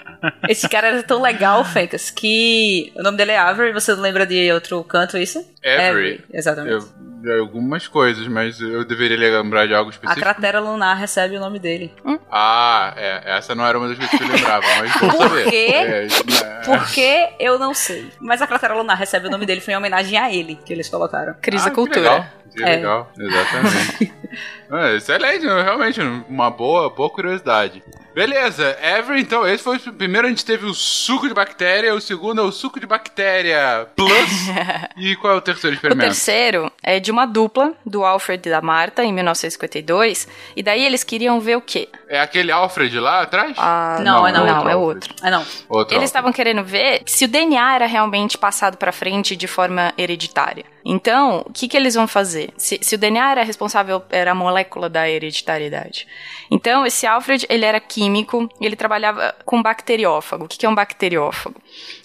Esse cara era tão legal, Fencas, que o nome dele é Avery. Você não lembra de outro canto isso? Avery. Exatamente. Eu, algumas coisas, mas eu deveria lembrar de algo A específico. cratera lunar recebe o nome dele. Ah, é, essa não era uma das coisas que eu lembrava, mas vou Por saber. quê? É, é, Por que eu não sei. Mas a cratera lunar recebe o nome dele, foi em homenagem a ele que eles colocaram. Cris ah, da cultura. Que É. legal, exatamente. é, excelente, realmente, uma boa, boa curiosidade. Beleza, Ever, então, esse foi o primeiro, a gente teve o suco de bactéria, o segundo é o suco de bactéria plus, e qual é o terceiro O experimento? terceiro é de uma dupla, do Alfred e da Marta, em 1952. E daí eles queriam ver o quê? É aquele Alfred lá atrás? Ah, Não, é não, não, é Alfred. outro. Ah, não. Outro Eles estavam querendo ver se o DNA era realmente passado pra frente de forma hereditária. Então, o que, que eles vão fazer? Se, se o DNA era responsável, era a molécula da hereditariedade. Então, esse Alfred, ele era químico e ele trabalhava com bacteriófago. O que, que é um bacteriófago?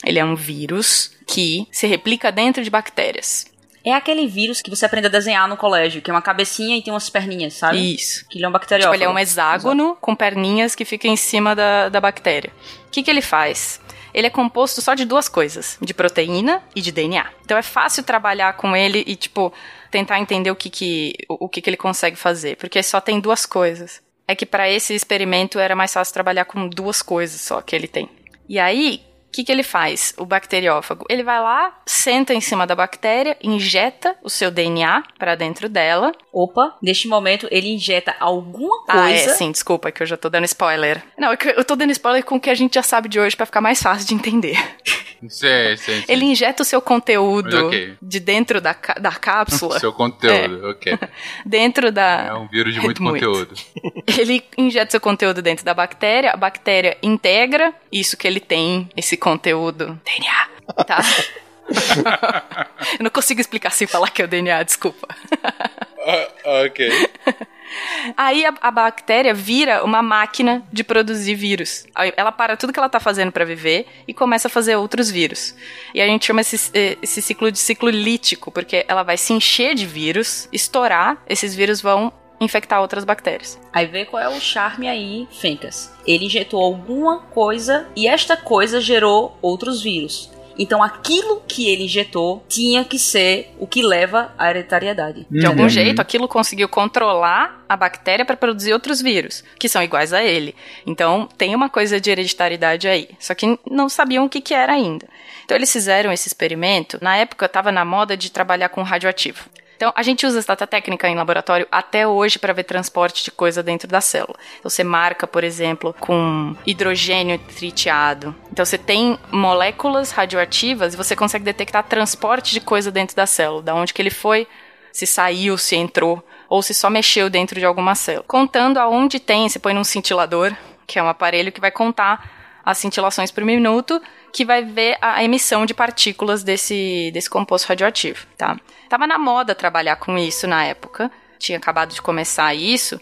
Ele é um vírus que se replica dentro de bactérias. É aquele vírus que você aprende a desenhar no colégio, que é uma cabecinha e tem umas perninhas, sabe? Isso. Que ele é um bacteriófago. Tipo, ele é um hexágono com perninhas que fica em cima da, da bactéria. O que, que ele faz? Ele é composto só de duas coisas, de proteína e de DNA. Então é fácil trabalhar com ele e, tipo, tentar entender o que, que, o, o que, que ele consegue fazer, porque só tem duas coisas. É que para esse experimento era mais fácil trabalhar com duas coisas só que ele tem. E aí, o que, que ele faz, o bacteriófago? Ele vai lá, senta em cima da bactéria, injeta o seu DNA para dentro dela. Opa, neste momento ele injeta alguma Ah, coisa. é, sim, desculpa, que eu já tô dando spoiler. Não, é que eu tô dando spoiler com o que a gente já sabe de hoje pra ficar mais fácil de entender. Sim, sim, sim. Ele injeta o seu conteúdo Ok. de dentro da, da cápsula, Seu conteúdo, ok. dentro É da. um vírus de muito, Muito. conteúdo. Ele injeta seu conteúdo dentro da bactéria, a bactéria integra isso que ele tem, esse conteúdo. DNA, tá? eu não consigo explicar sem falar que é o DNA, desculpa. Ah, ok. Aí a, a bactéria vira uma máquina de produzir vírus. Ela para tudo que ela tá fazendo pra viver e começa a fazer outros vírus. E a gente chama esse, eh, esse ciclo de ciclo lítico, porque ela vai se encher de vírus, estourar, esses vírus vão infectar outras bactérias. Aí vê qual é o charme aí, Fencas. Ele injetou alguma coisa e esta coisa gerou outros vírus. Então aquilo que ele injetou tinha que ser o que leva à hereditariedade. De algum jeito, aquilo conseguiu controlar a bactéria para produzir outros vírus, que são iguais a ele. Então, tem uma coisa de hereditariedade aí. Só que não sabiam o que, que era ainda. Então, eles fizeram esse experimento. Na época, estava na moda de trabalhar com radioativo. Então, a gente usa essa técnica em laboratório até hoje para ver transporte de coisa dentro da célula. Então, você marca, por exemplo, com hidrogênio tritiado. Então, você tem moléculas radioativas e você consegue detectar transporte de coisa dentro da célula. Da onde que ele foi, se saiu, se entrou, ou se só mexeu dentro de alguma célula. Contando aonde tem, você põe num cintilador, que é um aparelho que vai contar as cintilações por minuto, que vai ver a emissão de partículas desse, desse composto radioativo, tá? Tava na moda trabalhar com isso na época, tinha acabado de começar isso,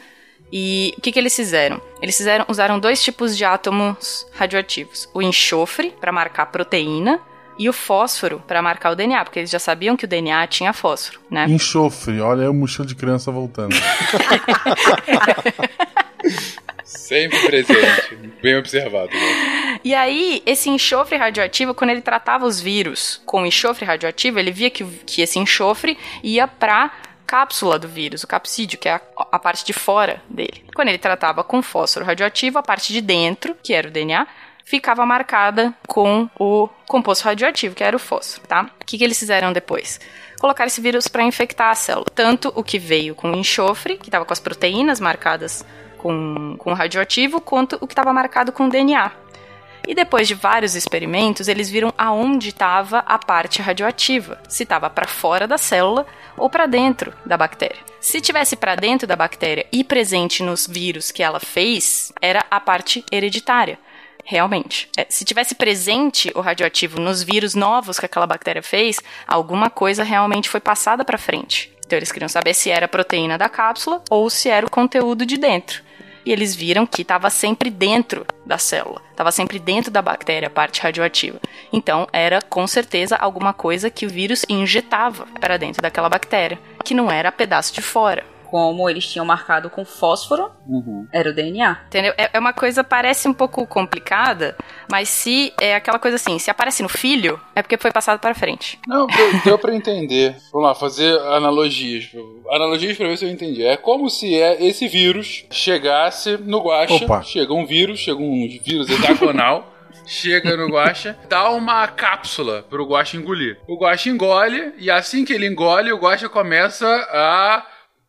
e o que, que eles fizeram? Eles fizeram, usaram dois tipos de átomos radioativos: o enxofre, para marcar proteína, e o fósforo, para marcar o DNA, porque eles já sabiam que o DNA tinha fósforo, né? Enxofre, olha aí o mochila de criança voltando. Sempre presente. Bem observado. né? E aí, esse enxofre radioativo, quando ele tratava os vírus com enxofre radioativo, ele via que, que esse enxofre ia pra cápsula do vírus, o capsídeo, que é a, a parte de fora dele. Quando ele tratava com fósforo radioativo, a parte de dentro, que era o DNA, ficava marcada com o composto radioativo, que era o fósforo, tá? O que, que eles fizeram depois? Colocar esse vírus para infectar a célula. Tanto o que veio com enxofre, que estava com as proteínas marcadas com, com radioativo, quanto o que estava marcado com DNA. E depois de vários experimentos, eles viram aonde estava a parte radioativa, se estava para fora da célula ou para dentro da bactéria. Se tivesse para dentro da bactéria e presente nos vírus que ela fez, era a parte hereditária. Realmente. É, se tivesse presente o radioativo nos vírus novos que aquela bactéria fez, alguma coisa realmente foi passada para frente. Então eles queriam saber se era a proteína da cápsula ou se era o conteúdo de dentro e eles viram que estava sempre dentro da célula, estava sempre dentro da bactéria a parte radioativa. Então era com certeza alguma coisa que o vírus injetava para dentro daquela bactéria, que não era pedaço de fora como eles tinham marcado com fósforo, Uhum. era o DNA. Entendeu? É é uma coisa, parece um pouco complicada, mas se é aquela coisa assim, se aparece no filho, é porque foi passado para frente. Não, deu, deu pra entender. Vamos lá, fazer analogias. Analogias pra ver se eu entendi. É como se é esse vírus chegasse no guacha. Opa. Chega um vírus, chega um vírus hexagonal. Chega no guacha, dá uma cápsula pro guacha engolir. O guacha engole, e assim que ele engole, o guacha começa a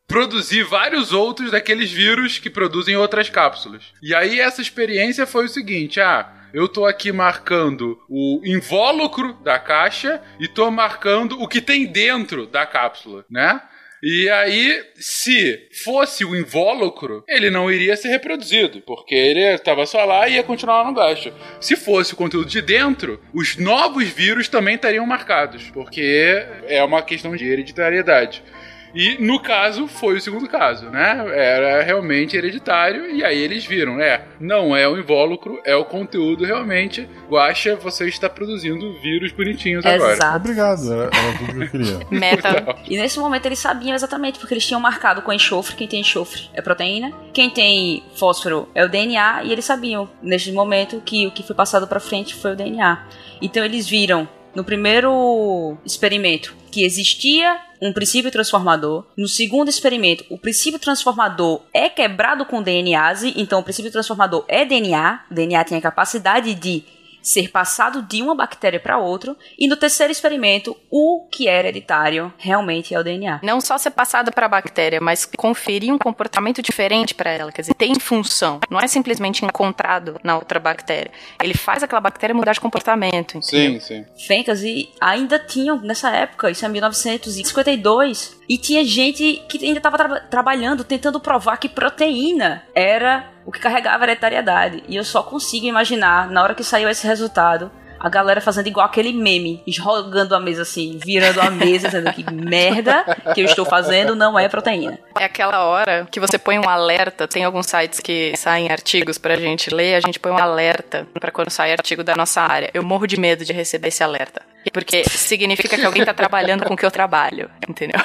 produzir vários outros daqueles vírus que produzem outras cápsulas. E aí essa experiência foi o seguinte, ah, eu tô aqui marcando o invólucro da caixa e tô marcando o que tem dentro da cápsula, né? E aí, se fosse o invólucro, ele não iria ser reproduzido, porque ele estava só lá e ia continuar lá no gasto. Se fosse o conteúdo de dentro, os novos vírus também estariam marcados, porque é uma questão de hereditariedade. E no caso, foi o segundo caso, né? Era realmente hereditário, e aí eles viram, é, não é o invólucro, é o conteúdo realmente. Guaxa, você está produzindo vírus bonitinhos agora. Exato. Obrigado, era, era tudo que eu queria. Meta. E nesse momento eles sabiam exatamente, porque eles tinham marcado com enxofre. Quem tem enxofre é proteína, quem tem fósforo é o DNA, e eles sabiam, neste momento, que o que foi passado para frente foi o DNA. Então eles viram no primeiro experimento que existia um princípio transformador. No segundo experimento, o princípio transformador é quebrado com DNase, então o princípio transformador é DNA. O DNA tem a capacidade de ser passado de uma bactéria para outra. E no terceiro experimento, o que é hereditário realmente é o DNA. Não só ser passado para a bactéria, mas conferir um comportamento diferente para ela. Quer dizer, tem função. Não é simplesmente encontrado na outra bactéria. Ele faz aquela bactéria mudar de comportamento. Sim, entendeu? sim. Fencas e ainda tinham nessa época, isso é 1952, e tinha gente que ainda estava trabalhando tentando provar que proteína era o que carregava a hereditariedade. E eu só consigo imaginar, na hora que saiu esse resultado, a galera fazendo igual aquele meme, jogando a mesa assim, virando a mesa, dizendo que merda que eu estou fazendo não é proteína. É aquela hora que você põe um alerta. Tem alguns sites que saem artigos pra gente ler, a gente põe um alerta pra quando sai artigo da nossa área. Eu morro de medo de receber esse alerta. Porque significa que alguém tá trabalhando com o que eu trabalho, entendeu?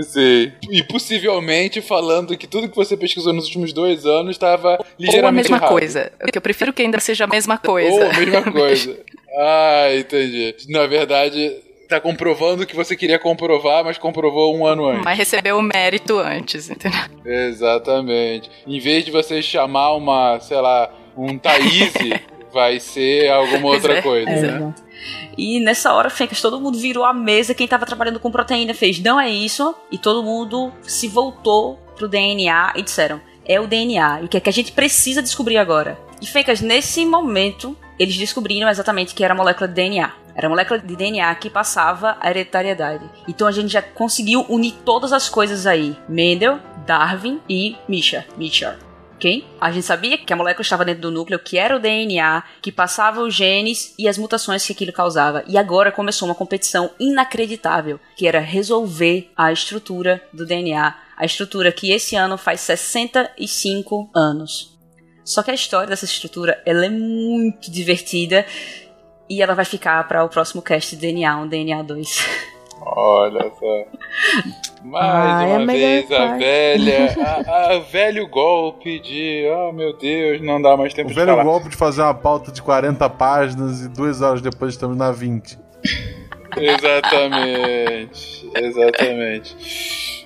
Sim. E possivelmente falando que tudo que você pesquisou nos últimos dois anos estava ligeiramente Ou a mesma errado. coisa. Porque eu prefiro que ainda seja a mesma coisa. Ou a mesma coisa. Ah, entendi. Na verdade, tá comprovando o que você queria comprovar, mas comprovou um ano antes. Mas recebeu o mérito antes, entendeu? Exatamente. Em vez de você chamar uma, sei lá, um Thaís, vai ser alguma outra é, coisa, pois é. né? E nessa hora, Fencas, todo mundo virou a mesa. Quem tava trabalhando com proteína fez, não é isso. E todo mundo se voltou pro DNA e disseram, é o DNA. E o que é que a gente precisa descobrir agora? E Fencas, nesse momento, eles descobriram exatamente que era a molécula de DNA. Era a molécula de DNA que passava a hereditariedade. Então a gente já conseguiu unir todas as coisas aí. Mendel, Darwin e. Misha. Ok? A gente sabia que a molécula estava dentro do núcleo, que era o DNA, que passava os genes e as mutações que aquilo causava. E agora começou uma competição inacreditável, que era resolver a estrutura do DNA. A estrutura que esse ano faz 65 anos. Só que a história dessa estrutura ela é muito divertida e ela vai ficar para o próximo cast de DNA 1, DNA 2. Olha só. Mais Ah, é a uma vez a parte. velha. A, a velho golpe de. Oh meu Deus, não dá mais tempo O de velho falar. golpe de fazer uma pauta de 40 páginas e duas horas depois estamos na 20. Exatamente. Exatamente.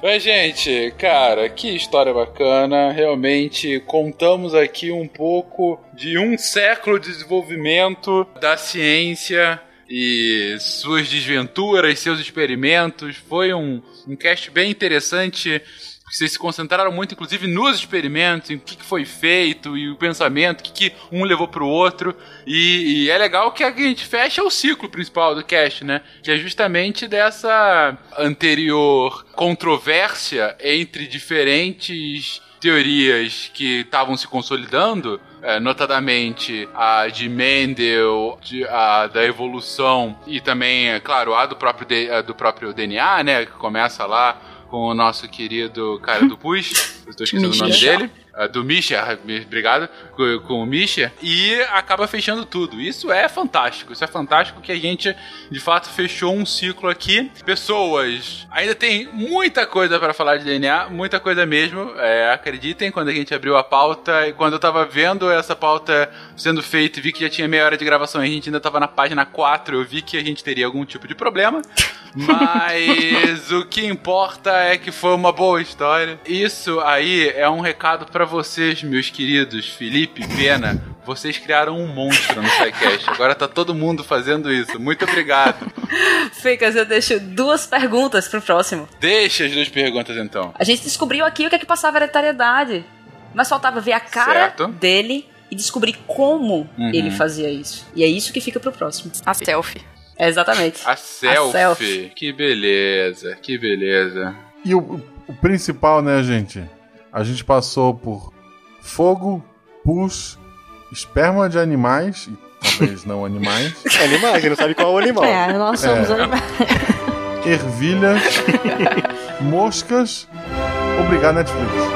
Mas, gente, cara, que história bacana. Realmente contamos aqui um pouco de um século de desenvolvimento da ciência e suas desventuras, seus experimentos. Foi um, um cast bem interessante. Vocês se concentraram muito, inclusive, nos experimentos, em o que, foi feito e o pensamento, o que, que um levou pro outro. E, e é legal que a gente fecha o ciclo principal do cast, né? Que é justamente dessa anterior controvérsia entre diferentes teorias que estavam se consolidando, é, notadamente a de Mendel, de- a da evolução e também, é claro, a do próprio, a do próprio DNA, né? Que começa lá com o nosso querido cara do Push, eu tô esquecendo o nome dele. ah, Do Misha, obrigado, com, com o Misha, e acaba fechando tudo. Isso é fantástico, isso é fantástico que a gente, de fato, fechou um ciclo aqui. Pessoas, ainda tem muita coisa para falar de DNA, muita coisa mesmo, é, acreditem, quando a gente abriu a pauta, e quando eu tava vendo essa pauta sendo feita e vi que já tinha meia hora de gravação e a gente ainda tava na página 4, eu vi que a gente teria algum tipo de problema. Mas o que importa é que foi uma boa história. Isso aí é um recado pra vocês, meus queridos Felipe, Pena. Vocês criaram um monstro no SciCast. Agora tá todo mundo fazendo isso. Muito obrigado. Ficas, eu deixo duas perguntas pro próximo. Deixa as duas perguntas então. A gente descobriu aqui o que é que passava a hereditariedade. Mas faltava ver a cara Certo. dele e descobrir como Uhum. ele fazia isso. E é isso que fica pro próximo. A selfie. É exatamente. A selfie. selfie. Que beleza, que beleza. E o, o principal, né, gente? A gente passou por fogo, pus, esperma de animais, e talvez não animais, Animais, você não sabe qual é o animal. É, nós somos É. animais. ervilhas, moscas. Obrigado, Netflix.